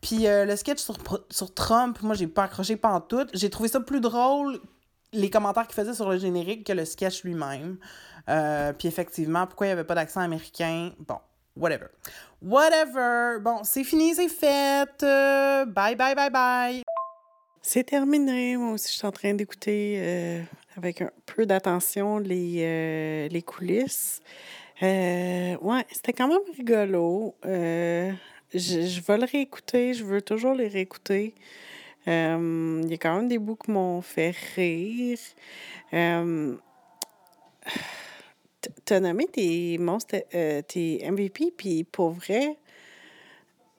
Puis euh, le sketch sur, sur Trump, moi, j'ai pas accroché pas en tout. J'ai trouvé ça plus drôle, les commentaires qu'il faisait sur le générique, que le sketch lui-même. Euh, puis effectivement, pourquoi il n'y avait pas d'accent américain? Bon, whatever. Whatever. Bon, c'est fini, c'est fait. Euh, bye, bye, bye, bye. C'est terminé. Moi aussi, je suis en train d'écouter avec un peu d'attention les, les coulisses. ouais, c'était quand même rigolo. Je, je le réécouter, je veux toujours les réécouter. Euh, il y a quand même des bouts qui m'ont fait rire. Euh, T'as nommé tes monstres, euh, tes MVP, puis pour vrai,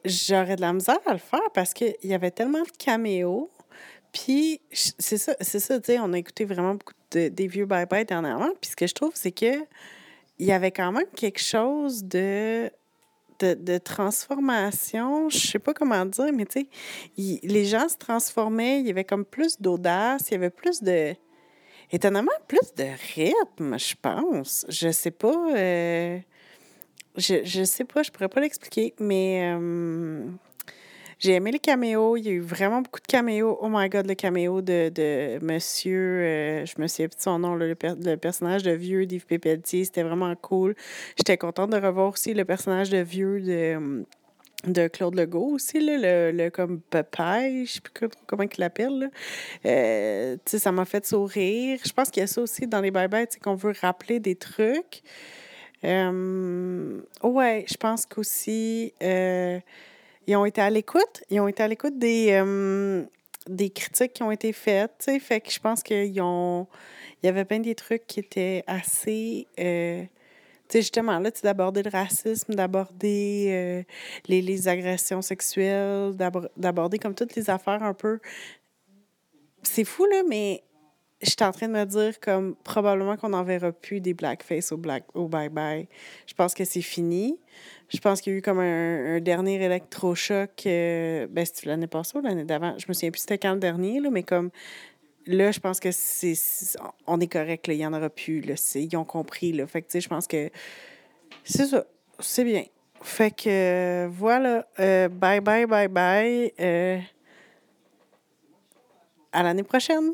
j'aurais de la misère à le faire parce qu'il y avait tellement de caméos. Puis, c'est ça, c'est ça, on a écouté vraiment beaucoup de, des vieux bye-bye dernièrement. Puis, ce que je trouve, c'est que il y avait quand même quelque chose de de, transformation, je sais pas comment dire, mais tu sais, les gens se transformaient, il y avait comme plus d'audace, il y avait plus de. étonnamment, plus de rythme, je pense. Je sais pas. Euh, je, je sais pas, je pourrais pas l'expliquer, mais. Euh, j'ai aimé les caméos. Il y a eu vraiment beaucoup de caméos. Oh my God, le caméo de, de monsieur, euh, je me souviens plus de son nom, le, le, personnage de vieux d'Yves Pépeltier. C'était vraiment cool. J'étais contente de revoir aussi le personnage de vieux de de Claude Legault aussi, là, le, le comme papaye, je sais plus comment il l'appelle. Euh, ça m'a fait sourire. Je pense qu'il y a ça aussi dans les bye-bye, qu'on veut rappeler des trucs. Euh, ouais, je pense qu'aussi, euh, ils ont été à l'écoute. Ils ont été à l'écoute des, euh, des critiques qui ont été faites. Fait que je pense qu'il ont. Il y avait plein des trucs qui étaient assez. Euh, tu sais, justement, là, d'aborder le racisme, d'aborder euh, les, les, agressions sexuelles, d'aborder comme toutes les affaires un peu c'est fou, là, mais j'étais en train de me dire comme probablement qu'on n'en verra plus des blackface au, black, au bye-bye. Je pense que c'est fini. Je pense qu'il y a eu comme un, dernier électrochoc. Euh, ben, l'année passée ou l'année d'avant? Je me souviens plus c'était quand le dernier, là, mais comme là, je pense que c'est, on est correct. Là, il n'y en aura plus. Là, ils ont compris. Là. Fait que, tu sais, je pense que c'est ça. C'est bien. Fait que voilà. Euh, bye bye, bye bye. Euh, à l'année prochaine.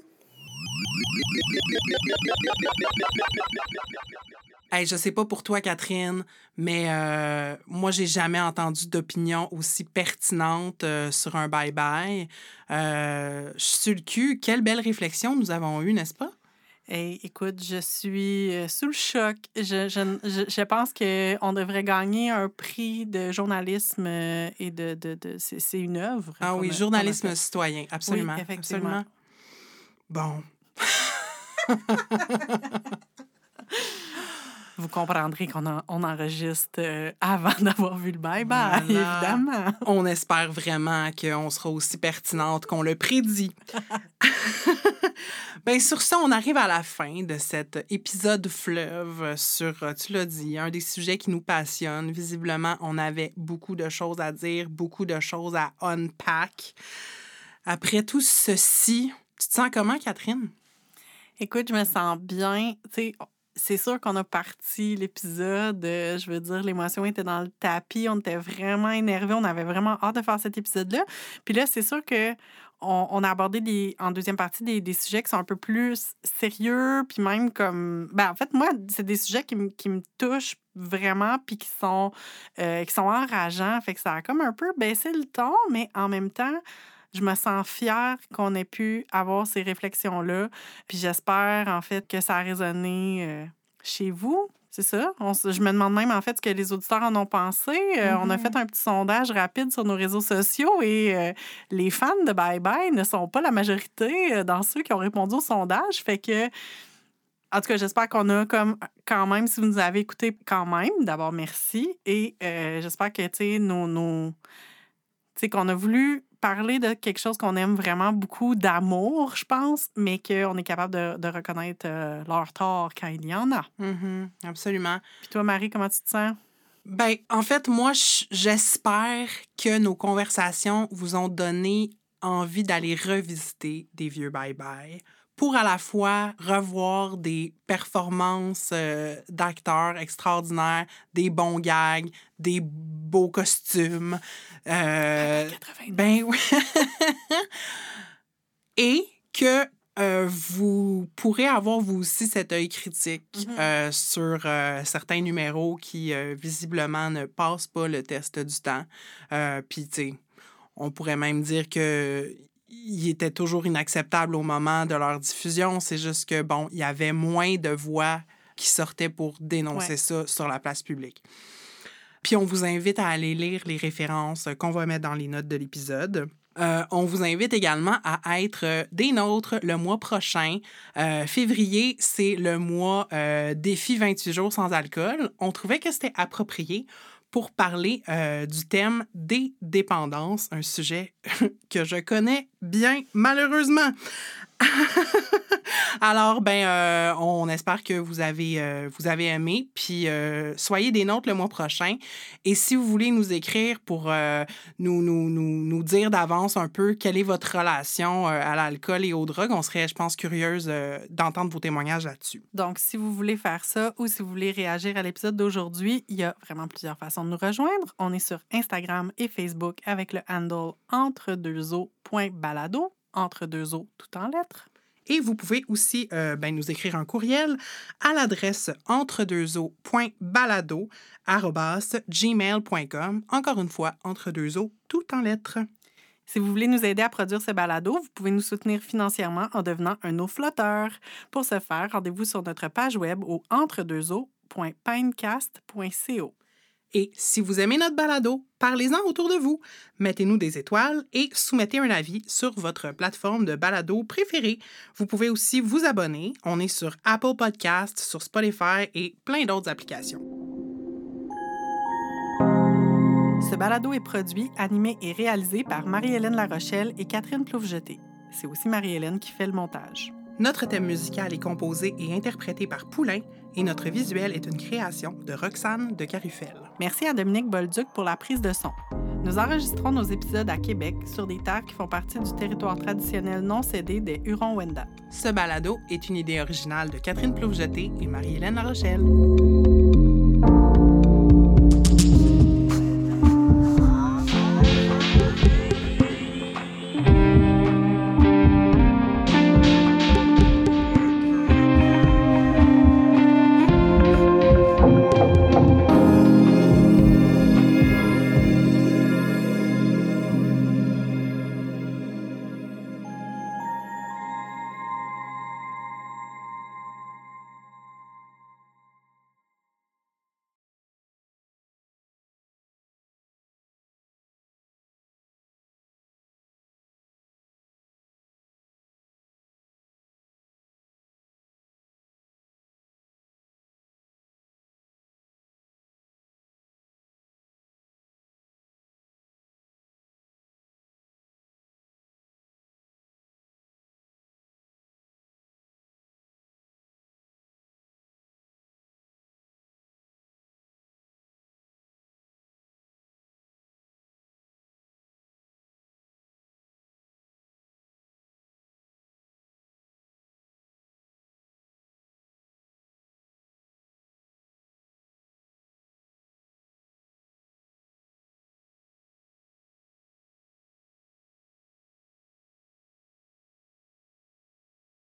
Hey, je sais pas pour toi, Catherine, mais euh, moi, j'ai jamais entendu d'opinion aussi pertinente euh, sur un bye-bye. Euh, je suis sur le cul. Quelle belle réflexion nous avons eue, n'est-ce pas? Hey, écoute, je suis sous le choc. Je, je, je pense qu'on devrait gagner un prix de journalisme et de. de, de c'est une œuvre. Ah oui, journalisme citoyen, absolument. Oui, effectivement. Absolument. Bon. Vous comprendrez qu'on on enregistre euh, avant d'avoir vu le bye-bye, évidemment. On espère vraiment qu'on sera aussi pertinente qu'on le prédit. Bien, sur ça, on arrive à la fin de cet épisode fleuve sur, tu l'as dit, un des sujets qui nous passionne. Visiblement, on avait beaucoup de choses à dire, beaucoup de choses à unpack. Après tout ceci, tu te sens comment, Catherine? Écoute, je me sens bien. Tu sais, c'est sûr qu'on a parti l'épisode. Euh, je veux dire, l'émotion était dans le tapis. On était vraiment énervés. On avait vraiment hâte de faire cet épisode-là. Puis là, c'est sûr que on, a abordé des, en deuxième partie des, sujets qui sont un peu plus sérieux, puis même comme... Ben, en fait, moi, c'est des sujets qui, qui me touchent vraiment, puis qui sont, euh, qui sont enrageants. Fait que ça a comme un peu baissé le ton, mais en même temps, je me sens fière qu'on ait pu avoir ces réflexions-là. Puis j'espère, en fait, que ça a résonné euh, chez vous. C'est ça? je me demande même, en fait, ce que les auditeurs en ont pensé. Euh, on a mm-hmm. fait un petit sondage rapide sur nos réseaux sociaux et euh, les fans de Bye Bye ne sont pas la majorité dans ceux qui ont répondu au sondage. Fait que. En tout cas, j'espère qu'on a comme quand même, si vous nous avez écouté quand même, d'abord merci. Et j'espère que, tu sais, nos, nos tu sais, qu'on a voulu parler de quelque chose qu'on aime vraiment beaucoup, d'amour, je pense, mais qu'on est capable de, de reconnaître euh, leur tort quand il y en a. Mm-hmm, absolument. Puis toi, Marie, comment tu te sens? Ben, en fait, moi, j'espère que nos conversations vous ont donné envie d'aller revisiter des vieux bye-bye pour à la fois revoir des performances euh, d'acteurs extraordinaires, des bons gags, des beaux costumes. Euh, ben oui. Et que euh, vous pourrez avoir vous aussi cet œil critique mm-hmm. sur certains numéros qui visiblement ne passent pas le test du temps. Puis, tu sais, on pourrait même dire que il était toujours inacceptable au moment de leur diffusion. C'est juste que, bon, il y avait moins de voix qui sortaient pour dénoncer ça sur la place publique. Puis on vous invite à aller lire les références qu'on va mettre dans les notes de l'épisode. Euh, on vous invite également à être des nôtres le mois prochain. Euh, février, c'est le mois euh, défi 28 jours sans alcool. On trouvait que c'était approprié pour parler euh, du thème des dépendances, un sujet que je connais bien malheureusement. Alors, ben, euh, on espère que vous avez, euh, vous avez aimé. Puis, euh, soyez des nôtres le mois prochain. Et si vous voulez nous écrire pour nous, nous, nous, nous, dire d'avance un peu quelle est votre relation à l'alcool et aux drogues, on serait, je pense, curieuse d'entendre vos témoignages là-dessus. Donc, si vous voulez faire ça ou si vous voulez réagir à l'épisode d'aujourd'hui, il y a vraiment plusieurs façons de nous rejoindre. On est sur Instagram et Facebook avec le handle entre deux tout en lettres. Et vous pouvez aussi euh, ben, nous écrire un courriel à l'adresse entredeuxeaux.balado.gmail.com. Encore une fois, entre deux eaux, tout en lettres. Si vous voulez nous aider à produire ce balado, vous pouvez nous soutenir financièrement en devenant un eau flotteur. Pour ce faire, rendez-vous sur notre page web au entredeuxeaux.pinecast.co. Et si vous aimez notre balado, parlez-en autour de vous. Mettez-nous des étoiles et soumettez un avis sur votre plateforme de balado préférée. Vous pouvez aussi vous abonner. On est sur Apple Podcasts, sur Spotify et plein d'autres applications. Ce balado est produit, animé et réalisé par Marie-Hélène Larochelle et Catherine Ploufjeté. C'est aussi Marie-Hélène qui fait le montage. Notre thème musical est composé et interprété par Poulain et notre visuel est une création de Roxane de Carufel. Merci à Dominique Bolduc pour la prise de son. Nous enregistrons nos épisodes à Québec sur des terres qui font partie du territoire traditionnel non cédé des Hurons-Wendat. Ce balado est une idée originale de Catherine Ploufjeté et Marie-Hélène Rochelle.